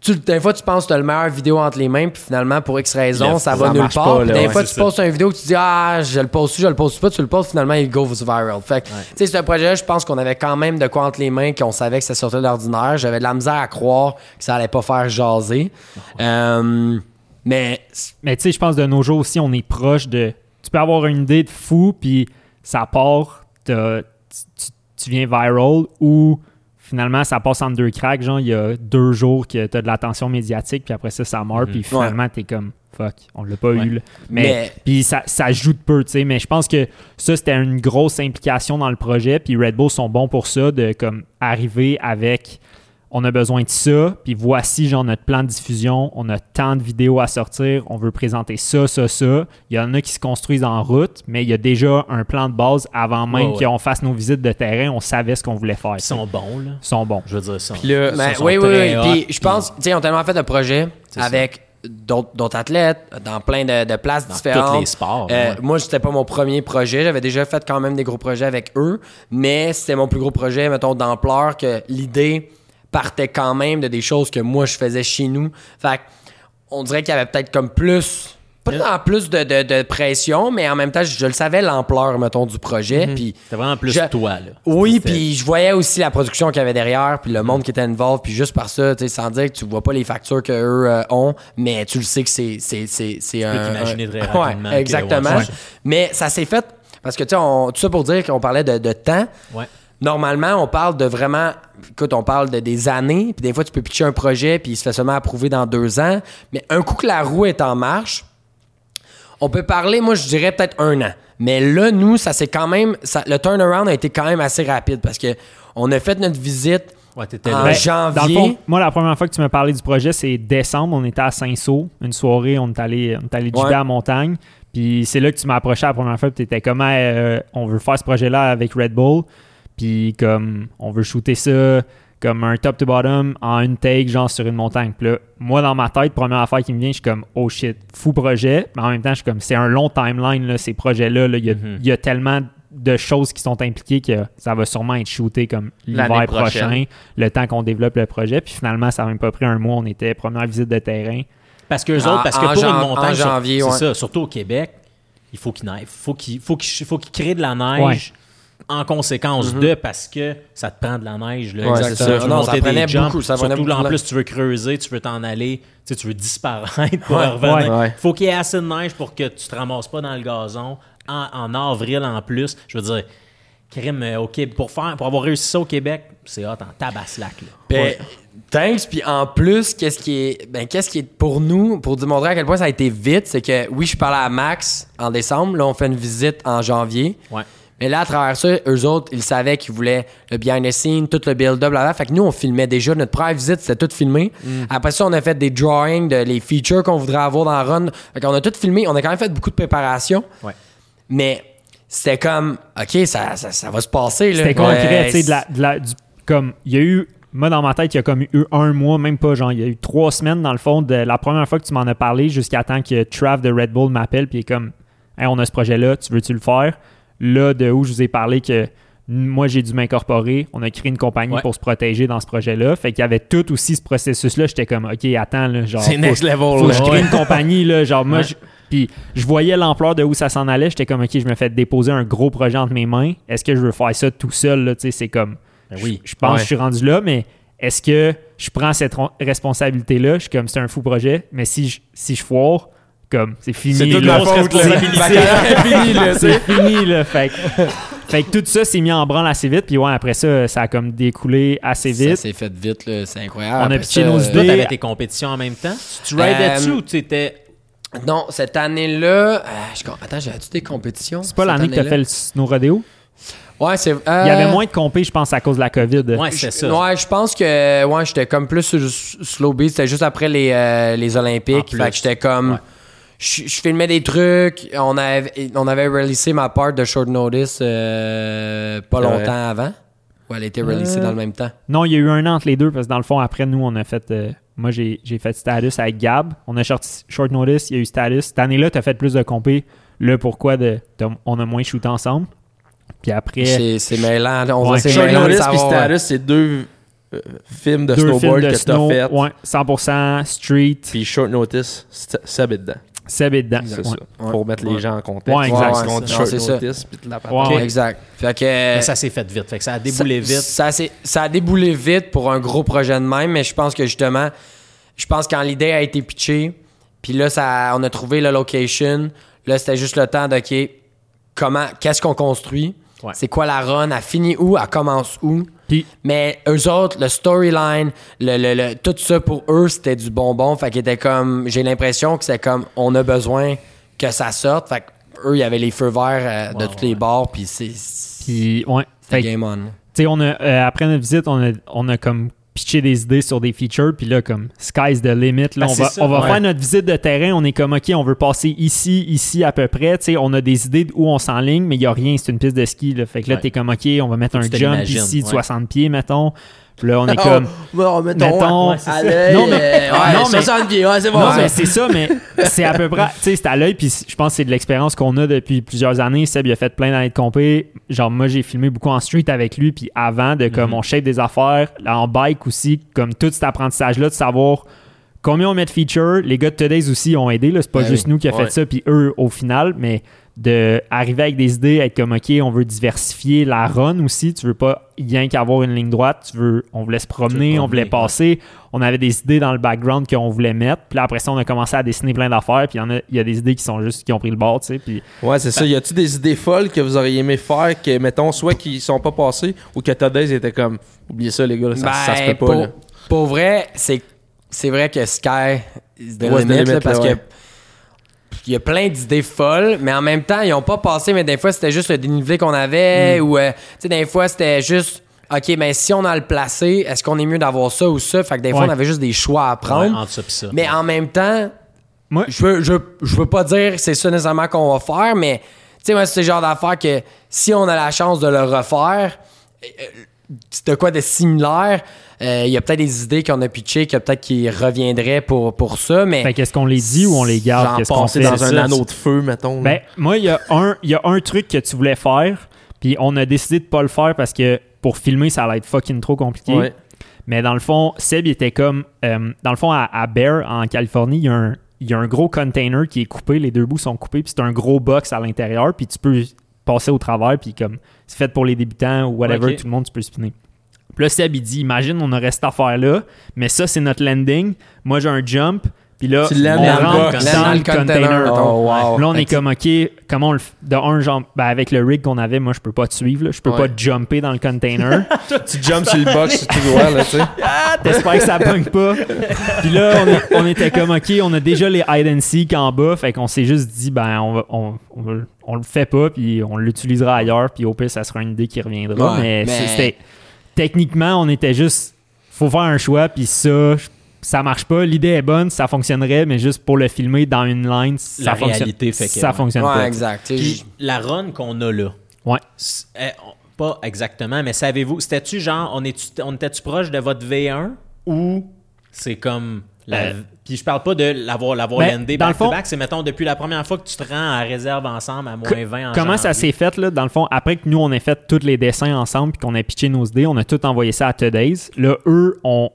Tu, des fois, tu penses que tu as le meilleur vidéo entre les mains, puis finalement, pour X raison, ça ça va nulle part. pas, là, des ouais, fois, tu ça. postes une vidéo tu dis Ah, je le poste, je le poste pas, tu le postes, finalement, il goes viral. Fait que, tu sais, ce projet-là, je pense qu'on avait quand même de quoi entre les mains, qu'on savait que ça sortait de l'ordinaire. J'avais de la misère à croire que ça allait pas faire jaser. Euh, mais Mais tu sais, je pense de nos jours aussi, on est proche de. Tu peux avoir une idée de fou, puis ça part, t'as- tu, tu- tu viens viral ou finalement ça passe en deux cracks. Genre, il y a deux jours que tu as de l'attention médiatique, puis après ça, ça meurt, Mhm. puis finalement, tu es comme fuck, on l'a pas Ouais. eu. là. Mais, Mais- puis ça, ça joue de peu, tu sais. Mais je pense que ça, c'était une grosse implication dans le projet, puis Red Bull sont bons pour ça, de comme arriver avec on a besoin de ça, puis voici genre notre plan de diffusion, on a tant de vidéos à sortir, on veut présenter ça, ça, ça. Il y en a qui se construisent en route, mais il y a déjà un plan de base avant même Ouais, ouais. qu'on fasse nos visites de terrain, on savait ce qu'on voulait faire. Ils sont bons, là. Ils sont bons. Je veux dire ça. Puis là, Ben, oui, oui, oui. Puis je pense, tu sais, ils ont tellement fait de projets ça. avec d'autres d'autres athlètes dans plein de, de places Dans différentes. tous les sports, Euh, ouais. Moi, c'était pas mon premier projet. J'avais déjà fait quand même des gros projets avec eux, mais c'était mon plus gros projet, mettons, d'ampleur, que l'idée partait quand même de des choses que moi, je faisais chez nous. Fait on dirait qu'il y avait peut-être comme plus... Pas tant plus de, de- de pression, mais en même temps, je, je le savais l'ampleur, mettons, du projet. Puis C'était vraiment plus Je- toi, là. oui, puis je voyais aussi la production qu'il y avait derrière, puis le monde qui était involved, puis juste par ça, tu sais, sans dire que tu vois pas les factures qu'eux euh, ont, mais tu le sais que c'est c'est c'est c'est un peux t'imaginer un- très rapidement que- Ouais, exactement. ouais, mais ça s'est fait parce que tu sais, on- tout ça pour dire qu'on parlait de, de temps. Ouais. Normalement, on parle de vraiment. Écoute, on parle de des années, puis des fois, tu peux pitcher un projet, puis il se fait seulement approuver dans deux ans. Mais un coup que la roue est en marche, on peut parler, moi, je dirais peut-être un an. Mais là, nous, ça c'est quand même. ça- le turnaround a été quand même assez rapide parce que on a fait notre visite. Ouais, En. Ben, janvier. Dans le fond, moi, la première fois que tu m'as parlé du projet, c'est décembre. On était à Saint-Saul, une soirée, on est allé, on est allé Ouais. à la montagne. Puis c'est là que tu m'as approché la première fois. Puis t'étais comme, Hey, euh, on veut faire ce projet-là avec Red Bull. Puis comme, on veut shooter ça comme un top to bottom en une take, genre sur une montagne. Puis là, moi, dans ma tête, première affaire qui me vient, je suis comme, oh shit, fou projet. Mais en même temps, je suis comme, c'est un long timeline, là, ces projets-là. là. Il y, a- Mhm. il y a tellement de choses qui sont impliquées que ça va sûrement être shooté comme l'hiver prochain, le temps qu'on développe le projet. Puis finalement, ça n'a même pas pris un mois. On était première visite de terrain. Parce que En- autres, parce que en pour jan- une montagne, sur- janvier, c'est ouais. ça, surtout au Québec, il faut qu'il neige. Faut qu'il faut qu'il faut qu'il crée de la neige en conséquence de parce que ça te prend de la neige. Là, Ouais, Exactement. ça. Tu Non, ça prenait des jumps, beaucoup, ça surtout beaucoup en plus, tu veux creuser, tu veux t'en aller, tu sais, tu veux disparaître pour Ouais, revenir. ouais. Faut qu'il y ait assez de neige pour que tu te ramasses pas dans le gazon en, en avril en plus. Je veux dire, crime, euh, au Québec, pour, faire, pour avoir réussi ça au Québec, c'est hot en tabaslac. Là. Ben, thanks. Puis en plus, qu'est-ce qui est, ben, qu'est-ce qui est pour nous, pour démontrer à quel point ça a été vite, c'est que oui, je parlais à Max en décembre. Là, on fait une visite en janvier. Ouais. Mais là, à travers ça, eux autres, ils savaient qu'ils voulaient le behind the scene, tout le build-up, là Fait que nous, on filmait déjà. Notre première visite, c'était tout filmé. Après ça, on a fait des drawings de les features qu'on voudrait avoir dans Run. Fait qu'on a tout filmé. On a quand même fait beaucoup de préparation. Ouais. Mais c'était comme, OK, ça, ça, ça va se passer. là. C'était concret, Ouais, tu sais, de la, de la- du- comme, il y a eu, moi dans ma tête, il y a comme eu un mois, même pas, genre, il y a eu trois semaines dans le fond de la première fois que tu m'en as parlé jusqu'à temps que Trav de Red Bull m'appelle, puis il est comme, hey, on a ce projet-là, tu veux-tu le faire? Là, de où je vous ai parlé que moi, j'ai dû m'incorporer. On a créé une compagnie Ouais. pour se protéger dans ce projet-là. Fait qu'il y avait tout aussi ce processus-là. J'étais comme, OK, attends, là, genre. C'est next level. faut que je crée une compagnie, là. Genre, moi, Ouais. je- puis je voyais l'ampleur de où ça s'en allait. J'étais comme, OK, je me fais déposer un gros projet entre mes mains. Est-ce que je veux faire ça tout seul, là? Tu sais, c'est comme. Ben oui. Je pense Ouais. que je suis rendu là, mais est-ce que je prends cette responsabilité-là? Je suis comme, c'est un fou projet, mais si je, si je foire, comme, c'est fini. C'est toute faute. tu C'est fini, là. Fait, que- fait que tout ça s'est mis en branle assez vite. Puis ouais, après ça, ça a comme découlé assez Ça vite. s'est fait vite, là. C'est incroyable. On a pitché ça, nos euh, idées. T'avais tes compétitions en même temps? Tu ridais Euh, dessus ou tu étais. Non, cette année-là. euh, Attends, j'avais-tu des compétitions? C'est pas l'année que t'as fait le snow rodeo? Ouais, c'est. Il y avait moins de compé, je pense, à cause de la COVID. Ouais, c'est ça. Ouais, je pense que ouais, j'étais comme plus sur slow beat. C'était juste après les, euh, les Olympiques. Fait que j'étais comme. Ouais. Je, je filmais des trucs. On avait, on avait releasé ma part de Short Notice euh, pas Ouais. longtemps avant. Ou elle était releasée Euh, dans le même temps. Non, il y a eu un an entre les deux, parce que dans le fond, après, nous, on a fait. euh, moi, j'ai j'ai fait status avec Gab. On a sorti short notice, il y a eu status. Cette année-là, tu as fait plus de compé. Le pourquoi de. On a moins shooté ensemble. Puis après, C'est c'est mêlant. On Ouais. va Short Notice puis Status, c'est deux euh, films de deux snowboard films de que t'as fait. Ouais, 100% street. Puis Short Notice, est dedans. Seb est dedans. C'est Ouais. ça. Pour mettre les gens en contexte. Ouais, exact. Ouais, on ouais, dit c'est ça. Notice, puis de la Ouais, patente. ouais. Exact. Fait que. Mais ça s'est fait vite. Fait que ça a déboulé Ça- vite. Ça, ça a déboulé vite pour un gros projet de même, mais je pense que justement, je pense quand l'idée a été pitchée, puis là, ça, on a trouvé la location, là, c'était juste le temps de, OK, comment, qu'est-ce qu'on construit? Ouais. C'est quoi la run? Elle finit où? Elle commence où? Mais eux autres, le storyline, le, le- le- tout ça pour eux, c'était du bonbon. Fait qu'ils étaient comme. J'ai l'impression que c'est comme on a besoin que ça sorte. Fait que eux, il y avait les feux verts euh, de tous ouais. les bords. Puis c'est. Puis, ouais. Fait game on a, euh, après notre visite, on a, on a comme pitché des idées sur des features, puis là, comme, sky's the limit. Là, Ben, on va, ça, on va ouais. faire notre visite de terrain, on est comme, OK, on veut passer ici, ici à peu près. Tu sais, on a des idées où on s'enligne, mais il n'y a rien, c'est une piste de ski. Là. Fait que là, Ouais. t'es comme, OK, on va mettre Faut un jump ici de ouais. 60 pieds, mettons. Puis là, on est comme... Bon, mettons, Mettons- ouais, Non, mais- ouais, non, mais- 60 pieds, ouais, c'est bon. non, ça. mais c'est ça, mais c'est à peu près. Tu sais, c'est à l'œil, puis je pense que c'est de l'expérience qu'on a depuis plusieurs années. Seb, il a fait plein d'années de compé. Genre, moi, j'ai filmé beaucoup en street avec lui, puis avant, de comme Mhm. on shape des affaires, là, en bike aussi, comme tout cet apprentissage-là, de savoir combien on met de features. Les gars de Today's aussi ont aidé, là. C'est pas Ben juste oui. nous qui a Ouais. fait ça, puis eux au final, mais de arriver avec des idées, être comme OK, on veut diversifier la run aussi. Tu veux pas rien qu'avoir une ligne droite. Tu veux, on voulait se promener, on voulait ouais. passer. On avait des idées dans le background qu'on voulait mettre. Puis là, après ça, on a commencé à dessiner plein d'affaires. Puis il y en a, il y a des idées qui sont juste qui ont pris le bord, tu sais. Puis Ouais, c'est ça. Y a-tu des idées folles que vous auriez aimé faire, que, mettons, soit qui sont pas passées, ou que Today's était comme, oubliez ça, les gars, là, ça, ça se Ben, peut pas, pour, là. pour vrai, c'est, c'est vrai que Sky is the Was the limit, limit, là, parce là, ouais. que il y a plein d'idées folles, mais en même temps, ils ont pas passé, mais des fois, c'était juste le dénivelé qu'on avait, ou, euh, tu sais, des fois, c'était juste, OK, mais si on a le placé, est-ce qu'on est mieux d'avoir ça ou ça? Fait que des fois, Ouais. on avait juste des choix à Ouais, prendre. entre ça pis ça. mais en même temps, je veux, je, je veux pas dire que c'est ça nécessairement qu'on va faire, mais, tu sais, moi, c'est le genre d'affaire que si on a la chance de le refaire, euh, c'est de quoi de similaire. Euh, Il y a peut-être des idées qu'on a pitchées, que peut-être qui reviendraient pour, pour ça, mais fait qu'est-ce qu'on les dit ou on les garde? Qu'est-ce qu'on fait? dans un ça, anneau de feu, mettons. Ben, moi, il y, a un- il y a un truc que tu voulais faire, puis on a décidé de pas le faire parce que pour filmer, ça allait être fucking trop compliqué. Ouais. Mais dans le fond, Seb, il était comme. euh, dans le fond, à, à Bear, en Californie, il y, a un, il y a un gros container qui est coupé, les deux bouts sont coupés, puis c'est un gros box à l'intérieur, puis tu peux passer au travers, puis comme c'est fait pour les débutants ou whatever, tout le monde, tu peux spinner. Puis là, Seb, il dit Imagine, on aurait cette affaire-là, mais ça, c'est notre landing. Moi, j'ai un jump, puis là, Tu on dans le rentre box. dans le container. Oh, wow. Là, on est comme, OK, comment on le fait? De un, genre, ben, avec le rig qu'on avait, moi, je peux pas te suivre. là. Je peux Ouais. pas jumper dans le container. tu jumps sur le box tout droit, là, tu sais. T'espères que ça pogne pas. Puis là, on, est- on était comme, OK, on a déjà les hide and seek en bas. Fait qu'on s'est juste dit, ben, on, va, on, on, le fait pas, puis on l'utilisera ailleurs. Puis au pire, ça sera une idée qui reviendra. Ouais, mais mais- c'était. Techniquement, on était juste. Faut faire un choix, puis ça. Ça marche pas, l'idée est bonne, ça fonctionnerait, mais juste pour le filmer dans une line, ça La fonctionne. réalité fait que- ça ouais. fonctionne ouais, pas. exact. Puis la run qu'on a là, Ouais. eh, pas exactement, mais savez-vous, c'était-tu genre, on, est on était-tu proche de votre V1 ou c'est comme. La, Euh, puis je parle pas de l'avoir l'avoir ben, landé dans le fond- c'est mettons depuis la première fois que tu te rends à réserve ensemble à moins Que- 20 en Comment ça s'est fait, là, dans le fond, après que nous, on ait fait tous les dessins ensemble puis qu'on ait pitché nos idées, on a tout envoyé ça à Today's. Là, eux, ont...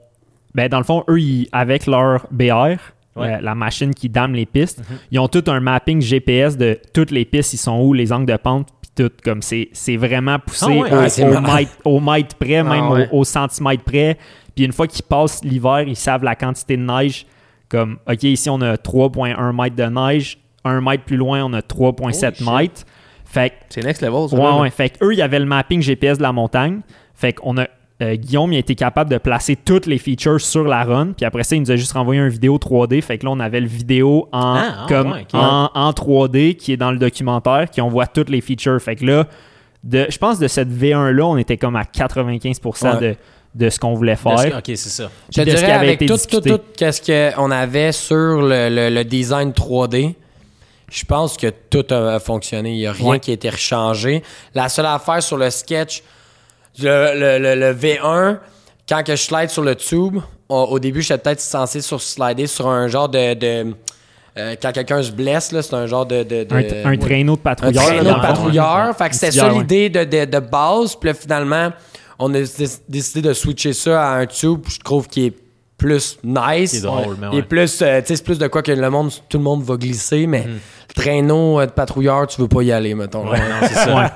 Ben, dans le fond, eux, ils- avec leur BR, Ouais. euh, la machine qui dame les pistes, ils ont tout un mapping GPS de toutes les pistes, ils sont où, les angles de pente, puis tout. Comme c'est c'est vraiment poussé Ah ouais? au, Ah, au mètre, au mètre près, Ah même ouais. au, au centimètre près. Puis une fois qu'ils passent l'hiver, ils savent la quantité de neige. Comme, OK, ici, on a 3,1 mètres de neige. Un mètre plus loin, on a 3,7 Holy shit. mètres. Fait C'est next level, ça. Ouais, là. ouais. Fait que eux, il y avait le mapping GPS de la montagne. Fait qu'on a. euh, Guillaume, il a été capable de placer toutes les features sur la run. Puis après ça, il nous a juste renvoyé une vidéo 3D. Fait que là, on avait le vidéo en, Ah, ah, comme, ouais, ok. en, en 3D qui est dans le documentaire, qui on voit toutes les features. Fait que là, de, je pense de cette V1-là, on était comme à 95% de, de ce qu'on voulait faire. ce- Ok, c'est ça. Je te de ce qui dirais avait avec été tout, tout, discuté. tout, qu'est-ce qu'on avait sur le, le- le design 3D, je pense que tout a fonctionné. Il n'y a rien Ouais. qui a été rechangé. La seule affaire sur le sketch, le, le- le- le V1, quand que je slide sur le tube, au, au début, j'étais peut-être censé sur slider sur un genre de... de- euh, quand quelqu'un se blesse, là, c'est un genre de... de- de- Un, un traîneau de un patrouilleur. traîneau là, de patrouilleur. Fait que c'était ça ouais. l'idée de, de, de base. Puis là, finalement, on a dé- décidé de switcher ça à un tube. Je trouve qu'il est plus nice. C'est drôle, mais Il est plus, euh, tu sais, c'est plus de quoi que le monde, tout le monde va glisser, mais le traîneau euh, de patrouilleur, tu veux pas y aller, mettons. Ouais, non, c'est ça. Ouais.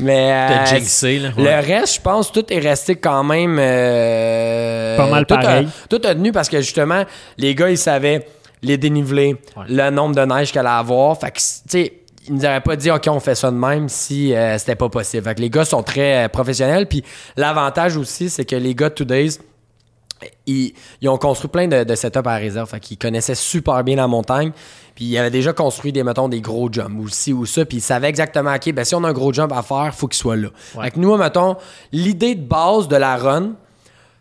Mais euh, T'as jinxé, là. le reste, je pense, tout est resté quand même. euh, Pas mal tout a- pareil. tout a tenu parce que justement, les gars, ils savaient les dénivelés, le nombre de neige qu'elle allait avoir. Fait que, tu sais, ils nous auraient pas dit, OK, on fait ça de même si euh, c'était pas possible. Fait que les gars sont très euh, professionnels. Puis l'avantage aussi, c'est que les gars de Two Days, ils, ils ont construit plein de, de setups à la réserve. Fait qu'ils connaissaient super bien la montagne. Puis ils avaient déjà construit des, mettons, des gros jumps ou ci ou ça. Puis ils savaient exactement, OK, ben si on a un gros jump à faire, faut qu'il soit là. Fait que nous, mettons, l'idée de base de la run,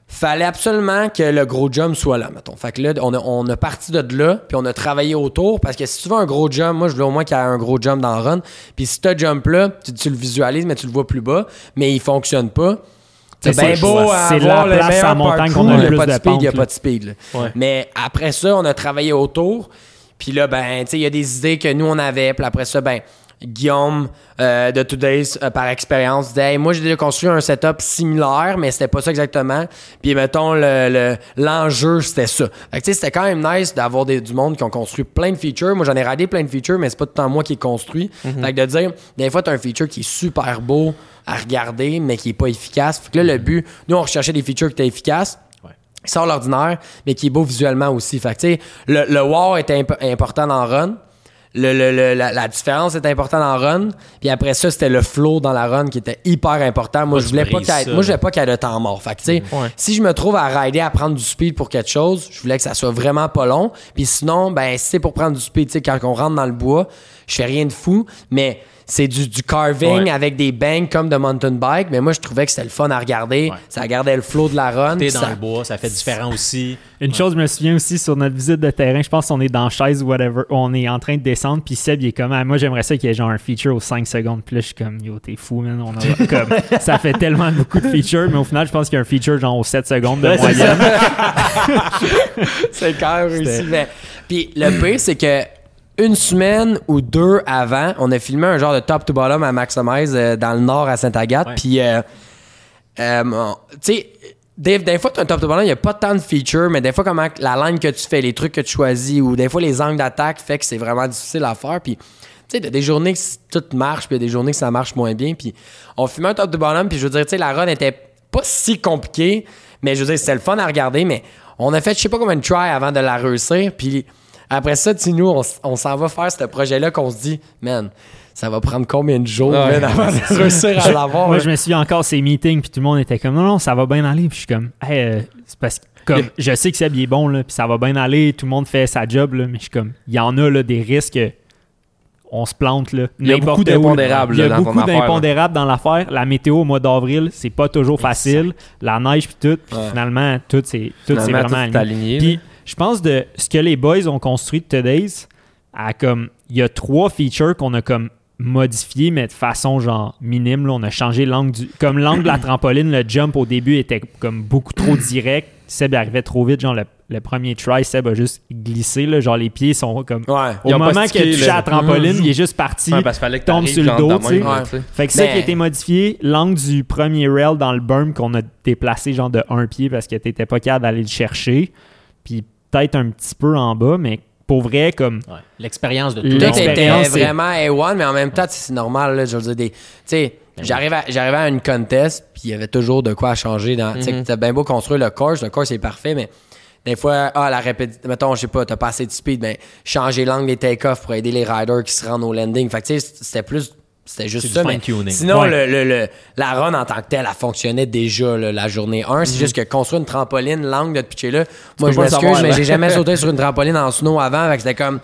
fallait absolument que le gros jump soit là, mettons. Fait que là, on a, on a parti de là, puis on a travaillé autour, parce que si tu veux un gros jump, moi, je veux au moins qu'il y ait un gros jump dans le run. Puis si ce jump-là, tu, tu le visualises, mais tu le vois plus bas, mais il fonctionne pas. C'est bien beau à c'est la le place meilleur à montagne qu'on a le plus pas de de speed, il y a pas de speed. Mais après ça, on a travaillé autour. Puis là, ben, tu sais, il y a des idées que nous, on avait. Puis après ça, ben, Guillaume euh, de Today's, euh, par expérience, disait Hey, Moi, j'ai déjà construit un setup similaire, mais c'était pas ça exactement. Puis, mettons, le- le- l'enjeu, c'était ça. Fait que, tu sais, c'était quand même nice d'avoir du monde qui ont construit plein de features. Moi, j'en ai radé plein de features, mais c'est pas tout le temps moi qui ai construit. Fait que de dire, des fois, t'as un feature qui est super beau à regarder, mais qui est pas efficace. Fait que là, le but, nous, on recherchait des features qui étaient efficaces qui sort l'ordinaire, mais qui est beau visuellement aussi. Fait que, tu sais, le, le wow est imp- important dans Run. Le, le- le- la, la différence est importante dans Run. Puis après ça, c'était le flow dans la Run qui était hyper important. Moi, Moi, je voulais pas brises qu'il y ait- ça, moi, je voulais pas qu'il y ait de temps mort. Fait que, si je me trouve à rider, à prendre du speed pour quelque chose, je voulais que ça soit vraiment pas long. Puis sinon, ben, si c'est pour prendre du speed, tu sais, quand on rentre dans le bois, je fais rien de fou, mais c'est du, du carving Ouais. avec des bangs comme de mountain bike. Mais moi, je trouvais que c'était le fun à regarder. Ouais. Ça gardait le flow de la run. T'es dans ça- le bois, ça fait différent aussi. Une chose, je me souviens aussi sur notre visite de terrain, je pense qu'on est dans chaise ou whatever, on est en train de descendre, puis Seb, il est comme, Ah, moi j'aimerais ça qu'il y ait genre un feature aux 5 secondes, puis là je suis comme, yo, t'es fou, man. On a, comme, ça fait tellement beaucoup de features, mais au final, je pense qu'il y a un feature genre aux 7 secondes de moyenne. C'est quand même réussi. Mais- Puis le pire, c'est que une semaine ou deux avant, on a filmé un genre de top to bottom à Maximize euh, dans le nord à Sainte-Agathe. Puis, euh, euh, tu sais, des, des fois, tu un top to bottom, il n'y a pas tant de features, mais des fois, comment la ligne que tu fais, les trucs que tu choisis, ou des fois, les angles d'attaque fait que c'est vraiment difficile à faire. Puis, tu sais, des journées que tout marche, puis des journées que ça marche moins bien. Puis, on filmait un top to bottom, puis je veux dire, tu sais, la run était pas si compliquée, mais je veux dire, c'était le fun à regarder, mais on a fait, je sais pas combien de try avant de la réussir. Puis, après ça, tu nous, on, s'en va faire ce projet-là qu'on se dit, man, ça va prendre combien de jours Ouais. man, avant de réussir à l'avoir? Moi, je me souviens encore ces meetings, puis tout le monde était comme, non, non, ça va bien aller, puis je suis comme, hey, euh, c'est parce que. Comme, je sais que Seb il est bon, là, puis ça va bien aller, tout le monde fait sa job, là, mais je suis comme, il y en a là, des risques, que on se plante. Là, Il y a beaucoup d'impondérables, Il y a beaucoup d'impondérables dans l'affaire. La météo au mois d'avril, c'est pas toujours facile. La neige, puis tout. Puis Ouais. finalement, tout, c'est vraiment tout aligné. Puis je pense de ce que les boys ont construit de Today's, à comme il y a trois features qu'on a comme modifié mais de façon genre minime là. on a changé l'angle du comme l'angle de la trampoline le jump au début était comme beaucoup trop direct Seb arrivait trop vite genre le, le premier try Seb a juste glissé là, genre les pieds sont comme Ouais. au moment qu'il a touché la trampoline il est juste parti Ouais, parce qu'il fallait que tombe sur le dos, tu sais. Ouais. fait que ça Mais- qui a été modifié, l'angle du premier rail dans le berm qu'on a déplacé genre de un pied parce que t'étais pas capable d'aller le chercher. Puis peut-être un petit peu en bas, mais pour vrai, comme Ouais. L'expérience de tout était L'expérience, c'est- vraiment A1, mais en même temps, c'est normal. Là, je veux dire, des, tu sais, j'arrivais à, j'arrivais à une contest, puis il y avait toujours de quoi changer. Dans, Tu sais, t'as bien beau construire le course, le course est parfait, mais des fois, ah, la répétition, mettons, je sais pas, t'as pas assez de speed, ben, changer l'angle des take-off pour aider les riders qui se rendent au landing. Fait que, tu sais, c'était plus, c'était juste ça. mais. Sinon, Ouais. le, le- le- la run en tant que telle, elle fonctionnait déjà là, la journée 1. C'est juste que construire une trampoline, l'angle de te pitcher là, moi, je m'excuse, mais j'ai jamais sauté sur une trampoline en snow avant. Que c'était comme,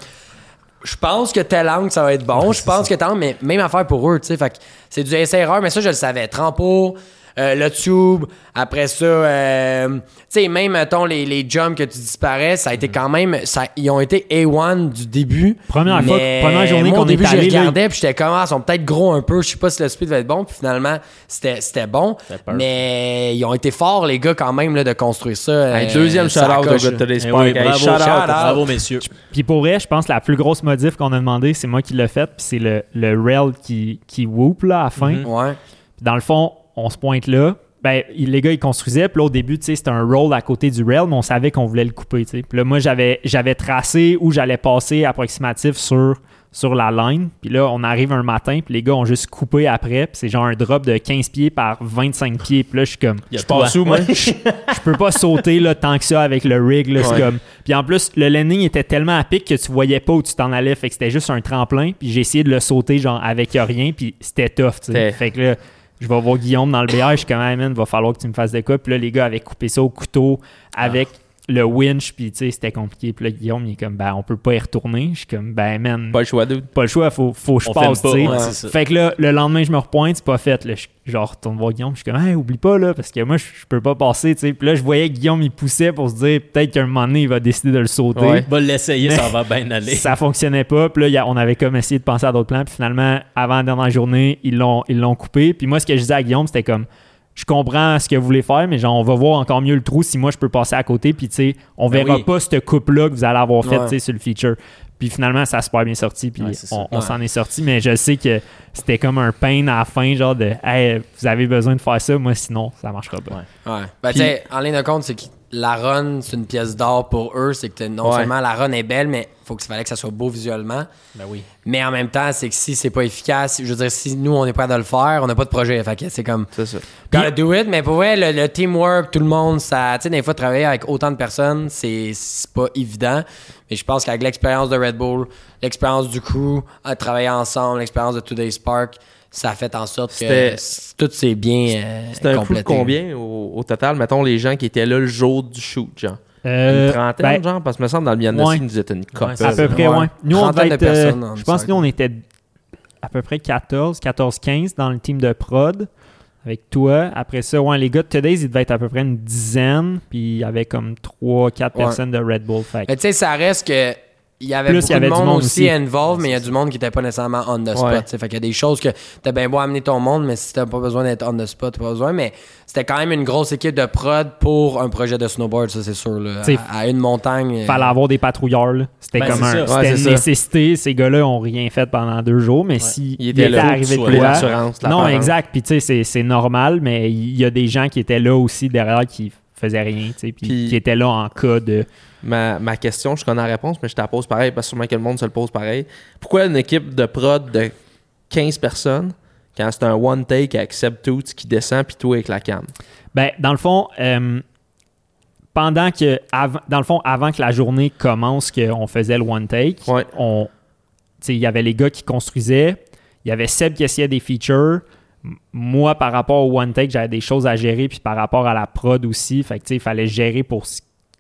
je pense que tel angle, ça va être bon. Je pense que tel angle, mais même affaire pour eux, tu sais. Fait que c'est du essai-erreur, mais ça, je le savais. Trampo, euh, le tube, après ça, euh, tu sais, même, mettons, les, les jumps que tu disparais, ça a été quand même, ça, ils ont été A1 du début. Première fois- première journée qu'on au début, est je allé, là, regardais, puis j'étais comme, ah, ils sont peut-être gros un peu, je sais pas si le speed va être bon, puis finalement, c'était c'était bon. peur. Mais ils ont été forts, les gars, quand même, là, de construire ça. Hey, euh, deuxième shout-out au coche, gars de. Today's Eh oui, Hey, bravo, shout out. bravo, messieurs. Puis pour vrai, je pense que la plus grosse modif qu'on a demandé, c'est moi qui l'ai fait, puis c'est le, le rail qui, qui whoop là, à la fin. Mhm. Ouais. Puis dans le fond, on se pointe là, ben, les gars, ils construisaient. Puis là, au début, c'était un roll à côté du rail, mais on savait qu'on voulait le couper. Puis là, moi, j'avais, j'avais tracé où j'allais passer approximatif sur, sur la line. Puis là, on arrive un matin, puis les gars ont juste coupé après. Puis c'est genre un drop de 15 pieds par 25 pieds. Puis là, je suis comme, Je passe où, moi? je peux pas sauter là, tant que ça avec le rig. Là, Ouais. comme... Puis en plus, le landing était tellement à pic que tu voyais pas où tu t'en allais. Fait que c'était juste un tremplin. Puis j'ai essayé de le sauter genre avec rien. Puis c'était tough. Fait que là, je vais voir Guillaume dans le BR. Je suis comme, hey, man, va falloir que tu me fasses de quoi. Puis là, les gars avaient coupé ça au couteau avec le winch. Puis tu sais, c'était compliqué. Puis là, Guillaume, il est comme, ben, on peut pas y retourner. Je suis comme, ben, man, Pas le choix, dude. pas le choix. Faut, faut que je On passe. pas, tu sais. ouais. Fait que là, le lendemain, je me repointe, c'est pas fait. Là, je, genre, retourne voir Guillaume, je suis comme, hey, oublie pas, là, parce que moi, je, je peux pas passer, tu sais. Puis là, je voyais que Guillaume, il poussait pour se dire, peut-être qu'un moment donné, il va décider de le sauter. Ouais. Va l'essayer, ça va bien aller. Ça fonctionnait pas. Puis là, il y a- on avait comme essayé de penser à d'autres plans. Puis finalement, avant la dernière journée, ils l'ont, ils l'ont coupé. Puis moi, ce que je disais à Guillaume, c'était comme, je comprends ce que vous voulez faire, mais genre, on va voir encore mieux le trou si moi, je peux passer à côté. Puis tu sais, on Ben verra oui. pas cette coupe-là que vous allez avoir faite, Ouais. tu sais, sur le feature. Puis finalement, ça a super bien sorti. Puis Ouais, on, Ouais. s'en est sorti. Mais je sais que c'était comme un pain à la fin, genre de, hey, vous avez besoin de faire ça. Moi, sinon, ça marchera pas. Ouais. Ouais. Ben, sais, en ligne de compte, c'est que la run, c'est une pièce d'or pour eux. C'est que non Ouais. seulement la run est belle, mais faut qu'il fallait que ça soit beau visuellement. Ben oui. Mais en même temps, c'est que si c'est pas efficace, je veux dire, si nous, on est prêt de le faire, on n'a pas de projet. Fait que c'est comme, C'est ça. gotta do it. Mais pour vrai, le, le teamwork, tout le monde, ça, tu sais, des fois, travailler avec autant de personnes, c'est c'est pas évident. Mais je pense qu'avec l'expérience de Red Bull, l'expérience du crew, à travailler ensemble, l'expérience de Today's Spark, ça a fait en sorte que tout s'est bien euh, C'était un de combien au, au total? Mettons les gens qui étaient là le jour du shoot, genre. Euh, Une trentaine, ben, genre? Parce que me semble dans le Miami ouais. ils nous étaient une couple. c'est À peu près, Ouais. ouais. Nous, on Trentaine devait être. euh, personnes en je pense que nous, on était à peu près 14, 14, 15 dans le team de prod avec toi. Après ça, ouais, les gars de Today's, ils devaient être à peu près une dizaine. Puis il y avait comme 3, 4 Ouais. personnes de Red Bull. Fait Mais tu sais, ça reste que. Il y avait Plus, beaucoup il y avait de du monde, monde aussi aussi. involved, mais il y a du monde qui n'était pas nécessairement on the spot. Ouais. tu sais. Fait qu'il y a des choses que t'as bien beau amener ton monde, mais si t'as pas besoin d'être on the spot, t'as pas besoin. Mais c'était quand même une grosse équipe de prod pour un projet de snowboard, ça c'est sûr. Là. À, à une montagne. euh, fallait avoir des patrouilleurs. là. C'était Ben, comme un. Ouais, une nécessité. Ces gars-là ont rien fait pendant deux jours, mais si Il était là, arrivé de quoi, non, parente. exact. Puis tu sais, c'est- c'est normal, mais il y a des gens qui étaient là aussi derrière qui faisaient rien, tu sais, puis qui étaient là en cas de. Ma, ma question, je connais la réponse, mais je te la pose pareil parce que sûrement que le monde se le pose pareil. Pourquoi une équipe de prod de 15 personnes, quand c'est un one take avec Seb Toots qui descend puis toi avec la cam? Ben, dans le fond, euh, pendant que, av- dans le fond, avant que la journée commence, qu'on faisait le one take, Ouais. on, tu sais, il y avait les gars qui construisaient, il y avait Seb qui essayait des features. Moi, par rapport au one take, j'avais des choses à gérer, puis par rapport à la prod aussi, fait que, tu sais, il fallait gérer pour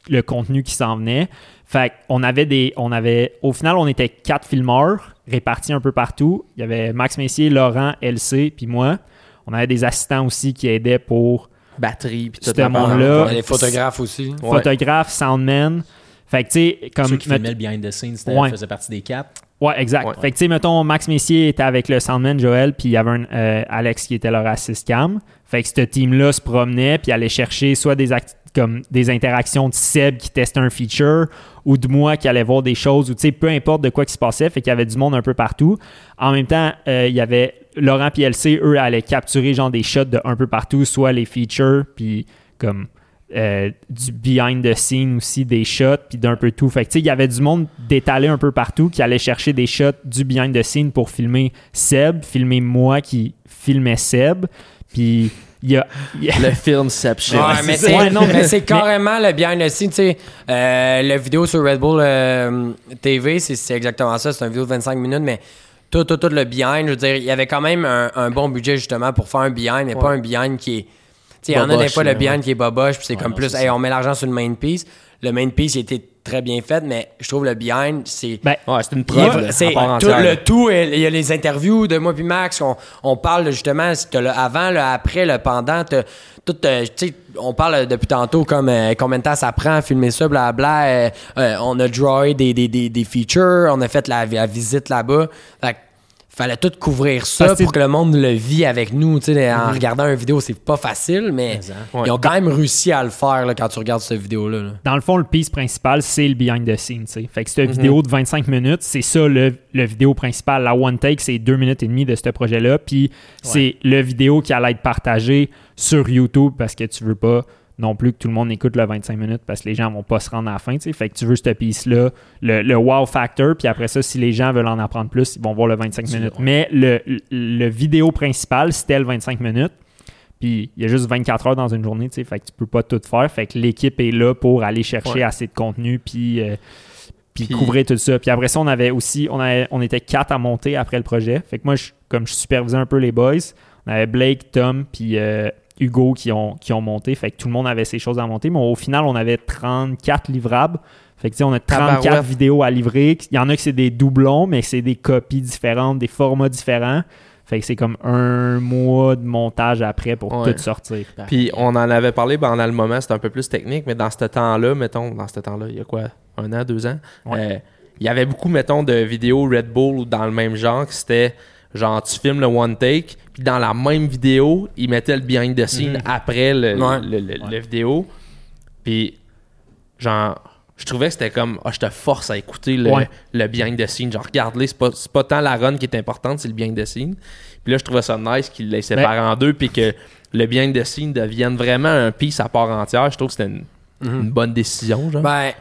le contenu qui s'en venait. Fait on avait des, on avait, au final, on était quatre filmeurs répartis un peu partout. Il y avait Max Messier, Laurent, LC, puis moi. On avait des assistants aussi qui aidaient pour Batterie puis tout C'était mon là. Ouais, les photographes aussi. Ouais. photographe, soundman. Fait que, tu sais, comme. Ceux qui met- filmaient le behind the scenes, c'était- Ouais. faisaient partie des quatre. Ouais, exact. Ouais. Fait que, tu sais, mettons, Max Messier était avec le soundman Joël, puis il y avait un, euh, Alex qui était leur assist cam. Fait que ce team-là se promenait, puis allait chercher soit des, act- comme des interactions de Seb qui testait un feature, ou de moi qui allait voir des choses, ou tu sais, peu importe de quoi qui se passait. Fait qu'il y avait du monde un peu partout. En même temps, euh, il y avait Laurent et LC, eux, allaient capturer genre des shots de un peu partout, soit les features, puis comme euh, du behind the scene aussi, des shots, puis d'un peu tout. Fait que, tu sais, il y avait du monde d'étalé un peu partout qui allait chercher des shots du behind the scene pour filmer Seb, filmer moi qui filmais Seb, puis il y a... y a- Le filmception. Ouais, mais c'est Ouais, non, mais mais- c'est carrément le behind the scenes, tu sais. Euh, la vidéo sur Red Bull euh, TV, c'est c'est exactement ça. C'est une vidéo de 25 minutes, mais tout, tout, tout le behind, je veux dire, il y avait quand même un, un bon budget justement pour faire un behind, mais pas un behind qui est. Tu sais, il y en a des fois le behind qui est boboche, puis c'est Ouais, comme non, plus, hey, on met l'argent sur le main piece. Le main piece, il était très bien fait, mais je trouve le behind, c'est. Ben, Ouais, c'est une preuve. c'est tout, le tout. Il y a les interviews de moi puis Max. On, on parle de, justement t'as le avant, le après, le pendant. t'as Tout, euh, tu sais, on parle depuis tantôt comme euh, combien de temps ça prend à filmer ça, blabla. euh, euh, on a drawé des, des, des, des features, on a fait la, la visite là-bas. Fait que fallait tout couvrir ça Parce pour que le monde le vit avec nous. Tu sais, en regardant une vidéo, c'est pas facile, mais ils ont quand même réussi à le faire là, quand tu regardes cette vidéo-là. là. dans le fond, le piece principal, c'est le behind the scenes. Fait que cette vidéo de 25 minutes, c'est ça le, le vidéo principal. La one take, c'est deux minutes et demie de ce projet-là. Puis c'est le vidéo qui allait être partagé sur YouTube parce que tu veux pas non plus que tout le monde écoute le 25 minutes parce que les gens vont pas se rendre à la fin. Fait que tu veux ce piece-là, le, le wow factor. Puis après ça, si les gens veulent en apprendre plus, ils vont voir le 25 minutes. Mais le, le, le vidéo principal, c'était le 25 minutes. Puis il y a juste 24 heures dans une journée, tu sais, fait que tu peux pas tout faire. Fait que l'équipe est là pour aller chercher Ouais. assez de contenu, puis, euh, puis Puis- couvrir tout ça. Puis après ça, on avait aussi, on, avait, on était quatre à monter après le projet. Fait que moi, je- comme je supervisais un peu les boys, on avait Blake, Tom, puis euh, Hugo qui ont, qui ont monté. Fait que tout le monde avait ses choses à monter. Mais au final, on avait 34 livrables. Fait que on a 34 Tabarouette. vidéos à livrer. Il y en a que c'est des doublons, mais c'est des copies différentes, des formats différents. Fait que c'est comme un mois de montage après pour Ouais. tout sortir. Puis on en avait parlé pendant le moment, c'était un peu plus technique, mais dans ce temps-là, mettons, dans ce temps-là, il y a quoi, un an, deux ans, Ouais. euh, il y avait beaucoup, mettons, de vidéos Red Bull ou dans le même genre, que c'était genre tu filmes le one take, puis dans la même vidéo, ils mettaient le behind the scene après le, Ouais. le, le- le vidéo. Puis genre je trouvais que c'était comme ah je te force à écouter le, Ouais. le behind the scene. Genre regarde-les c'est pas, pas tant la run qui est importante c'est le behind the scene. Puis là je trouvais ça nice qu'ils les séparent en deux puis que le behind the scene devienne vraiment un piece à part entière. Je trouve que c'était une, une bonne décision genre. Ben,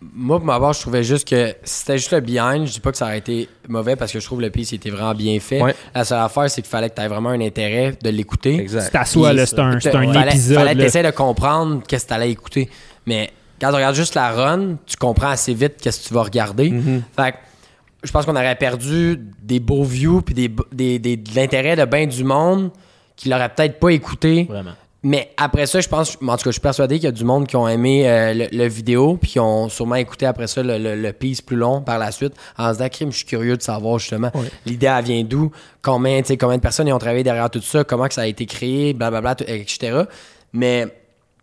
moi, pour ma part, je trouvais juste que si c'était juste le behind. Je dis pas que ça aurait été mauvais parce que je trouve le piece était vraiment bien fait. Ouais. La seule affaire, c'est qu'il fallait que tu aies vraiment un intérêt de l'écouter. Tu exact t'assois, Puis, là, c'est un, c'est un fallait, épisode. Fallait que t'essaies de comprendre qu'est-ce que t'allais écouter. Mais quand tu regardes juste la run, tu comprends assez vite qu'est-ce que tu vas regarder. Fait que je pense qu'on aurait perdu des beaux views puis des, des, des- de l'intérêt de bien du monde qui l'aurait peut-être pas écouté. Vraiment. Mais après ça, je pense, en tout cas, je suis persuadé qu'il y a du monde qui ont aimé euh, le, le vidéo, puis qui ont sûrement écouté après ça le, le, le piece plus long par la suite, en se disant, crime, je suis curieux de savoir justement l'idée, elle vient d'où, combien, combien de personnes y ont travaillé derrière tout ça, comment que ça a été créé, blablabla, tout- etc. Mais,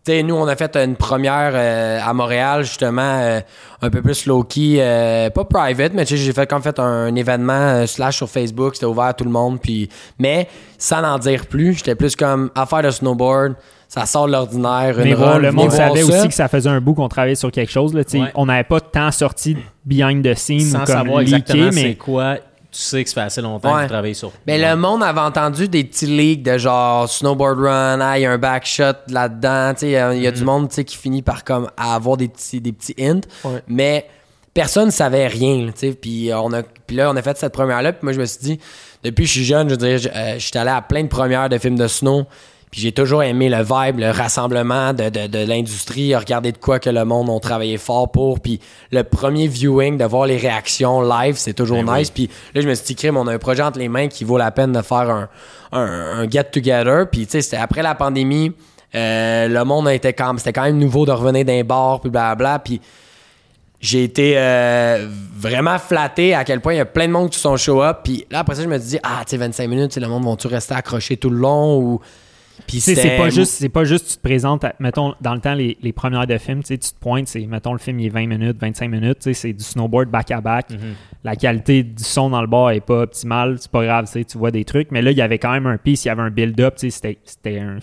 tu sais, nous, on a fait une première euh, à Montréal, justement, euh, un peu plus low-key, euh, pas private, mais tu sais, j'ai fait comme fait un, événement euh, slash sur Facebook, c'était ouvert à tout le monde, puis, mais sans en dire plus, j'étais plus comme affaire de snowboard, ça sort de l'ordinaire, Mais run, le monde savait ça. aussi que ça faisait un bout qu'on travaillait sur quelque chose. Là, tu sais. Ouais. On n'avait pas tant sorti behind the scenes Sans ou comme savoir leaké, exactement c'est quoi, tu sais que ça fait assez longtemps Ouais. que tu travailles sur. Mais le monde avait entendu des petits leaks de genre snowboard run, ah, il y a un backshot là-dedans, sais, il y a, il y a du monde tu sais, qui finit par comme à avoir des petits, des petits hints, Ouais. mais personne ne savait rien, là, tu sais, puis là on a fait cette première-là, puis moi je me suis dit, depuis que je suis jeune, je veux dire, je euh, allé à plein de premières de films de snow, puis j'ai toujours aimé le vibe, le rassemblement de, de, de l'industrie, regarder de quoi que le monde ont travaillé fort pour. Puis le premier viewing, de voir les réactions live, c'est toujours Ben nice. Puis là, je me suis dit, crime, on a un projet entre les mains qui vaut la peine de faire un, un, un get-together. Puis tu sais, c'était après la pandémie. euh, le monde a été quand c'était quand même nouveau de revenir d'un bar, puis blablabla. Puis j'ai été euh, vraiment flatté à quel point il y a plein de monde qui sont show up. Puis là, après ça, je me suis dit, ah, tu sais, 25 minutes, le monde vont-tu rester accroché tout le long ou. Puis c'est pas juste c'est pas juste tu te présentes à- mettons dans le temps les, les premières de films tu te pointes c'est mettons le film il est 20 minutes 25 minutes c'est du snowboard back à back la qualité du son dans le bar est pas optimale c'est pas grave tu vois des trucs mais là il y avait quand même un piece il y avait un build up tu sais, c'était c'était un,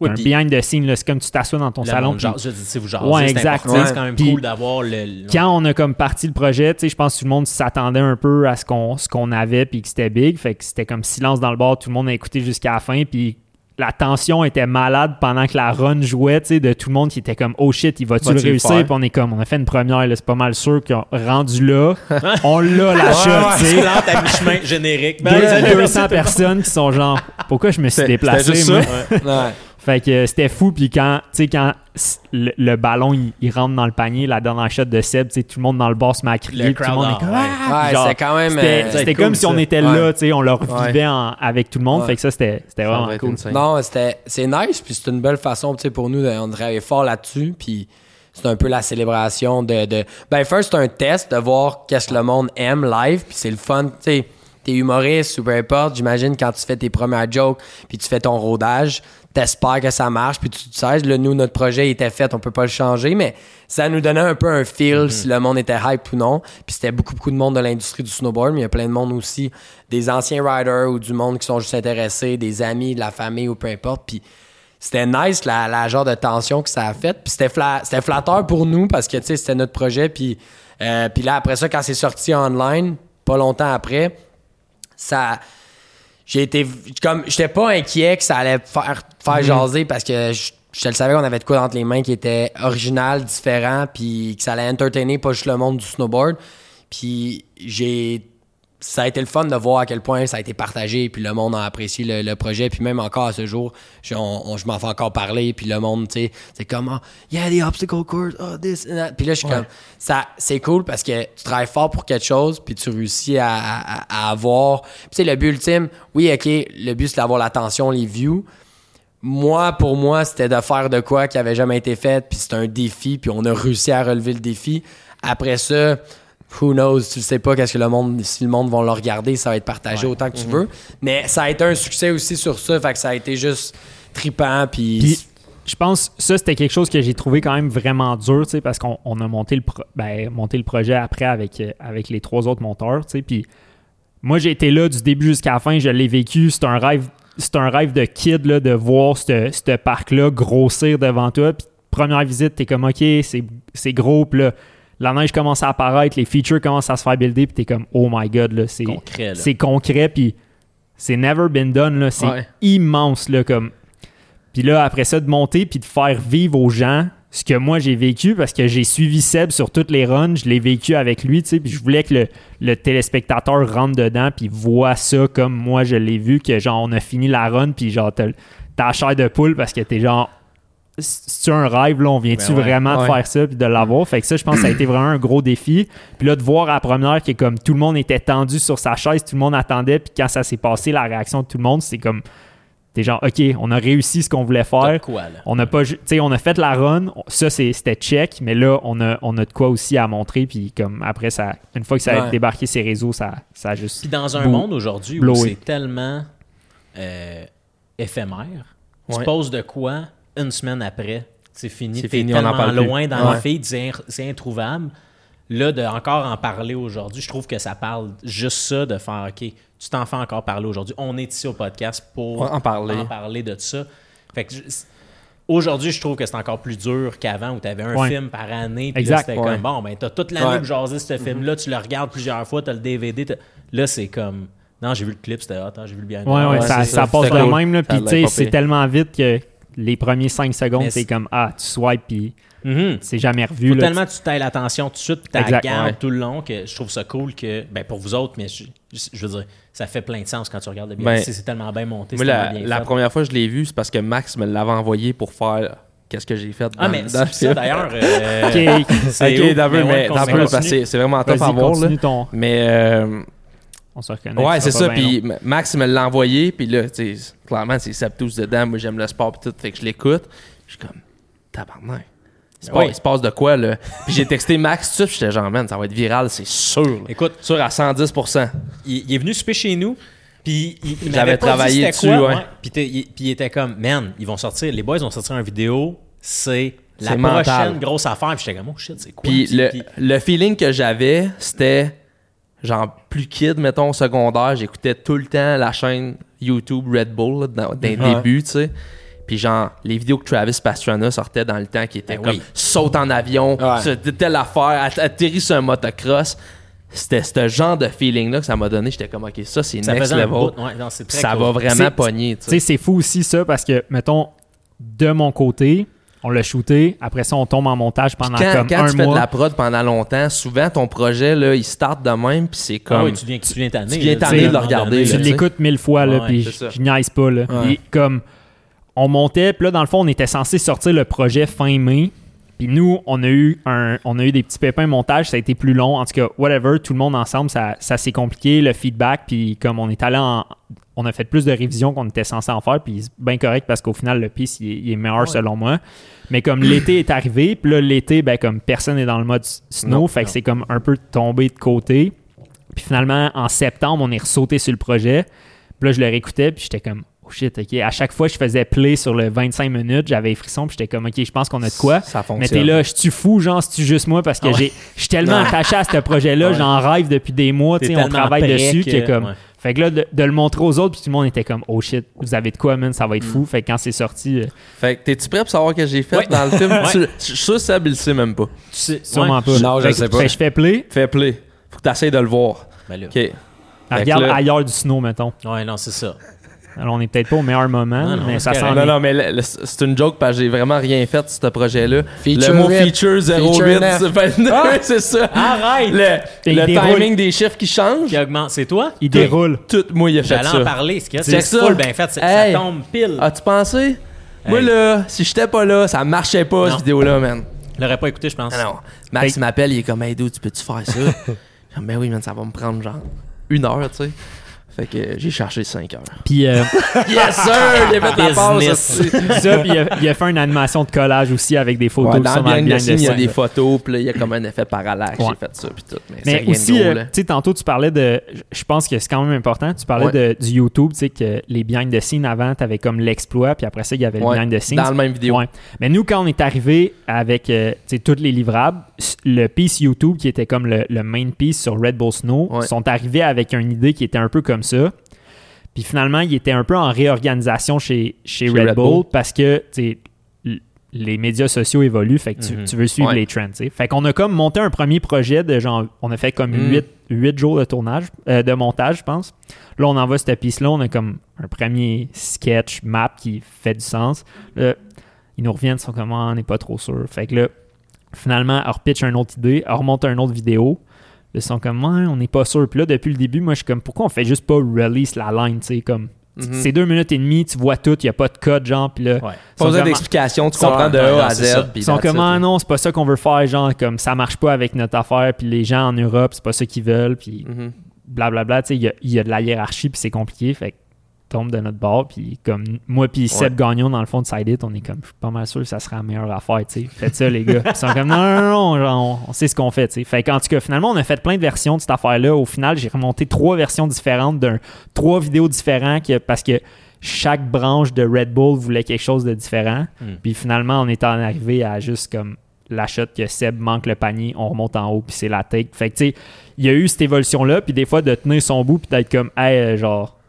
Oui, un behind the scene c'est comme tu t'assois dans ton salon je dis, vous jasez, Ouais, c'est exact, ouais. C'est quand même Puis- cool d'avoir le. quand on a comme parti le projet, je pense que tout le monde s'attendait un peu à ce qu'on ce qu'on avait puis que c'était big, fait que c'était comme silence dans le bar, tout le monde a écouté jusqu'à la fin puis la tension était malade pendant que la run jouait, tu sais, de tout le monde qui était comme oh shit, il va-tu le réussir? Puis on est comme on a fait une première, là, c'est pas mal sûr qu'on rendu là, on l'a la shot, tu sais. à mi-chemin générique. Deux- Ben, salut, 200 merci, personnes qui sont genre pourquoi je me suis déplacé juste moi? ça. Ouais. Fait que euh, c'était fou. Puis quand, tu sais, quand s- le, le ballon il, il rentre dans le panier, la dernière shot de Seb, tu sais, tout le monde dans le bar se met à crier. Tout le monde est comme ah, ouais. C'est quand même. C'était euh, c'était comme si on était Ouais. là, tu sais, on le revivait Ouais. en- avec tout le monde. Ouais. Fait que ça, c'était c'était Ça vraiment cool. Non, c'était c'est nice, puis c'est une belle façon, tu sais, pour nous, de, on travaille fort là-dessus, puis c'est un peu la célébration de, de... Ben, first, c'est un test de voir qu'est-ce que le monde aime live, puis c'est le fun, tu sais, t'es humoriste ou peu importe, j'imagine quand tu fais tes premières jokes, puis tu fais ton rodage, t'espères que ça marche, puis tu te sais, là, nous, notre projet était fait, on peut pas le changer, mais ça nous donnait un peu un feel si le monde était hype ou non. Puis c'était beaucoup, beaucoup de monde de l'industrie du snowboard, mais il y a plein de monde aussi, des anciens riders ou du monde qui sont juste intéressés, des amis, de la famille ou peu importe. Puis c'était nice la, la genre de tension que ça a fait. Puis c'était, fla- c'était flatteur pour nous parce que tu sais, c'était notre projet. Puis, euh, puis là, après ça, quand c'est sorti online, pas longtemps après, ça. J'ai été. Comme. J'étais pas inquiet que ça allait faire, faire jaser parce que je, je le savais qu'on avait de quoi entre les mains qui était original, différent, puis que ça allait entertainer pas juste le monde du snowboard. Puis j'ai ça a été le fun de voir à quel point ça a été partagé, puis le monde a apprécié le, le projet, puis même encore à ce jour, je, m'en fais encore parler, puis le monde, tu sais, c'est comme, ah, yeah, the obstacle course, oh, this, and that. Puis là, je suis comme, ça, c'est cool parce que tu travailles fort pour quelque chose, puis tu réussis à, à- à avoir. Puis tu sais, le but ultime, oui, ok, le but c'est d'avoir l'attention, les views. Moi, pour moi, c'était de faire de quoi qui avait jamais été fait, puis c'était un défi, puis on a réussi à relever le défi. Après ça, who knows, tu sais pas qu'est-ce que le monde, si le monde va le regarder, ça va être partagé autant que tu veux. Mais ça a été un succès aussi sur ça, fait que ça a été juste tripant, puis... Je pense ça c'était quelque chose que j'ai trouvé quand même vraiment dur, tu sais, parce qu'on on a monté le, pro- ben, monté le projet après avec, euh, avec les trois autres monteurs, tu sais, puis moi j'ai été là du début jusqu'à la fin, je l'ai vécu, c'est un rêve, c'est un rêve de kid là, de voir ce ce parc-là grossir devant toi, puis première visite, t'es comme ok, c'est c'est gros, puis là, la neige commence à apparaître, les features commencent à se faire builder, puis t'es comme oh my god là, c'est Concret, là. c'est concret, puis c'est never been done là, c'est Ouais. immense là comme puis là, après ça, de monter puis de faire vivre aux gens ce que moi j'ai vécu parce que j'ai suivi Seb sur toutes les runs, je l'ai vécu avec lui, tu sais, puis je voulais que le, le téléspectateur rentre dedans puis voit ça comme moi je l'ai vu, que genre on a fini la run puis genre t'as t'as la chair de poule parce que t'es genre c'est un rêve là, on vient-tu Ben ouais. vraiment de Ouais. faire ça puis de l'avoir, fait que ça je pense que ça a été vraiment un gros défi. Puis là de voir à la première que comme tout le monde était tendu sur sa chaise, tout le monde attendait puis quand ça s'est passé la réaction de tout le monde, c'est comme t'es genre OK, on a réussi ce qu'on voulait faire. quoi, là? On a pas, tu sais, on a fait la run, ça c'est- c'était check, mais là on a, on a de quoi aussi à montrer, puis comme après ça, une fois que ça a Ouais. débarqué ses réseaux, ça, ça a juste. Puis dans un monde aujourd'hui où c'est tellement euh, éphémère, tu poses de quoi une semaine après, c'est fini, C'est t'es fini, on en tellement parle plus. loin dans Ouais. le feed, c'est in- c'est introuvable. Là, de encore en parler aujourd'hui, je trouve que ça parle juste ça, de faire OK, tu t'en fais encore parler aujourd'hui. On est ici au podcast pour En parler. en parler de ça. Fait que je- Aujourd'hui, je trouve que c'est encore plus dur qu'avant où tu avais un Ouais. film par année. Puis c'était Ouais. comme bon, ben, t'as toute l'année Ouais. pour jaser ce film-là, tu le regardes plusieurs fois, t'as le DVD. Là, c'est comme. Non, j'ai vu le clip, c'était hot, hein, j'ai vu le bien. Ouais, ouais, Ouais, ça, c'est ça ça. passe de cool. même, puis tu sais, c'est tellement vite que les premiers 5 secondes, c'est- comme ah, tu swipes, puis Mhm. c'est jamais revu. Faut là, tellement que tu tailles l'attention tout de suite, puis tu ouais. tout le long, que je trouve ça cool que, ben pour vous autres, mais je, je- veux dire, ça fait plein de sens quand tu regardes le bien. Ben, c'est c'est tellement bien monté, Moi, la, tellement bien la fait. première fois que je l'ai vu, c'est parce que Max me l'avait envoyé pour faire qu'est-ce que j'ai fait dans, Ah, mais dans ça d'ailleurs. euh, Ok, c'est Ok, où? d'abord, Mais c'est- vraiment à voir. Continue ton. Mais euh, On se reconnaît. ouais, c'est ça. pas Puis Max me l'a envoyé. Puis là, tu sais, clairement, c'est Septus dedans. Moi, j'aime le sport. Puis tout. Fait que je l'écoute. Je suis comme, tabarnak. Se, Oui. passe, il se passe de quoi, là? Puis j'ai texté Max tout J'étais genre, man, ça va être viral, c'est sûr. là. Écoute, Sûr à 110%. il, il est venu souper chez nous. Puis il, il J'avais m'avait pas travaillé dessus, quoi, ouais. Puis, il, puis il était comme, man, ils vont sortir, les boys vont sortir une vidéo, c'est la C'est prochaine mental. grosse affaire. Puis j'étais comme, oh shit, c'est quoi? Puis le, Puis- le feeling que j'avais, c'était genre plus kid, mettons, au secondaire. J'écoutais tout le temps la chaîne YouTube Red Bull là, dans, Ouais. débuts, tu sais. Puis genre, les vidéos que Travis Pastrana sortait dans le temps qui étaient Ben comme oui. saute en avion, Ouais. telle affaire, att- atterrit sur un motocross. C'était ce genre de feeling-là que ça m'a donné. J'étais comme, OK, ça, c'est next level. Ouais, non, ça cool. va vraiment pogner, tu sais. c'est fou aussi ça parce que, mettons, de mon côté, on l'a shooté. Après ça, on tombe en montage pendant Quand, comme quand un tu fais de mois. la prod pendant longtemps, souvent ton projet, là, il start de même, puis c'est Ah comme... oui, tu viens, tu viens tanner. tu viens tanner de le regarder, tu tu l'écoutes mille fois, là, puis je, niaise pas. Là. Puis comme on montait, puis là, dans le fond, on était censé sortir le projet fin mai. Puis nous, on a eu un, on a eu des petits pépins montage, ça a été plus long. En tout cas, whatever, tout le monde ensemble, ça, ça s'est compliqué, le feedback. Puis comme on est allé en, on a fait plus de révisions qu'on était censé en faire, puis c'est bien correct parce qu'au final, le piece, il, est- il est meilleur selon moi. Mais comme l'été est arrivé, puis là, l'été, ben comme personne n'est dans le mode snow, Non, fait que c'est comme un peu tombé de côté. Puis finalement, en septembre, on est ressauté sur le projet. Puis là, je le réécoutais, puis j'étais comme, oh shit, ok. À chaque fois, je faisais play sur le 25 minutes, j'avais les frissons, puis j'étais comme, ok, je pense qu'on a de quoi. Ça fonctionne. Mais t'es là, je suis fou, genre, c'est-tu juste moi? Parce que j'ai, je suis tellement attaché à ce projet-là, Ouais. j'en rêve depuis des mois, tu sais, on travaille dessus, que- que comme. ouais. Fait que là, de, de le montrer aux autres, puis tout le monde était comme, oh shit, vous avez de quoi, man, ça va être fou. Fait que quand c'est sorti, euh, Fait que t'es-tu prêt pour savoir ce que j'ai fait Ouais. dans le film? Je suis sûr que Seb, il le sait même pas. Tu sais, sûrement ouais. pas. Non, je Fait que- sais pas. fait que je fais play, Fais play. Faut que t'essayes de le voir. Ben là. OK. Fait regarde là- ailleurs du snow, mettons. Ouais, non, c'est ça. Alors, on est peut-être pas au meilleur moment, Non, non, mais ça c'est s'en. Non, non, mais c'est une joke parce que j'ai vraiment rien fait sur ce projet-là. Feature le mot feature 08, Feature neuf. c'est 29, Ah! ça. Arrête! Le, le timing des chiffres qui change. Qui augmente. C'est toi? Il déroule. Tout, moi, il a fait J'allais ça. en parler. Ce qu'il y a, c'est ça. full bien fait. Hey. Ça tombe pile. As-tu pensé? Moi, là, si j'étais pas là, ça marchait pas, Non. cette vidéo-là, man. Je l'aurais pas écouté, je pense. Ah non. Max il m'appelle, il est comme, hey, dude, tu peux-tu faire ça? Comme, ben oui, man, ça va me prendre genre une heure, tu sais. Fait que j'ai cherché 5 heures. Puis euh, Yes, sir! Il a fait la passe, ça, puis il a, il a fait une animation de collage aussi avec des photos Ouais, dans the scene, il y a des photos, puis là, il y a comme un effet parallaxe. Ouais. J'ai fait ça, puis tout. Mais, c'est Mais rien aussi, de euh, tu sais, tantôt, tu parlais de. Je pense que c'est quand même important. Tu parlais Ouais. de, du YouTube, tu sais, que les behind the scenes avant, tu avais comme l'exploit, puis après ça, il y avait Ouais, le behind the scenes. Dans le même vidéo. Ouais. Mais nous, quand on est arrivé avec euh, tu sais, tous les livrables, le piece YouTube qui était comme le, le main piece sur Red Bull Snow, Ouais. sont arrivés avec une idée qui était un peu comme ça. Puis finalement, il était un peu en réorganisation chez, chez, Chez Red, Red Bull, Bull. parce que les médias sociaux évoluent, fait que tu, Mhm. tu veux suivre Ouais. les trends. tu sais. Fait qu'on a comme monté un premier projet de genre, on a fait comme Mm. 8, jours de tournage, euh, de montage, je pense. Là, on envoie cette piste-là, on a comme un premier sketch, map qui fait du sens. Là, ils nous reviennent, ils sont comme, Ah, on n'est pas trop sûr. Fait que là, finalement, elle repitch une autre idée, elle remonte une autre vidéo. Ils sont comme, ouais, on n'est pas sûr. Puis là, depuis le début, moi, je suis comme, pourquoi on fait juste pas release la line, tu sais, comme, Mhm. c'est deux minutes et demie, tu vois tout, il n'y a pas de code, genre, puis là, Ouais. Pas besoin d'explication, tu comprends de A à. Z. puis ils sont comme, ah non, c'est pas ça qu'on veut faire, genre, comme, ça marche pas avec notre affaire, puis les gens en Europe, c'est pas ça qu'ils veulent, puis Mhm. blablabla, tu sais, il y a, il y a de la hiérarchie, puis c'est compliqué, fait que tombe de notre bord, puis comme moi puis Seb Gagnon, dans le fond de Side It, on est comme, je suis pas mal sûr que ça sera la meilleure affaire, tu sais, faites ça, les gars. Puis ils sont comme, non, non, non, non, genre, on, sait ce qu'on fait, tu sais. Fait qu'en tout cas, finalement, on a fait plein de versions de cette affaire-là. Au final, j'ai remonté trois versions différentes, d'un, trois vidéos différentes, que- parce que chaque branche de Red Bull voulait quelque chose de différent. Hmm. Puis finalement, on est en arrivé à juste comme la shot que Seb manque le panier, on remonte en haut, puis c'est la take. Fait que tu sais, il y a eu cette évolution-là, puis des fois de tenir son bout, puis d'être comme, hey, euh, genre,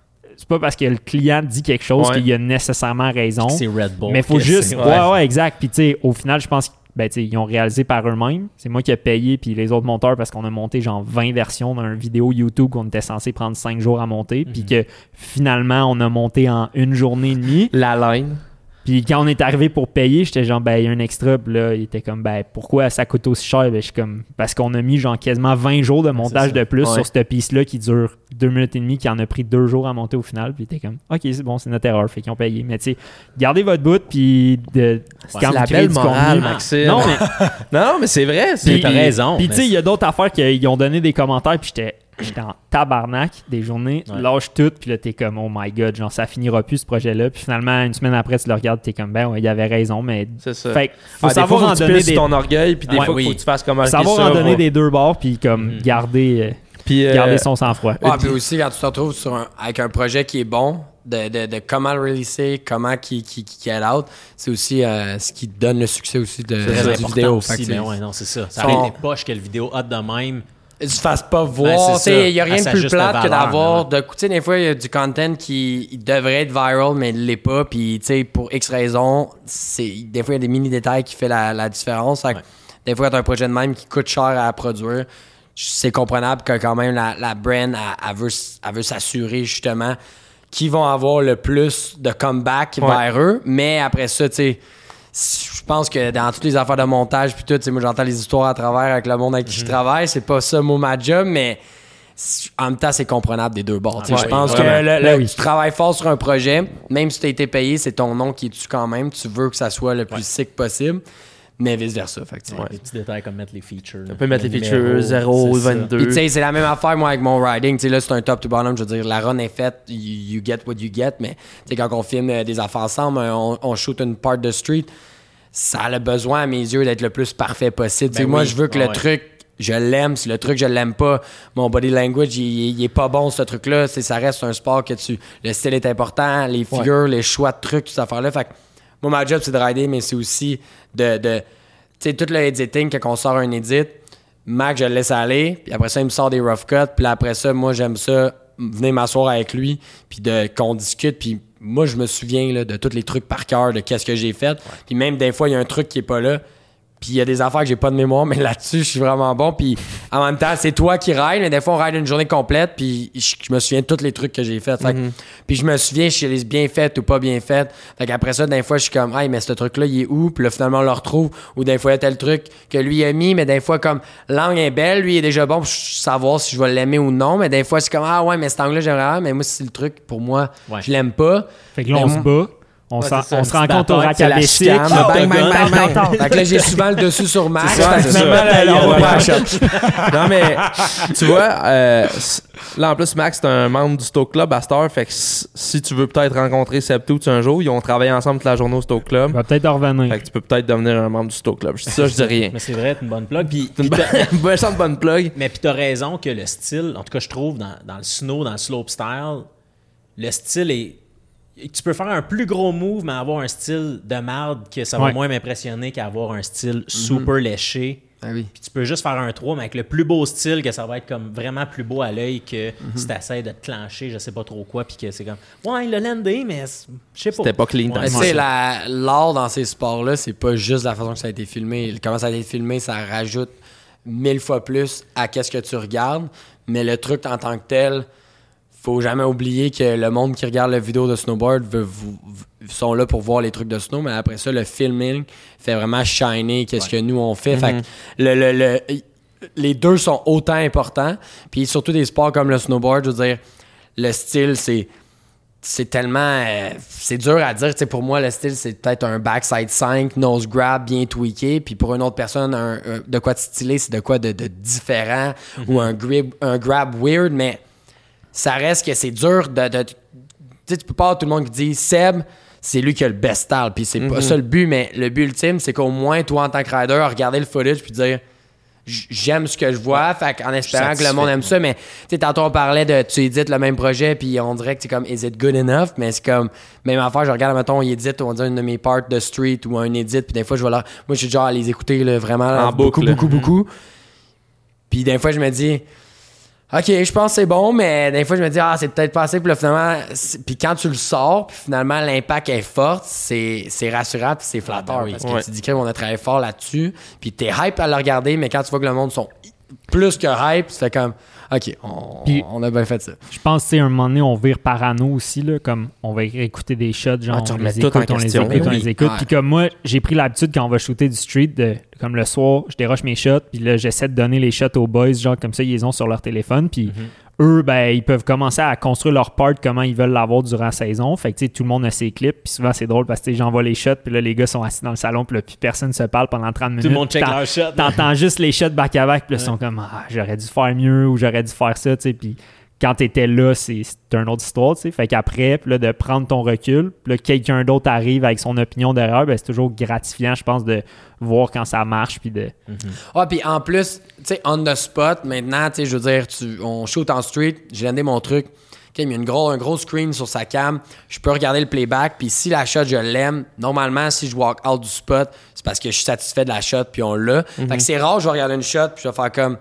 c'est pas parce que le client dit quelque chose Ouais. qu'il a nécessairement raison. C'est Red Bull. Mais faut que juste. Ouais, ouais, exact. Puis, tu sais, au final, je pense qu'ils ben, ils ont réalisé par eux-mêmes. C'est moi qui ai payé, puis les autres monteurs, parce qu'on a monté genre 20 versions d'un vidéo YouTube qu'on était censé prendre 5 jours à monter, puis que finalement, on a monté en une journée et demie. La line. Puis quand on est arrivé pour payer, j'étais genre, ben, il y a un extra. Puis là, il était comme, ben, pourquoi ça coûte aussi cher? Ben, je suis comme, parce qu'on a mis genre quasiment 20 jours de montage de plus Ouais. sur cette piste-là qui dure 2 minutes et demie, qui en a pris 2 jours à monter au final. Puis il était comme, ok, c'est bon, c'est notre erreur. Fait qu'ils ont payé. Mais tu sais, gardez votre bout, puis de, quand la belle du morale, contenu-. Non, mais Non, mais c'est vrai. t'as raison, Puis tu sais, il y a d'autres affaires qu'ils ont donné des commentaires, puis j'étais j'étais en tabarnak des journées, Ouais. lâche tout, puis là t'es comme oh my god, genre ça finira plus ce projet-là, puis finalement une semaine après tu le regardes, t'es comme ben ouais, il avait raison, mais C'est ça. fait faut Ah, des savoir fois, faut en donner des ton orgueil, puis des Ouais, fois, il oui. faut que tu fasses comme un savoir en donner des deux bords, puis comme Mhm. garder euh, Puis, euh, garder son sang-froid. Ah, puis aussi, quand tu te retrouves sur un- avec un projet qui est bon, de, de, de comment le releaser, comment qui qui, qui, out, c'est aussi euh, ce qui te donne le succès aussi de, la vidéo. aussi, ben c'est- ouais, non, c'est ça. Ça aurait été poche que le vidéo hot de même. Tu te fasses pas Ben, voir. Il n'y a rien de plus plate que d'avoir. de Tu sais, des fois, il y a du content qui devrait être viral, mais il l'est pas. Puis, tu sais, pour X raisons, des fois, il y a des mini-détails qui font la, la différence. Ouais. Des fois, tu as un projet de même qui coûte cher à produire. C'est comprenable que quand même la, la brand, elle, elle veut, elle veut s'assurer justement qu'ils vont avoir le plus de comeback Ouais. vers eux. Mais après ça, tu sais, je pense que dans toutes les affaires de montage puis tout, tu sais, moi j'entends les histoires à travers avec le monde avec qui Mhm. je travaille, c'est pas ça moi ma job, mais en même temps c'est comprenable des deux bords. Ouais, je pense que le- le- Ben oui. tu travailles fort sur un projet, même si tu as été payé, c'est ton nom qui est dessus quand même, tu veux que ça soit le plus sick possible, mais vice versa. Fait que, tu sais. Des petits détails comme mettre les features. On peut mettre les features 0, 22. Puis tu sais, c'est la même affaire moi avec mon riding. Tu sais, là, c'est un top to bottom. Je veux dire, la run est faite, you, you get what you get. Mais tu sais, quand on filme euh, des affaires ensemble, on, on shoot une part de street, ça a le besoin à mes yeux d'être le plus parfait possible. Tu sais, Ben moi, oui. je veux que le ouais. truc je l'aime. Si le truc, je l'aime pas, mon body language, il, il est pas bon, ce truc-là. C'est- Ça reste un sport que tu. Le style est important, les figures, les choix de trucs, toutes ces affaires-là. Fait que moi, ma job, c'est de rider, mais c'est aussi de. de tu sais, tout le editing, quand on sort un edit, Mac, je le laisse aller, puis après ça, il me sort des rough cuts, puis après ça, moi, j'aime ça, venir m'asseoir avec lui, puis de qu'on discute, puis moi, je me souviens là, de tous les trucs par cœur, de qu'est-ce que j'ai fait, puis même des fois, il y a un truc qui est pas là, puis il y a des affaires que j'ai pas de mémoire, mais là-dessus, je suis vraiment bon. Puis en même temps, c'est toi qui ride, mais des fois, on ride une journée complète, puis je, je me souviens de tous les trucs que j'ai fait. Fait que- Puis je me souviens, je les bien faites ou pas bien faites. Fait qu'après ça, des fois, je suis comme, hey, mais ce truc-là, il est où? Puis là, finalement, on le retrouve. Ou des fois, il y a tel truc que lui a mis, mais des fois, comme, l'angle est belle, lui il est déjà bon pour savoir si je vais l'aimer ou non. Mais des fois, c'est comme, ah ouais, mais cet angle-là, j'aimerais, mais moi, c'est le truc, pour moi, Ouais. je l'aime pas. Fait que là, on se bat. On, Ouais, ça, se petite rencontre au bataille, rack c'est à la Bessic. chicane, là, bang, bang, bang, bang, bang, bang. Fait que là, j'ai souvent le dessus sur shot. Non, mais tu vois, euh, là en plus, Max, c'est un membre du Stoke Club à cette heure. Fait que si tu veux peut-être rencontrer Septouts un jour, ils ont travaillé ensemble toute la journée au Stoke Club. Il va peut-être en revenir. Fait que tu peux peut-être devenir un membre du Stoke Club. Je dis ça, je dis rien. Mais c'est vrai, c'est une bonne plug. Puis, C'est une bonne bonne plug. mais puis t'as raison que le style, en tout cas, je trouve, dans, dans le snow, dans le slope style, le style est. Tu peux faire un plus gros move, mais avoir un style de marde que ça va Ouais. moins m'impressionner qu'avoir un style super léché. Ah oui. Puis tu peux juste faire un 3, mais avec le plus beau style, que ça va être comme vraiment plus beau à l'œil que si t'essaies de te clencher, je sais pas trop quoi, puis que c'est comme, ouais, il l'a landé, mais je sais pas. C'était pas clean, Ouais, tu la- l'art dans ces sports-là, c'est pas juste la façon que ça a été filmé. Comment ça a été filmé, ça rajoute mille fois plus à qu'est-ce que tu regardes. Mais le truc en tant que tel, faut jamais oublier que le monde qui regarde la vidéo de snowboard veut- vous- sont là pour voir les trucs de snow, mais après ça, le filming fait vraiment shiner qu'est-ce que nous on fait. Fait que le, le- le- les deux sont autant importants. Puis surtout des sports comme le snowboard, je veux dire, le style, c'est c'est tellement. euh, c'est dur à dire. Pour moi, le style, c'est peut-être un backside 5, nose grab bien tweaké. Puis pour une autre personne, un- un- de quoi de stylé, c'est de quoi de, de différent. Ou un, un grab weird. Mais ça reste que c'est dur de. de- tu sais, tu peux pas avoir tout le monde qui dit Seb, c'est lui qui a le best style. Puis c'est pas ça le but, mais le but ultime, c'est qu'au moins, toi, en tant que rider, regarder le footage puis dire j'aime ce que je vois, fait en espérant que le monde aime ça, mais tu sais, tantôt on parlait de tu édites le même projet, puis on dirait que c'est comme is it good enough, mais c'est comme même affaire, je regarde, mettons, il édite, on dit une de mes parts de street ou un edit, puis des fois je vais là, moi je suis genre à les écouter là, vraiment là, En beaucoup, boucle. beaucoup, beaucoup, puis des fois je me dis Ok, je pense que c'est bon, mais des fois je me dis ah c'est peut-être pas assez, puis là, finalement, c'est- puis quand tu le sors, puis finalement l'impact est fort, c'est c'est rassurant, puis c'est flatteur, ben oui. parce que Ouais. tu dis qu'on a travaillé fort là-dessus, puis t'es hype à le regarder, mais quand tu vois que le monde sont plus que hype, fais comme ok, on, Puis- on a bien fait ça. Je pense que un moment donné, on vire parano aussi, là, comme on va écouter des shots, genre Ah, tu on les écoute, on les écoute, on les écoute. Puis comme moi, j'ai pris l'habitude quand on va shooter du street, de, comme le soir, je déroche mes shots, puis là, j'essaie de donner les shots aux boys, genre comme ça, ils les ont sur leur téléphone, puis Mm-hmm. Eux, ben, ils peuvent commencer à construire leur part comment ils veulent l'avoir durant la saison. Fait que, tu sais, tout le monde a ses clips, puis souvent, c'est drôle parce que, j'envoie les shots, puis là, les gars sont assis dans le salon, puis là, puis personne se parle pendant 30 minutes. Tout le monde check T'en- leur shot. T'entends juste les shots back-à-back, puis là, ils sont comme, ah, j'aurais dû faire mieux ou j'aurais dû faire ça, tu sais. Puis quand t'étais là, c'est une autre histoire, tu sais. Fait qu'après, puis là, de prendre ton recul, puis là, quelqu'un d'autre arrive avec son opinion derrière, ben, c'est toujours gratifiant, je pense, de voir quand ça marche, puis de. Ah, puis en plus, tu sais, on the spot, maintenant, tu sais, je veux dire, tu, on shoot en street, j'ai landé mon truc. Il y a une gros, un gros screen sur sa cam. Je peux regarder le playback. Puis si la shot, je l'aime, normalement, si je walk out du spot, c'est parce que je suis satisfait de la shot, puis on l'a. Fait que c'est rare, je vais regarder une shot, puis je vais faire comme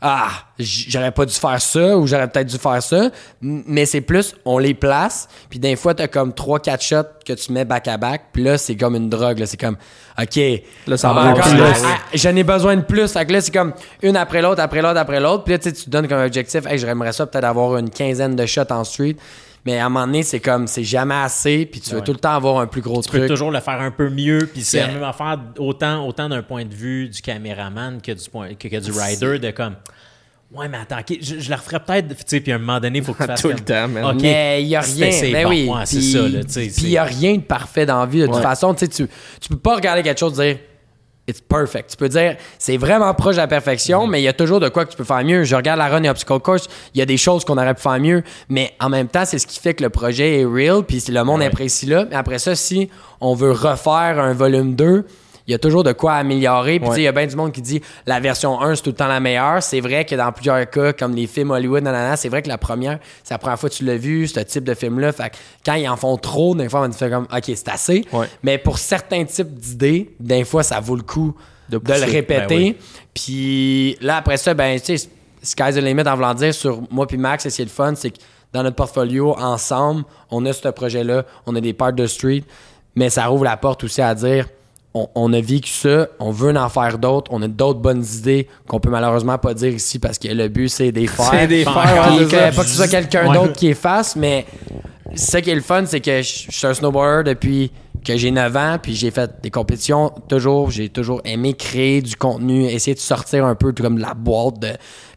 Ah, j'aurais pas dû faire ça, ou j'aurais peut-être dû faire ça. Mais c'est plus, on les place, puis des fois, t'as comme 3-4 shots que tu mets back-à-back, puis là, c'est comme une drogue. là. C'est comme OK. Là, ça Ah, va encore, plus. ah, ah, J'en ai besoin de plus. Fait que là, c'est comme une après l'autre, après l'autre, après l'autre. Puis là, tu sais, tu te donnes comme objectif, hey, j'aimerais ça peut-être avoir une quinzaine de shots en street. Mais à un moment donné, c'est comme, c'est jamais assez. Puis tu veux Ouais. tout le temps avoir un plus gros Tu peux truc. toujours le faire un peu mieux, puis c'est la même affaire autant, autant d'un point de vue du caméraman que du, point, que, que du rider, de comme. Ouais, mais attends, je, je la referais peut-être, tu sais, puis à un moment donné, il faut que tu fasses. Tout le comme, temps, man. Ok, Mais il y a rien. c'est Ben bon. oui. Ouais, c'est Puis- ça, là, tu sais. Puis il a rien de parfait dans la vie. De toute façon, tu sais, tu tu peux pas regarder quelque chose et dire It's perfect. Tu peux dire c'est vraiment proche de la perfection, Mm-hmm. mais il y a toujours de quoi que tu peux faire mieux. Je regarde la run et obstacle course, il y a des choses qu'on aurait pu faire mieux, mais en même temps, c'est ce qui fait que le projet est real, puis le monde Ouais. apprécie là. Mais après ça, si on veut refaire un volume 2, il y a toujours de quoi améliorer. Puis Ouais. il y a bien du monde qui dit la version 1, c'est tout le temps la meilleure. C'est vrai que dans plusieurs cas, comme les films Hollywood, nanana, c'est vrai que la première, c'est la première fois que tu l'as vu, ce type de film-là. Fait que quand ils en font trop, des fois, on fait comme, OK, c'est assez. Ouais. Mais pour certains types d'idées, des fois, ça vaut le coup De le répéter. Ben oui. Puis là, après ça, ben, tu sais, sky's the limit en voulant dire sur moi puis Max, et c'est le fun, c'est que dans notre portfolio, ensemble, on a ce projet-là, on a des parts de street, mais ça rouvre la porte aussi à dire on, on a vécu ça, on veut en faire d'autres, on a d'autres bonnes idées qu'on peut malheureusement pas dire ici parce que le but c'est des faire. C'est des faire, ouais, que- pas que ce soit quelqu'un Ouais. d'autre qui efface, mais c'est ça qui est le fun, c'est que je je suis un snowboarder depuis que j'ai 9 ans, puis j'ai fait des compétitions toujours, j'ai toujours aimé créer du contenu, essayer de sortir un peu tout comme de la boîte de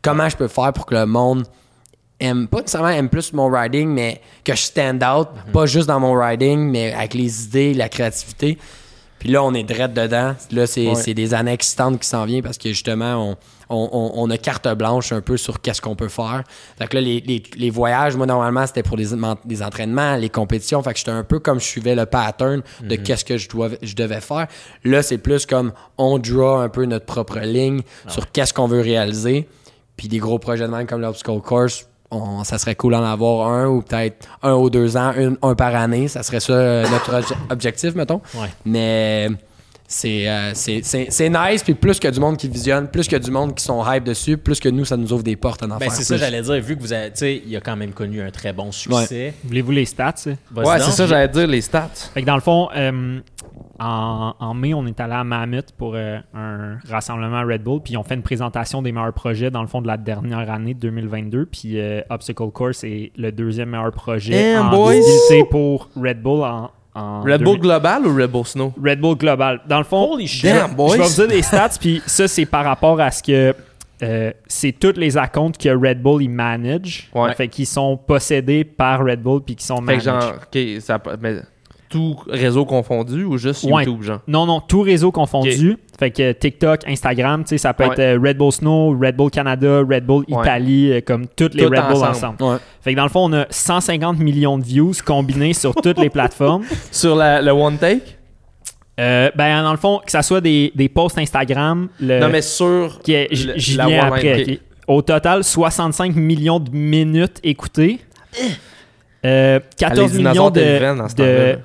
comment je peux faire pour que le monde aime, pas nécessairement aime plus mon riding, mais que je stand out, pas juste dans mon riding, mais avec les idées, la créativité. Puis là, on est direct dedans. Là, c'est Ouais. des années excitantes qui s'en viennent parce que justement, on, on, on- a carte blanche un peu sur qu'est-ce qu'on peut faire. Fait que là, les, les- les voyages, moi, normalement, c'était pour des, des entraînements, les compétitions. Fait que j'étais un peu comme je suivais le pattern de qu'est-ce que je, dois, je devais faire. Là, c'est plus comme on draw un peu notre propre ligne sur qu'est-ce qu'on veut réaliser. Puis des gros projets de même comme l'Obstacle Course, on- ça serait cool d'en avoir un ou peut-être un ou deux ans, une- un par année. Ça serait ça euh, notre obje- objectif, mettons. Ouais. Mais c'est euh, c'est- c'est c'est nice. Puis plus que du monde qui visionne, plus que du monde qui sont hype dessus, plus que nous, ça nous ouvre des portes à en Ben, c'est ça, j'allais dire, vu que vous avez, tu sais, il a quand même connu un très bon succès. Voulez-vous les stats? Ouais, c'est ça, j'allais dire, les stats. Fait que dans le fond, euh, en, en mai, on est allé à Mammoth pour euh, un rassemblement à Red Bull, puis on fait une présentation des meilleurs projets dans le fond de la dernière année de 2022. Puis euh, Obstacle Course est le deuxième meilleur projet Damn, en boys! visibilité pour Red Bull en, en Red Bull 2000 Global ou Red Bull Snow? Red Bull Global. Dans le fond, Holy shit. Damn, je boys! vais vous dire des stats, puis ça, c'est par rapport à ce que euh, c'est tous les accounts que Red Bull ils manage. Ouais. Fait qu'ils sont possédés par Red Bull puis qui sont Fait que genre, ok, ça, mais tout réseau confondu ou juste Ouais. YouTube, genre? Non, non, tout réseau confondu. Fait que TikTok, Instagram, tu sais, ça peut Ouais. être euh, Red Bull Snow, Red Bull Canada, Red Bull. Italie, euh, comme toutes les Tout Red Bull ensemble. Fait que dans le fond, on a 150 millions de views combinés sur toutes les plateformes. Sur la- le One Take? Euh, ben, dans le fond, que ça soit des, des posts Instagram, le, non, mais sur. qui est- le- la viens après. Au total, 65 millions de minutes écoutées. Euh, 14 Ah, les millions de, de,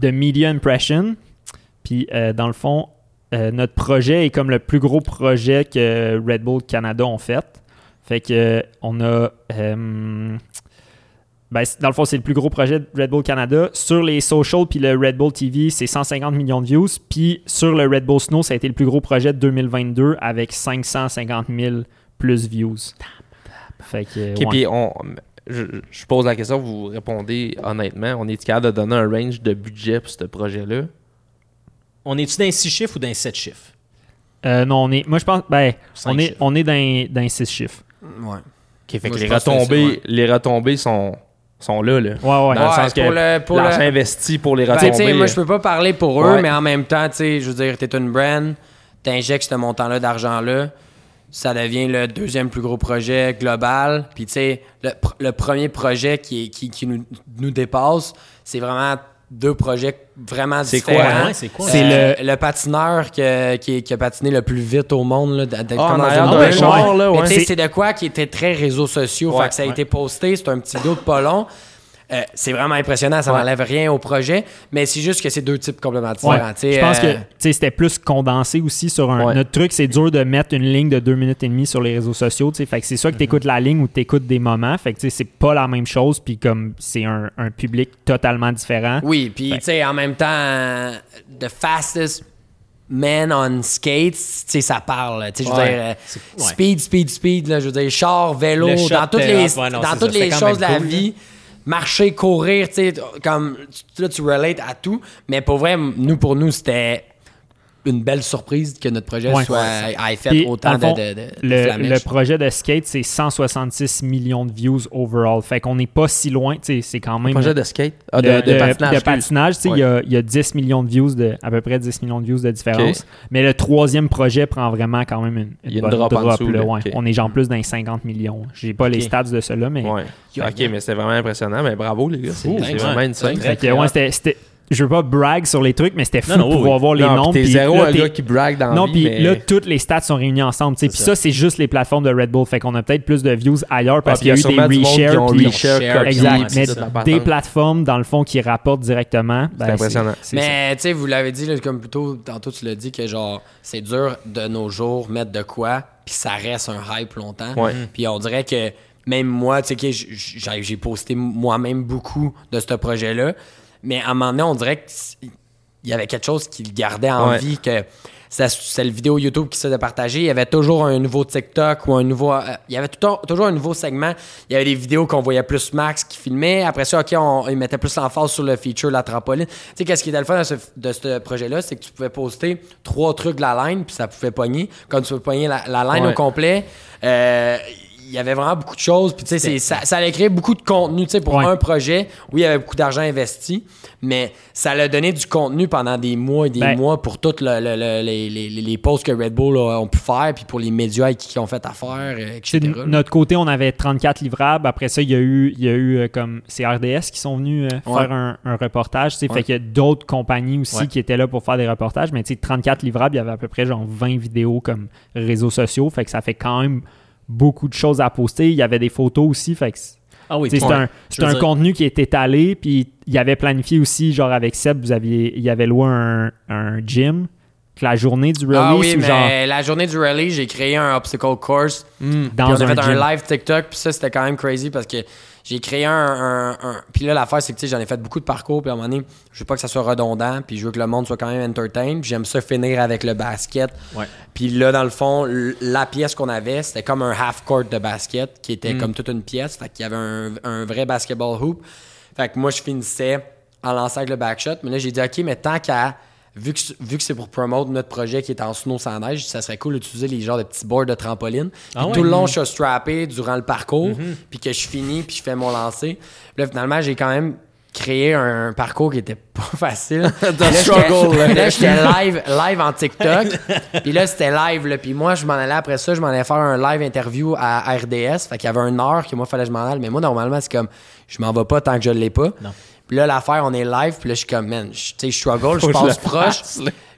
de media impression. Puis, euh, dans le fond, euh, notre projet est comme le plus gros projet que Red Bull Canada ont fait. Fait que euh, on a. euh, ben, dans le fond, c'est le plus gros projet de Red Bull Canada. Sur les socials, puis le Red Bull TV, c'est 150 millions de views. Puis sur le Red Bull Snow, ça a été le plus gros projet de 2022 avec 550 000 plus views. Fait que, Ok, ouais. puis on, je, je pose la question, vous répondez honnêtement. On est capable de donner un range de budget pour ce projet-là? On est-tu dans 6 chiffres ou dans 7 chiffres? Euh, non, on est. Moi, je pense. Ben, on est, chiffres. on est dans, dans 6 chiffres. Ouais. Ok, fait Moi, que les que retombées, ouais. les retombées sont, sont là, là. Ouais, ouais. Dans le Ouais, sens que pour le- pour l'argent le- investi pour les Ben, tu retombées. sais, moi, je peux pas parler pour eux, Ouais. mais en même temps, tu sais, je veux dire, t'es une brand, t'injectes ce montant-là d'argent-là, ça devient le deuxième plus gros projet global. Puis, tu sais, le, pr- le premier projet qui, qui, qui nous, nous dépasse, c'est vraiment deux projets vraiment C'est quoi, différents. ouais, c'est quoi? C'est Euh, le... patineur que- qui, qui a patiné le plus vite au monde. Là, d'être Ah, en comme dans bulle. char, ouais. tu sais, C'est- c'est de quoi qui était très réseaux sociaux. Ouais, fait que ça a ouais. été posté, c'est un petit vidéo de pas long. Euh, c'est vraiment impressionnant, ça Ouais. n'enlève rien au projet, mais c'est juste que c'est deux types complètement différents. Je pense euh, que sais, c'était plus condensé aussi sur un. Ouais. Notre truc, c'est dur de mettre une ligne de deux minutes et demie sur les réseaux sociaux. Fait que c'est soit que tu écoutes la ligne ou tu écoutes des moments. Fait que c'est pas la même chose. Puis comme c'est un, un public totalement différent. Oui, puis Fait- tu sais, en même temps, euh, the fastest man on skates, tu sais, ça parle. Tu sais, je veux Ouais. dire, euh, ouais. speed, speed, speed, là, je veux dire, char, vélo, dans toutes les, ouais, non, dans toutes les choses de la vie. Marcher, courir, tu sais, comme là, tu relates à tout. Mais pour vrai, nous, pour nous, c'était une belle surprise que notre projet Ouais. soit Ouais, ait fait Puis, autant le fond, de, de, de- de Le, le projet de skate, c'est 166 millions de views overall. Fait qu'on n'est pas si loin. C'est quand même. projet de skate? Ah, de, de, de de- patinage. de patinage, il y a- il y, a 10 millions de views, de, à peu près 10 millions de views de différence. Mais le troisième projet prend vraiment quand même une, Il y a une bonne drop en dessous, là. On est genre plus dans les 50 millions. J'ai pas les stats de cela, mais Ok, mais c'était vraiment impressionnant. Mais bravo, les gars. C'est vraiment Ouais. une scène. Je veux pas brag sur les trucs, mais c'était fou Non, non, de pouvoir oui. voir les Non, t'es zéro là, un t'es- gars qui brague dans non, la puis mais... là, toutes les stats sont réunies ensemble. Puis ça, c'est juste les plateformes de Red Bull. Fait qu'on a peut-être plus de views ailleurs parce Ah, qu'il y a eu des reshares. puis- reshare Exact. Mais des plateformes, dans le fond, qui rapportent directement. C'est ben, c'est- impressionnant. Mais tu sais, vous l'avez dit, là, comme plutôt, tantôt tu l'as dit, que genre, c'est dur de nos jours mettre de quoi, puis ça reste un hype longtemps. Ouais. Puis on dirait que même moi, tu sais, j'ai posté moi-même beaucoup de ce projet-là, mais à un moment donné, on dirait qu'il y avait quelque chose qui le gardait en Ouais. vie, que c'est le vidéo YouTube qui se faisait partager. Il y avait toujours un nouveau TikTok ou un nouveau. euh, il y avait tout toujours un nouveau segment. Il y avait des vidéos qu'on voyait plus Max qui filmait. Après ça, OK, on, il mettait plus l'emphase sur le feature, la trampoline. Tu sais, qu'est-ce qui était le fun de ce, de ce projet-là, c'est que tu pouvais poster trois trucs de la line, puis ça pouvait pogner. Comme tu peux pogner la, la line Ouais. au complet. Euh, y avait vraiment beaucoup de choses. Puis, tu sais, ça, ça allait créer beaucoup de contenu, tu sais, pour Ouais. un projet. Oui, il y avait beaucoup d'argent investi, mais ça allait donner du contenu pendant des mois et des Ben- mois pour tous les, les, les, les posts que Red Bull a- ont pu faire, puis pour les médias qui qui ont fait affaire, euh, etc. de notre côté, on avait 34 livrables. Après ça, il y a eu, il y a eu euh, comme c'est RDS qui sont venus euh, Ouais. faire un, un reportage. tu sais. Ouais. Fait qu'il y a d'autres compagnies aussi qui étaient là pour faire des reportages. Mais tu sais, 34 livrables, il y avait à peu près genre 20 vidéos comme réseaux sociaux. Fait que ça fait quand même beaucoup de choses à poster. Il y avait des photos aussi. Fait que Ah oui, c'est un, Je c'est veux un dire- contenu qui est étalé. Puis il y avait planifié aussi, genre avec Seb, vous aviez, il y avait loué un, un gym. Que la journée du release, Ah oui, ou mais genre la journée du rallye, j'ai créé un obstacle course. Hmm. dans on a un fait gym. un live TikTok, puis ça, c'était quand même crazy parce que j'ai créé un. un- un- Puis là, l'affaire, c'est que tu sais, j'en ai fait beaucoup de parcours, puis à un moment donné, je veux pas que ça soit redondant, puis je veux que le monde soit quand même entertain, puis j'aime ça finir avec le basket. Ouais. Puis là, dans le fond, la pièce qu'on avait, c'était comme un half-court de basket, qui était comme toute une pièce, fait qu'il y avait un, un vrai basketball hoop. Fait que moi, je finissais en lançant avec le backshot, mais là, j'ai dit, OK, mais tant qu'à. Vu que, vu que c'est pour promote notre projet qui est en snow sans neige, ça serait cool d'utiliser les genres de petits boards de trampoline. Ah ouais? tout le long, je suis strappé durant le parcours, puis que je finis, puis je fais mon lancer. Puis là, finalement, j'ai quand même créé un parcours qui était pas facile. Là, struggle, là, j'étais live, live en TikTok. puis là, c'était live. Là. Puis moi, je m'en allais après ça, je m'en allais faire un live interview à RDS. Fait qu'il y avait une heure que moi, fallait que je m'en aille. Mais moi, normalement, c'est comme, je m'en vais pas tant que je l'ai pas. Non. Puis là, l'affaire, on est live. Puis là, je suis comme, man, je- tu sais, je struggle, je je passe proche.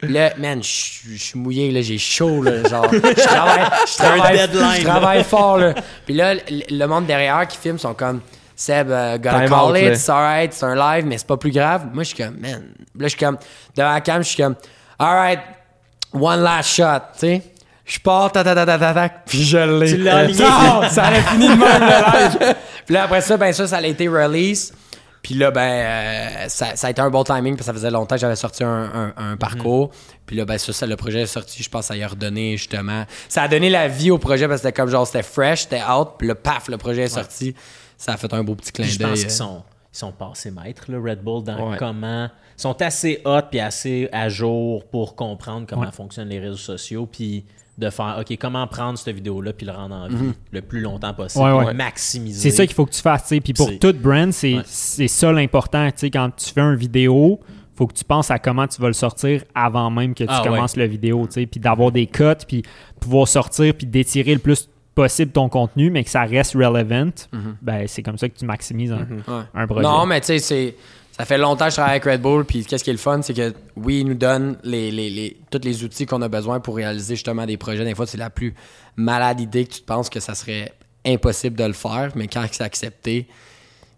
Puis là, man, je je suis mouillé, là, j'ai chaud, là, genre, je travaille, je travaille, deadline, je là. travaille fort, là. Puis là, le, monde derrière qui filme sont comme, Seb, uh, gotta Time call out, it, it's alright, c'est un live, mais c'est pas plus grave. Moi, je suis comme, man. Là, je suis comme, devant la cam, je suis comme, alright, one last shot, tu sais. Je pars, ta ta ta ta ta ta, puis je l'ai. Tu l'as aligné. Ça, ça a fini de même, le live. Puis là, après ça, ben ça, ça a été release. Puis là, ben, euh, ça, ça a été un bon timing, parce que ça faisait longtemps que j'avais sorti un, un- un parcours. Puis là, ben, ça, ça, le projet est sorti, je pense ça y a redonné, justement. Ça a donné la vie au projet, parce que c'était comme genre, c'était fresh, c'était out, puis là, paf, le projet est sorti. Ça a fait un beau petit clin Puis je d'œil. pense euh. qu'ils sont, ils sont passés maîtres, le Red Bull, dans Ouais. comment. Ils sont assez hot puis assez à jour pour comprendre comment Ouais. fonctionnent les réseaux sociaux. Puis de faire, OK, comment prendre cette vidéo-là puis le rendre en vie le plus longtemps possible. Ouais, maximiser. C'est ça qu'il faut que tu fasses. tu sais. Puis pour toute brand, c'est Ouais. ça l'important. tu sais, Quand tu fais une vidéo, faut que tu penses à comment tu vas le sortir avant même que tu Ah, ouais. commences la vidéo. tu sais. Puis d'avoir des cuts, puis pouvoir sortir, puis d'étirer le plus possible ton contenu, mais que ça reste relevant. Ben, c'est comme ça que tu maximises un, Ouais. un projet. Non, mais tu sais, c'est. Ça fait longtemps que je travaille avec Red Bull, puis qu'est-ce qui est le fun, c'est que oui, ils nous donnent les, les, les- tous les outils qu'on a besoin pour réaliser justement des projets. Des fois, c'est la plus malade idée que tu te penses que ça serait impossible de le faire, mais quand c'est accepté,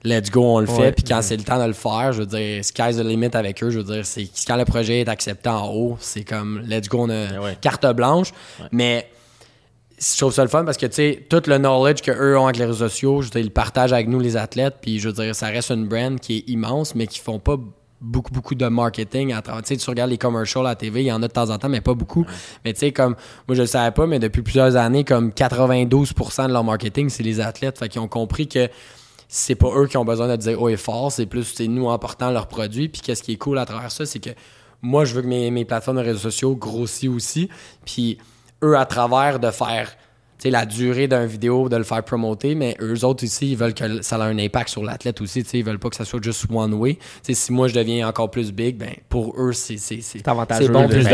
let's go, on le fait. Puis quand c'est le temps de le faire, je veux dire, sky's the limit avec eux. Je veux dire, c'est quand le projet est accepté en haut, c'est comme let's go, on a Ben ouais. carte blanche. Mais je trouve ça le fun parce que, tu sais, tout le knowledge qu'eux ont avec les réseaux sociaux, je veux dire, ils le partagent avec nous, les athlètes. Puis, je veux dire, ça reste une brand qui est immense, mais qui font pas beaucoup, beaucoup de marketing à travers. Tu sais, tu regardes les commercials à la TV, il y en a de temps en temps, mais pas beaucoup. Mais, tu sais, comme, moi, je le savais pas, mais depuis plusieurs années, comme 92% de leur marketing, c'est les athlètes. Fait qu'ils ont compris que c'est pas eux qui ont besoin de dire haut et fort, c'est plus c'est nous en portant leurs produits. Puis qu'est-ce qui est cool à travers ça, c'est que moi, je veux que mes, mes plateformes de réseaux sociaux grossissent aussi. Puis eux, à travers de faire la durée d'une vidéo, de le faire promoter, mais eux autres ici, ils veulent que ça ait un impact sur l'athlète aussi. Ils veulent pas que ça soit juste one way. Tu sais, si moi je deviens encore plus big, ben pour eux, c'est c'est- c'est- C'est avantageux, c'est bon plus Plus de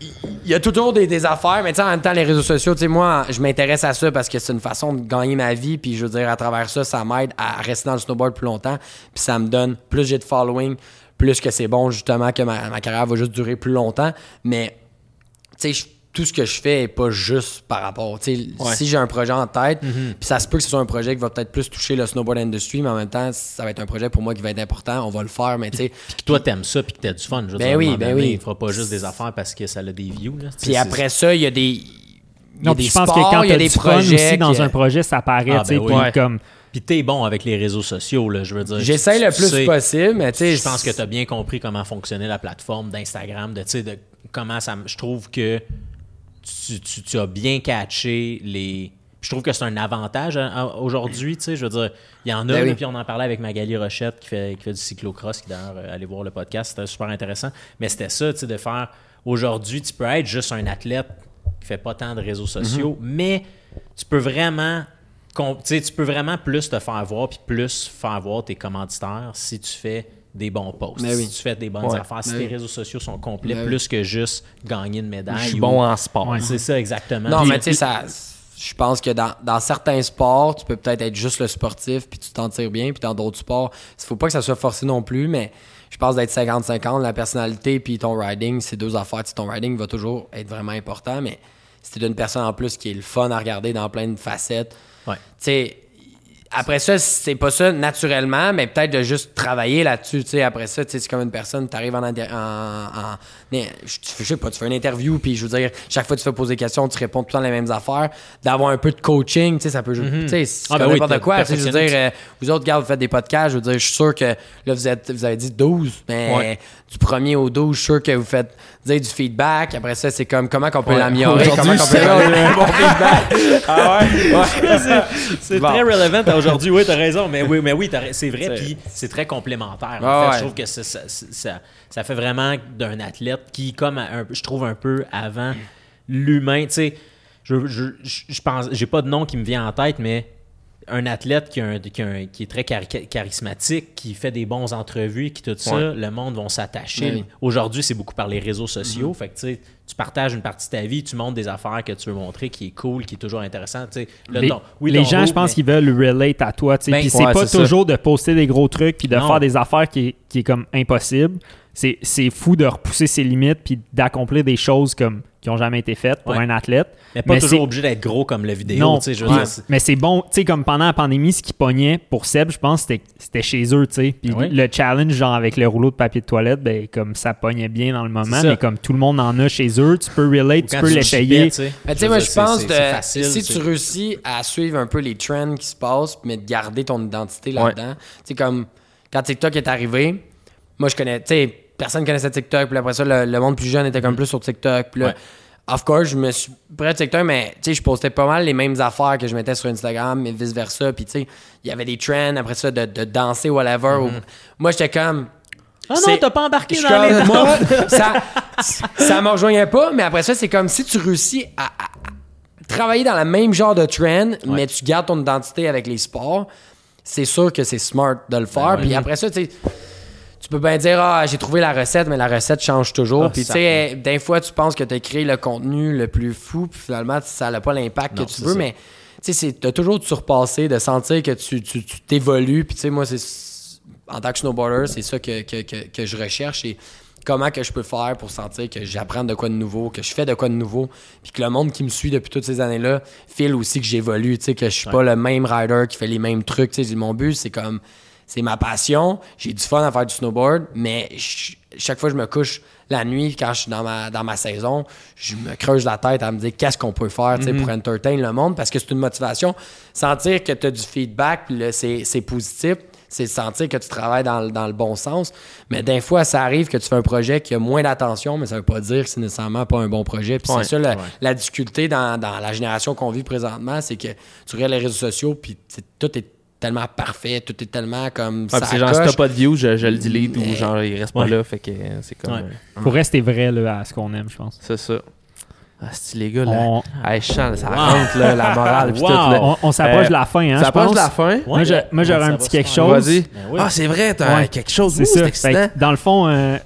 il- y a toujours des, des affaires, mais en même temps, les réseaux sociaux, moi, je m'intéresse à ça parce que c'est une façon de gagner ma vie, puis je veux dire, à travers ça, ça m'aide à rester dans le snowboard plus longtemps, puis ça me donne plus j'ai de following, plus que c'est bon, justement, que ma, ma carrière va juste durer plus longtemps, mais tu sais, tout ce que je fais est pas juste par rapport. tu sais, Ouais. Si j'ai un projet en tête, puis ça se peut que ce soit un projet qui va peut-être plus toucher le snowboard industry, mais en même temps, ça va être un projet pour moi qui va être important. On va le faire, mais tu sais. Puis que toi, t'aimes ça, puis que t'as du fun. Je veux Ben dire, oui, ben donné, oui. Il fera pas juste des affaires parce que ça a des views. Tu Puis après ça, il y a des. il y a Non, je pense que quand il y a t'as des du fun aussi dans un projet, ça paraît, Ah, tu sais, ben oui. puis Ouais. comme... Puis t'es bon avec les réseaux sociaux, là, je veux dire. J'essaie Tu- le tu plus sais- possible, mais tu sais. Je pense que tu as bien compris comment fonctionnait la plateforme d'Instagram, de, tu sais, de comment ça. Je trouve que tu, tu- tu as bien catché les. Je trouve que c'est un avantage hein, aujourd'hui, tu sais, je veux dire, il y en a, Ben oui. puis on en parlait avec Magali Rochette qui fait, qui fait du cyclocross, qui d'ailleurs, euh, allez voir le podcast, c'était super intéressant, mais c'était ça, tu sais, de faire, aujourd'hui, tu peux être juste un athlète qui fait pas tant de réseaux sociaux, Mhm. mais tu peux vraiment, com- tu sais, tu peux vraiment plus te faire voir, puis plus faire voir tes commanditaires si tu fais des bons posts, Ben oui. si tu fais des bonnes Ouais. affaires, si Ben tes oui. réseaux sociaux sont complets, Ben oui. plus que juste gagner une médaille. Je suis ou- bon en sport. Ouais. C'est ça, exactement. Non, Puis- mais tu sais, ça. Je pense que dans, dans certains sports, tu peux peut-être être juste le sportif, puis tu t'en tires bien, puis dans d'autres sports, il faut pas que ça soit forcé non plus, mais je pense d'être 50-50, la personnalité, puis ton riding, c'est deux affaires. Tu sais, ton riding va toujours être vraiment important, mais si tu une personne en plus qui est le fun à regarder dans plein de facettes, Ouais. tu sais, après ça, c'est pas ça naturellement, mais peut-être de juste travailler là-dessus. Tu sais, après ça, tu sais, c'est comme une personne, tu arrives en, en, en- je, sais pas, tu fais une interview, puis je veux dire, chaque fois que tu fais poser des questions, tu réponds tout le temps les mêmes affaires. D'avoir un peu de coaching, tu sais, ça peut, tu sais, c'est Ah, ben oui, n'importe quoi. Tu sais, Je veux dire, euh, vous autres, gars, vous faites des podcasts, je veux dire, je suis sûr que là, vous, êtes, vous avez dit 12, mais Ouais. du premier au 12, je suis sûr que vous faites dire du feedback. Après ça, c'est comme comment qu'on peut Ouais. l'améliorer, comment Aujourd'hui, qu'on peut c'est- donner un bon feedback? Ah ouais? C'est Bon. très relevant aujourd'hui, oui, t'as raison, mais oui, mais oui, c'est vrai, puis c'est très complémentaire. En Ah fait, ouais. je trouve que ça, ça, ça- ça fait vraiment d'un athlète qui, comme un- je trouve un peu avant l'humain, tu sais, je, je, je, je pense, j'ai pas de nom qui me vient en tête, mais un athlète qui, a un- qui, a un- qui est très chari- charismatique, qui fait des bons entrevues, qui tout ça, Ouais. le monde vont s'attacher. Aujourd'hui, c'est beaucoup par les réseaux sociaux. Mhm. Fait que tu partages une partie de ta vie, tu montres des affaires que tu veux montrer, qui est cool, qui est toujours intéressant. Là, les, ton- oui, les ton gens, je pense mais- qu'ils veulent relate à toi. Ben, Puis c'est ouais, pas ça. toujours de poster des gros trucs puis de Non. faire des affaires qui qui est comme impossible. C'est c'est fou de repousser ses limites puis d'accomplir des choses comme qui ont jamais été faites pour Ouais. un athlète. Mais pas Mais toujours obligé d'être gros comme la vidéo. Non, tu sais, je veux dire, mais c'est bon, tu sais, comme pendant la pandémie, ce qui pognait pour Seb, je pense, c'était c'était chez eux, tu sais. Puis Oui. le challenge, genre avec le rouleau de papier de toilette, ben, comme ça pognait bien dans le moment, mais comme tout le monde en a chez eux, tu peux relate, tu peux l'essayer. chipais, tu sais, Mais tu sais, veux moi, je pense facile, si tu réussis à suivre un peu les trends qui se passent, mais de garder ton identité là-dedans. Tu sais, comme quand TikTok est arrivé, moi, je connais, tu sais, personne connaissait TikTok, puis après ça, le, le monde plus jeune était comme plus sur TikTok. Puis là, Ouais. of course, je me suis prêt à TikTok, mais tu sais, je postais pas mal les mêmes affaires que je mettais sur Instagram, mais vice-versa. Puis tu sais, il y avait des trends après ça de, de danser, whatever. ou- Moi, j'étais comme. Ah non, t'as pas embarqué je dans les moi, ça, ça me rejoignait pas, mais après ça, c'est comme si tu réussis à, travailler dans le même genre de trend, mais tu gardes ton identité avec les sports. C'est sûr que c'est smart de le faire. ouais. Puis après ça, tu sais, tu peux bien dire, ah, j'ai trouvé la recette, mais la recette change toujours. Ah, puis tu sais, des fois, tu penses que tu as créé le contenu le plus fou, puis finalement, ça n'a pas l'impact que tu veux, ça. mais tu sais, tu as toujours de surpasser, de sentir que tu tu- tu t'évolues. Puis tu sais, moi, c'est en tant que snowboarder, c'est ça que, que, que, que je recherche. Et comment que je peux faire pour sentir que j'apprends de quoi de nouveau, que je fais de quoi de nouveau, puis que le monde qui me suit depuis toutes ces années-là file aussi que j'évolue, tu sais, que je suis pas le même rider qui fait les mêmes trucs. Tu sais, mon but, c'est comme, c'est ma passion. J'ai du fun à faire du snowboard, mais je- chaque fois que je me couche la nuit, quand je suis dans ma, dans ma saison, je me creuse la tête à me dire qu'est-ce qu'on peut faire pour entertain le monde, parce que c'est une motivation. Sentir que tu as du feedback, c'est c'est positif c'est sentir que tu travailles dans, le- dans le bon sens. Mais des fois, ça arrive que tu fais un projet qui a moins d'attention, mais ça veut pas dire que c'est nécessairement pas un bon projet. Puis Ouais, c'est ça la, ouais. la difficulté dans, dans la génération qu'on vit présentement, c'est que tu regardes les réseaux sociaux, puis tout est tellement parfait, tout est tellement comme Ouais, ça. puis c'est genre, si t'as pas de views, je, je le delete ou Mais- genre, il reste pas Ouais. là. Fait que euh, c'est comme. Ouais. euh, Faut rester vrai là, à ce qu'on aime, je pense. c'est ça. Ah, c'est les gars, là. On, Hey, sens, ça Wow. rentre, là, la morale, Wow. tout, là. on- on s'approche Euh, de la fin, hein, ça je approche pense. de la fin? Moi, j'aurais un petit quelque chose. Vas-y. Ben oui. Ah, c'est vrai, t'as Ouais. quelque chose. C'est ça. c'est excitant. Fait que, dans le fond, euh,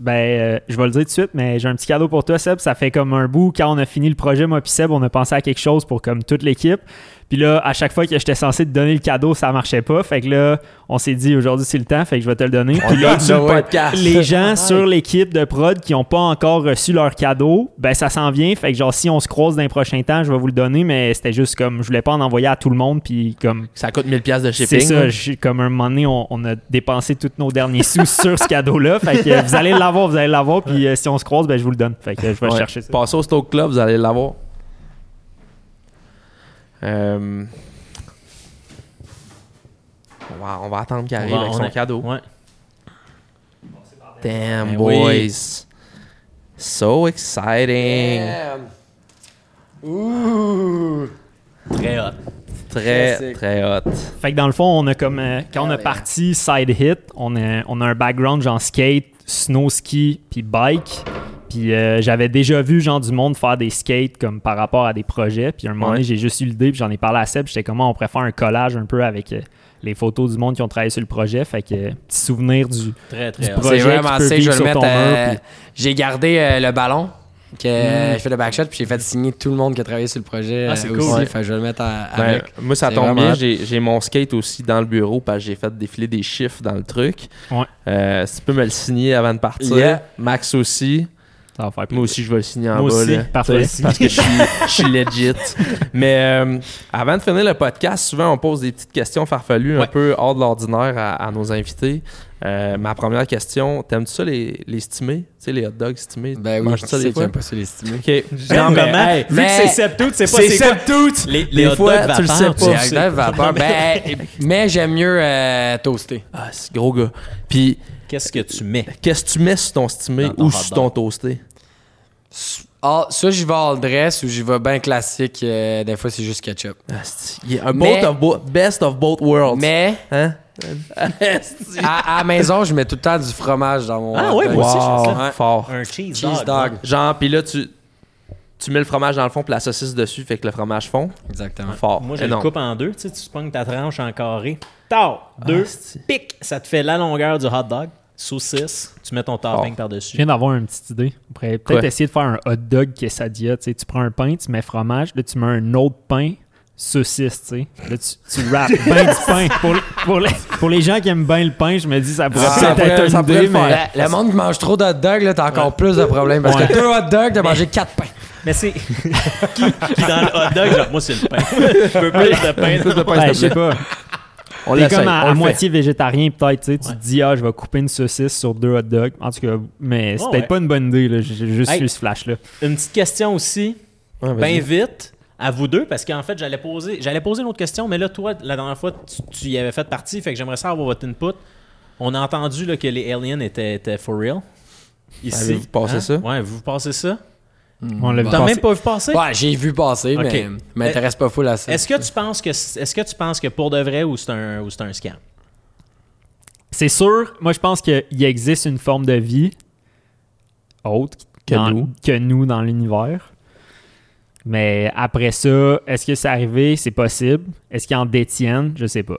ben, euh, je vais le dire tout de suite, mais j'ai un petit cadeau pour toi, Seb. Ça fait comme un bout. Quand on a fini le projet, moi puis Seb, on a pensé à quelque chose pour comme toute l'équipe. Puis là, à chaque fois que j'étais censé te donner le cadeau, ça marchait pas. Fait que là, on s'est dit aujourd'hui c'est le temps, fait que je vais te le donner. On Puis là, le podcast. les gens sur l'équipe de prod qui n'ont pas encore reçu leur cadeau, ben ça s'en vient. Fait que genre si on se croise dans les prochains temps, je vais vous le donner, mais c'était juste comme je voulais pas en envoyer à tout le monde. Puis comme Ça coûte 1000 pièces de c'est shipping. ça, là. j'ai- comme un moment donné, on, on a dépensé tous nos derniers sous sur ce cadeau-là. Fait que vous allez l'avoir, vous allez l'avoir. Puis euh, si on se croise, ben je vous le donne. Fait que je vais Ouais. chercher ça. Passez au Stoke Club, vous allez l'avoir. Euh, On, va, on va attendre qu'il On arrive va- avec on son a- cadeau. Ouais. Damn, Ben boys. oui. So exciting. Ouh. Très hot. Très, très hot. Fait que dans le fond, on a comme euh, quand on a parti side hit, on a, on a un background genre skate, snow ski, puis bike. Puis euh, j'avais déjà vu genre du monde faire des skates comme par rapport à des projets. Puis un moment donné, Ouais. j'ai juste eu l'idée, puis j'en ai parlé à Seb. J'étais comment on pourrait faire un collage un peu avec euh, les photos du monde qui ont travaillé sur le projet. Fait que euh, petit souvenir du, Très, très projet C'est vraiment sick. Je vais le sur mettre. ton mur, euh, puis- J'ai gardé euh, le ballon. Que Mm. je fais le backshot puis j'ai fait signer tout le monde qui a travaillé sur le projet Ah, c'est cool. aussi. Ouais. Fait que je vais le mettre à- Ben, avec. moi, ça tombe vraiment bien. J'ai j'ai mon skate aussi dans le bureau parce que j'ai fait défiler des chiffres dans le truc. Ouais. Euh, si tu peux me le signer avant de partir. Yeah. Max aussi. Ça va faire Moi aussi, je vais le signer en Moi bas. aussi. là, Parfait. Parce que je suis, je suis legit. Mais euh, avant de finir le podcast, souvent, on pose des petites questions farfelues un peu hors de l'ordinaire à, à nos invités. Euh, ma première question, t'aimes-tu ça les, les stimés? Tu sais, les hot dogs stimés? Ben oui, Manges-tu je ça sais pas ça les stimés. OK. J'aime Non, mais, comment, hey, vu mais- que c'est septout, c'est pas c'est septout! les, les hot fois, dogs tu le sais pas. de la vapeur. Ben, mais j'aime mieux euh, toaster. Ah, c'est gros gars. Puis, Qu'est-ce que tu mets? qu'est-ce que tu mets sur ton stimé ou hot sur ton toasté? Ah, ça, j'y vais all dress ou j'y vais bien classique. euh, des fois, c'est juste ketchup. Ah, c'est- il y a un Mais- both of bo- best of both worlds. Mais Hein? à, à la maison, je mets tout le temps du fromage dans mon. Ah hot ouais, dog. moi aussi, je fais ça. Ouais. fort. Un cheese, Cheese dog. Genre, puis là, tu, tu mets le fromage dans le fond, puis la saucisse dessus, fait que le fromage fond. Exactement. Fort. Moi, je Énorme. le coupe en deux. Tu sais, tu pognes ta tranche en carré. Tard, deux, Ah, c'est- pic. Ça te fait la longueur du hot dog. Saucisse, tu mets ton topping Je par-dessus. viens d'avoir une petite idée. On pourrait peut-être essayer de faire un hot dog quesadilla. Tu sais, tu prends un pain, tu mets fromage, là, tu mets un autre pain, saucisse, tu sais. Là, tu, tu wraps bien du pain. Pour, les- pour, les, pour les gens qui aiment bien le pain, je me dis ça pourrait Ah, peut-être pourrait- être ça une pourrait idée, mais... Le, le monde qui mange trop de hot dogs, là, t'as encore plus de problèmes. Parce Ouais. que deux hot dogs, t'as mangé quatre pains. Mais c'est. qui, qui dans le hot dog, genre, moi, c'est le pain. Je veux plus de pain. Plus de pain, Ouais, s'il je sais pas. On T'es comme à, on moitié végétarien, peut-être. Tu sais, tu Ouais. te dis, ah, je vais couper une saucisse sur deux hot dogs. En tout cas, mais c'est Ouais, peut-être ouais. pas une bonne idée. là. J'ai juste Hey. eu ce flash-là. Une petite question aussi. Bien vite à vous deux, parce qu'en fait, j'allais poser, j'allais poser une autre question, mais là, toi, la dernière fois, tu, tu y avais fait partie, fait que j'aimerais savoir votre input. On a entendu là, que les aliens étaient, étaient for real. Ici. Avez-vous passé ça? Ouais, vous passez ça? On l'a vu T'as passer. même pas vu passer? Ouais, j'ai vu passer, Ok. mais m'intéresse pas full à ça. Est-ce que tu penses que est-ce que tu penses que pour de vrai ou c'est un ou c'est un scam? C'est sûr, moi je pense qu'il existe une forme de vie autre Que dans- nous. que nous dans l'univers. Mais après ça, est-ce que c'est arrivé? C'est possible. Est-ce qu'ils en détiennent? Je sais pas.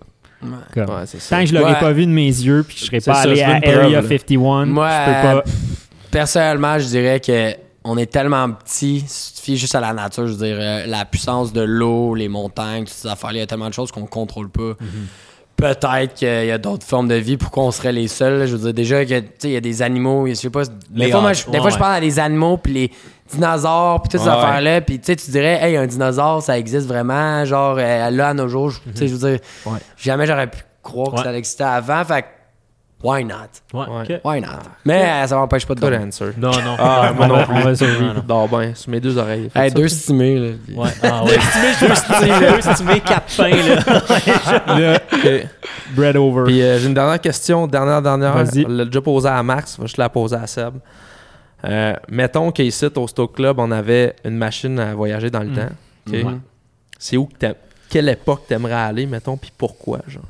Comme, Ouais, c'est ça. Tant que je l'aurais Ouais. pas vu de mes yeux puis que je serais pas ça, allé à Area là. 51, Moi, je peux pas. Personnellement, je dirais que on est tellement petit, si tu te fies juste à la nature, je veux dire, euh, la puissance de l'eau, les montagnes, toutes ces affaires-là, il y a tellement de choses qu'on contrôle pas. Peut-être qu'il y a d'autres formes de vie, pourquoi on serait les seuls. Je veux dire, déjà, que, tu sais, il y a des animaux, je sais pas. Des fois, moi, je, des ouais, fois, je parle à des animaux, puis les dinosaures, puis toutes ces Ouais, affaires-là, puis tu sais, tu dirais, hey, un dinosaure, ça existe vraiment, genre, euh, là, à nos jours, je- tu sais, je veux dire, jamais j'aurais pu croire que ça existait avant, fait why not? Ouais. Why not? Mais euh, ça m'empêche pas de Good dormir. answer. Non, non. Ah, moi on, non plus. on va survivre. Non, non. Dors bien, sur mes deux oreilles. Hey, deux stimés, là. Ouais. Ah ouais. Si tu mets juste deux, mets quatre pains là. Là, Ok. bread over. Puis euh, j'ai une dernière question, dernière, dernière. Vas-y. On l'a déjà posée à Max, je vais juste la poser à Seb. Euh, mettons qu'ici, au Stoke Club, on avait une machine à voyager dans le Mm. temps. ok? Ouais. C'est où que t'aimes- Quelle époque t'aimerais aller, mettons, puis pourquoi, genre?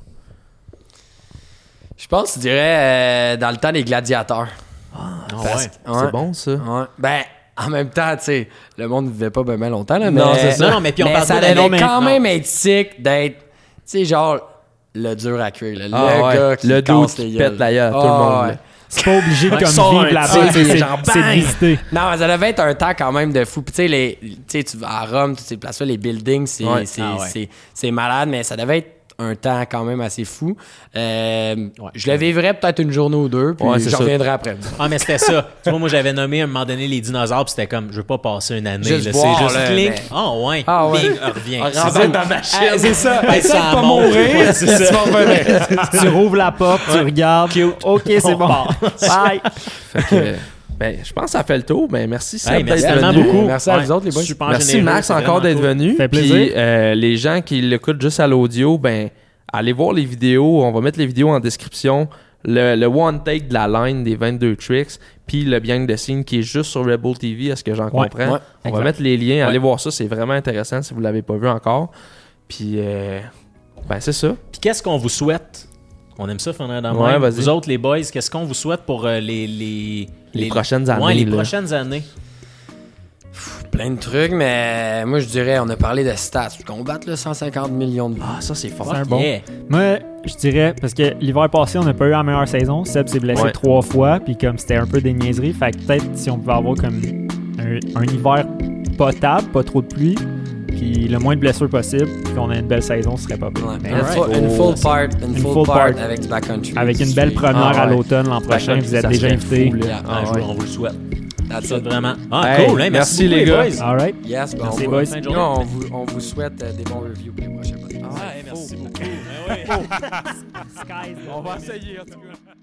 Je pense, je dirais, euh, dans le temps des gladiateurs. Ah ouais. que- C'est ouais. bon, ça? Ouais. Ben, en même temps, tu sais, le monde ne vivait pas bien longtemps, là, mais... Non, c'est ça. Non, non, mais puis on mais parle ça devait quand même être sick d'être, tu sais, genre, le dur à cuire, là, Ah le ouais, gars qui le casse les qui pète la gueule à tout le Ah, monde, ouais. C'est pas obligé de comme vivre là-bas. tu C'est genre, c'est de bang! visiter. Non, mais ça devait être un temps quand même de fou. Puis tu sais, les- tu sais, tu vas à Rome, toutes ces places-là, les buildings, c'est Ouais. c'est- Ah ouais. c'est- c'est malade, mais ça devait être un temps quand même assez fou. Euh, Ouais. Je le vivrais peut-être une journée ou deux, puis Ouais, c'est je reviendrai après. Ah, mais c'était ça. tu vois, moi, j'avais nommé à un moment donné les dinosaures, puis c'était comme, je veux pas passer une année. Juste là. voir, C'est juste là, clic. mais- Ah, ouais. Ah, ouais. Reviens. Ah, C'est rentre ça. dans ma Ah, c'est ça. Hey, ça pas mourir, c'est tu ça. tu rouvres la porte, tu regardes. OK, c'est On bon. Bye. Fait que, ben, je pense que ça fait le tour. Ben, merci Seb Hey, merci d'être tellement venu. beaucoup. Merci à vous autres, les boys. Super Merci généreux, Max encore d'être cool. venu. Fait Puis, plaisir. euh, les gens qui l'écoutent juste à l'audio, ben allez voir les vidéos. On va mettre les vidéos en description. Le, le one take de la line des 22 tricks, puis le behind the scene qui est juste sur Rebel TV, à ce que j'en Ouais, comprends. ouais, On va mettre les liens. Ouais. Allez voir ça, c'est vraiment intéressant si vous l'avez pas vu encore. Puis, euh, ben c'est ça. Puis qu'est-ce qu'on vous souhaite? On aime ça, Fernand dans Ouais, vas-y. Vous autres, les boys, qu'est-ce qu'on vous souhaite pour euh, les, les, Les prochaines années, Ouais, les là. prochaines années. Plein de trucs, mais moi, je dirais, on a parlé de stats. Qu'on batte le 150 millions de. Ah, ça c'est fort. C'est un bon. Yeah. Moi, je dirais, parce que l'hiver passé, on n'a pas eu la meilleure saison. Seb s'est blessé Ouais. trois fois, puis comme c'était un peu des niaiseries, fait que peut-être si on pouvait avoir comme un, un hiver potable, pas trop de pluie, puis le moins de blessures possible, puis qu'on a une belle saison, ce serait pas pire. Ouais, une, full, une full part, une Une full full part part. avec du backcountry. Avec une belle première Ah, à l'automne l'an prochain, vous êtes déjà là. Yeah. Ah, Ah, ouais. On vous le souhaite. That's Ça, it. vraiment. Ah, Hey, cool. hein, merci, les gars. boys. All right. Yes, ben, Merci, on, boys. vous, on, vous, on vous souhaite euh, des bons reviews pour les prochains podcasts. Ah, merci beaucoup. Ben On va essayer en tout cas.